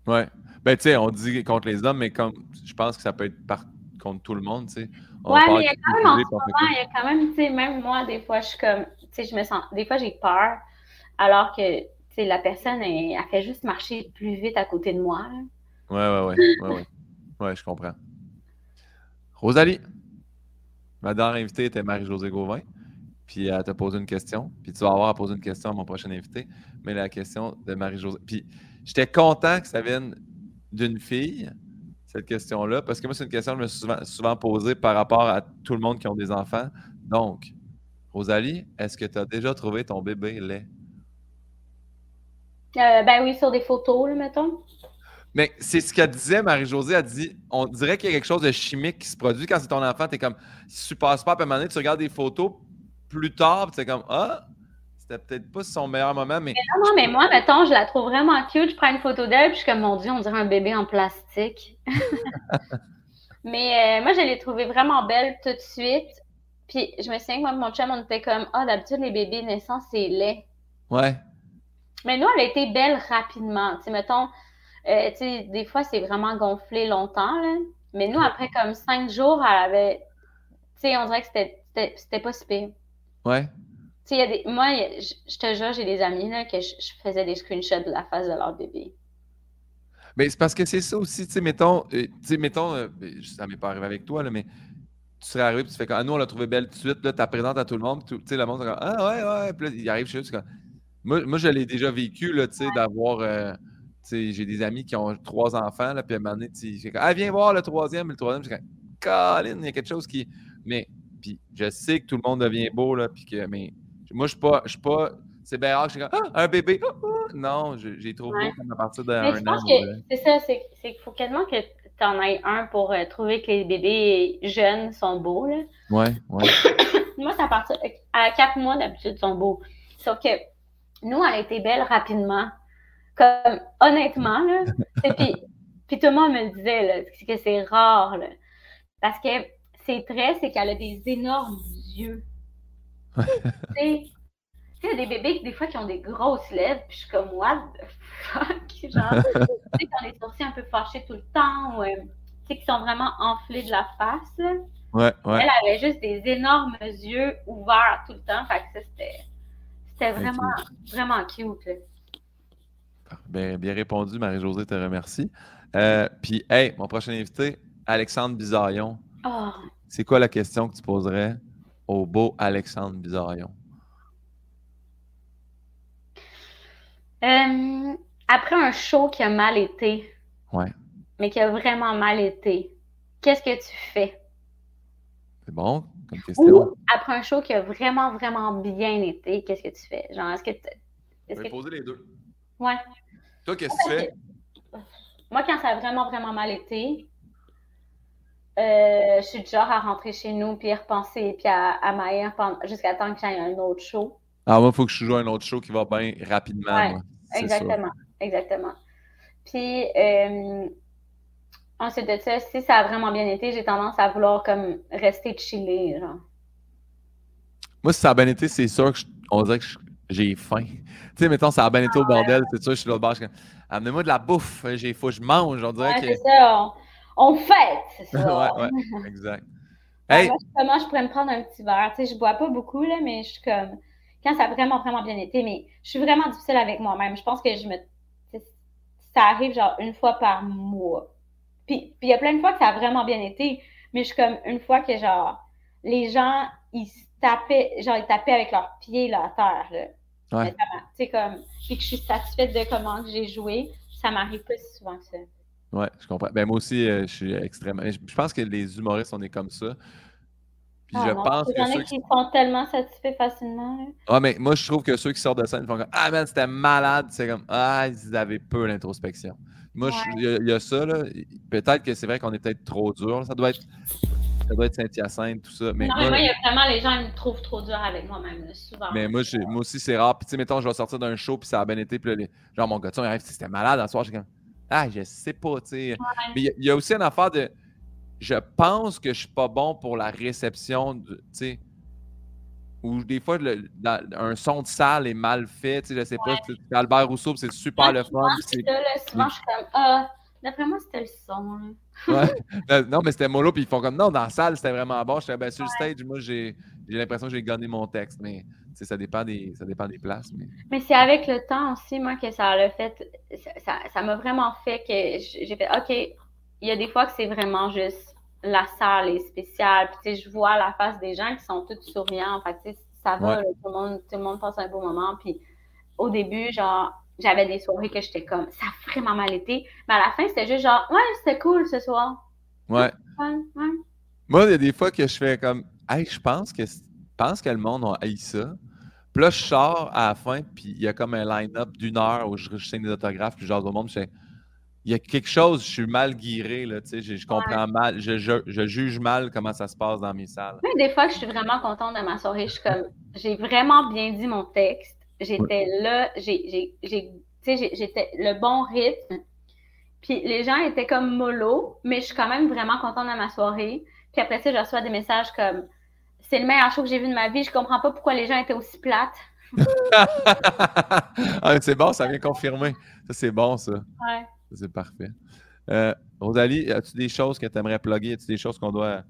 Ouais. Ben, tu sais, on dit contre les hommes, mais comme je pense que ça peut être par, contre tout le monde, tu sais. Ouais, mais il y a quand même en ce moment, il y a quand même, tu sais, même moi, des fois, je suis comme, sais, je me sens, des fois, j'ai peur, alors que, tu sais, la personne, elle, fait juste marcher plus vite à côté de moi. Là. Ouais, ouais, ouais, ouais, ouais. Je comprends. Rosalie, ma dernière invitée était Marie-Josée Gauvin. Puis elle t'a posé une question. Puis tu vas avoir à poser une question à mon prochain invité. Mais la question de Marie-Josée. Puis j'étais content que ça vienne d'une fille, cette question-là, parce que moi, c'est une question que je me suis souvent, souvent posée par rapport à tout le monde qui ont des enfants. Donc, Rosalie, est-ce que tu as déjà trouvé ton bébé lait? Euh, ben oui, sur des photos, là, mettons. Mais c'est ce qu'elle disait, Marie-Josée. Elle dit on dirait qu'il y a quelque chose de chimique qui se produit quand c'est ton enfant. Tu es comme, si tu passes pas, à un moment donné, tu regardes des photos plus tard, tu es comme, ah, c'était peut-être pas son meilleur moment. Mais... non, non, mais moi, mettons, je la trouve vraiment cute. Je prends une photo d'elle, puis je suis comme, mon Dieu, on dirait un bébé en plastique. mais euh, moi, je l'ai trouvée vraiment belle tout de suite. Puis je me souviens que moi, mon chum, on était comme, ah, d'habitude, les bébés naissants, c'est laid. Ouais. Mais nous, elle a été belle rapidement. Tu sais, mettons, euh, des fois, c'est vraiment gonflé longtemps, là. Mais nous, après comme cinq jours, elle avait. Tu sais, on dirait que c'était pas si pire. Ouais. Tu sais, y a des... moi, je te jure, j'ai des amis là, que je, faisais des screenshots de la face de leur bébé. Mais c'est parce que c'est ça aussi, tu sais, mettons, euh, tu sais, mettons, euh, ben, ça m'est pas arrivé avec toi, là, mais tu serais arrivé et tu fais comme, ah, nous, on l'a trouvé belle tout de suite, là, tu la présentes à tout le monde, tu sais, le monde, comme, ah, ouais, ouais, puis là, il arrive chez eux, comme, moi, moi je l'ai déjà vécu, là, tu sais, d'avoir j'ai des amis qui ont trois enfants, là, puis à un moment donné, tu ah, viens voir le troisième, le troisième, je Colin, il y a quelque chose qui. Mais, puis je sais que tout le monde devient beau, là, puis que, mais moi, je suis pas, je suis pas, c'est bien rare que je suis comme, ah, un bébé, ah, ah. non, j'ai trop beau comme à partir d'un an. C'est ça, c'est qu'il faut quasiment que tu en aies un pour euh, trouver que les bébés jeunes sont beaux, là. Ouais, ouais. moi, c'est à partir, à quatre mois d'habitude, sont beaux. Sauf que nous, elle a été belle rapidement. Comme, honnêtement, là, puis, puis tout le monde me disait là, que c'est rare, là, parce que ses traits, c'est qu'elle a des énormes yeux. tu sais, il y a des bébés, des fois, qui ont des grosses lèvres, puis je suis comme, what the fuck? Genre, tu sais, quand les sourcils un peu fâchés tout le temps, ou, euh, sais, qui sont vraiment enflés de la face. là. Ouais, ouais. Elle avait juste des énormes yeux ouverts tout le temps. Fait que ça, c'était, c'était vraiment, vraiment cute. là. Bien, bien répondu, Marie-Josée, te remercie. Euh, Puis, hey, mon prochain invité, Alexandre Bizarion. Oh, C'est quoi la question que tu poserais au beau Alexandre Bizarion? Euh, après un show qui a mal été, Ouais. mais qui a vraiment mal été, qu'est-ce que tu fais? C'est bon comme question? Ou après un show qui a vraiment, vraiment bien été, qu'est-ce que tu fais? Genre, est-ce que tu. Je Est-ce vais que... poser les deux. Ouais. Toi, qu'est-ce que tu fais? Moi, quand ça a vraiment, vraiment mal été, euh, je suis du genre à rentrer chez nous, puis y repenser, puis à, à jusqu'à temps qu'il y ait un autre show. Ah, moi, il faut que je joue un autre show qui va bien rapidement. Ouais, moi. Exactement, exactement. Puis, euh, ensuite de ça, si ça a vraiment bien été, j'ai tendance à vouloir comme rester chiller, genre. Moi, si ça a bien été, c'est sûr que je- on dirait que j'ai faim. Tu sais, mettons, ça a bien été Ah au bordel, c'est sûr, je suis là au bar, je amenez-moi de la bouffe, j'ai faut que je mange, on dirait Ouais, que. c'est ça, on, on fête soir. ouais, ouais, exact. Ouais, Hey, moi, je- comment je pourrais me prendre un petit verre? Tu sais, je bois pas beaucoup, là, mais je suis comme. Quand ça a vraiment, vraiment bien été, mais je suis vraiment difficile avec moi-même. Je pense que je me. Ça arrive genre une fois par mois. Puis puis il y a plein de fois que ça a vraiment bien été, mais je suis comme une fois que genre les gens ils tapaient, genre ils tapaient avec leurs pieds là, à terre. Là. Ouais. Sais, comme. Puis que je suis satisfaite de comment j'ai joué, ça m'arrive pas si souvent que ça. ouais, je comprends. Ben, moi aussi, euh, je suis extrêmement. Je, je pense que les humoristes, on est comme ça. Puis Ah je non, pense il y en a qui sont tellement satisfaits facilement. Ouais, mais moi, je trouve que ceux qui sortent de scène font comme Ah, man, c'était malade. C'est comme Ah, ils avaient peu l'introspection. Moi, Ouais. il y, a- il y a ça, là. Peut-être que c'est vrai qu'on est peut-être trop dur. Ça doit être, ça doit être Saint-Hyacinthe, tout ça. Mais non, mais moi, il y a vraiment les gens, ils me trouvent trop dur avec moi-même, souvent. mais moi, moi aussi, c'est rare. Puis, tu sais, mettons, je vais sortir d'un show, puis ça a bien été. Puis, là, les- genre, mon gars, il arrive, c'était malade. Un soir, j'ai comme Ah, je sais pas, tu sais. Mais il y y, a aussi une affaire de. Je pense que je suis pas bon pour la réception, tu sais. Ou des fois, le- la- un son de salle est mal fait, tu sais, je sais pas. Albert Rousseau, c'est super le fun. souvent, je suis comme, ah, d'après moi, c'était le son. là. Ouais. Euh, non, mais c'était mollo, puis ils font comme non, dans la salle, c'était vraiment bon. J'étais ben, sur le stage, moi, j'ai j'ai l'impression que j'ai gagné mon texte, mais tu sais, ça dépend des, ça dépend des places. Mais... Mais c'est avec le temps aussi, moi, que ça l'a fait. ça- m'a vraiment fait que j'ai fait, OK, il y a des fois que c'est vraiment juste la salle est spéciale. Puis, tu sais, je vois la face des gens qui sont tous souriants. Fait que, tu sais, ça va, Ouais. là, tout, le monde, tout le monde passe un beau moment. Puis, au début, genre, j'avais des soirées que j'étais comme, ça a vraiment mal été. Mais à la fin, c'était juste genre, ouais, c'était cool ce soir. Ouais. Ouais, ouais. Moi, il y a des fois que je fais comme Hey, je pense que pense que le monde a haï ça. Puis là, je sors à la fin, puis il y a comme un line-up d'une heure où je, je signe des autographes, puis genre au monde, je fais il y a quelque chose, je suis mal guiré, là, tu sais, je, je comprends mal, je, je- je juge mal comment ça se passe dans mes salles. Même des fois je suis vraiment contente de ma soirée, je suis comme, j'ai vraiment bien dit mon texte. J'étais là, j'ai, j'ai, j'ai, tu sais, j'ai- j'étais le bon rythme. Puis les gens étaient comme mollo, mais je suis quand même vraiment contente de ma soirée. Puis après ça, je reçois des messages comme, c'est le meilleur show que j'ai vu de ma vie. Je comprends pas pourquoi les gens étaient aussi plates. Ah, c'est bon, ça vient confirmer. Ça, c'est bon, ça. Ouais. C'est parfait. Euh, Rosalie, as-tu des choses que tu aimerais plugger? As-tu des choses qu'on doit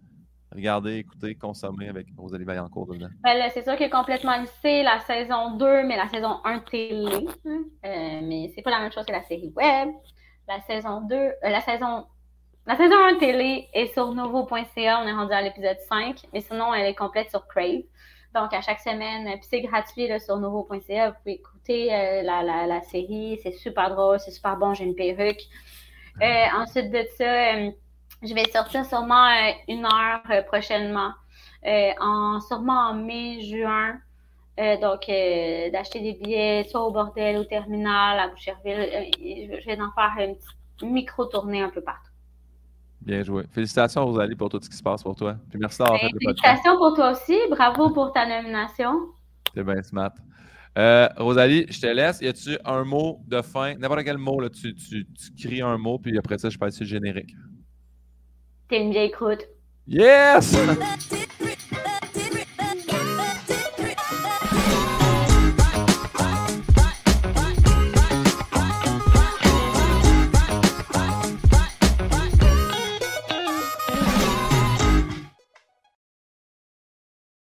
regarder, écouter, consommer avec Rosalie Vaillancourt dedans? Ben c'est sûr que complètement lycée, la saison 2, mais la saison 1 télé. hein. Euh, mais c'est pas la même chose que la série web. La saison 2, euh, la saison la saison 1 télé est sur novo.ca, on est rendu à l'épisode 5, mais sinon elle est complète sur Crave. Donc à chaque semaine, puis c'est gratuit là, sur novo.ca, vous pouvez écouter euh, la, la, la série, c'est super drôle, c'est super bon, j'ai une perruque. Euh, ensuite de ça, euh, je vais sortir sûrement euh, une heure euh, prochainement, euh, en, sûrement en mai, juin. Euh, donc, euh, d'acheter des billets, soit au bordel, au terminal, à Boucherville. Euh, je je vais en faire une petite micro-tournée un peu partout. Bien joué. Félicitations, Rosalie, pour tout ce qui se passe pour toi. Puis merci d'avoir fait Ben, le podcast. félicitations pour toi aussi. Bravo pour ta nomination. C'est bien smart. Euh, Rosalie, je te laisse. Y a-tu un mot de fin? N'importe quel mot, là, tu, tu, tu cries un mot, puis après ça, je passe sur le générique. T'es une vieille croûte. Yes!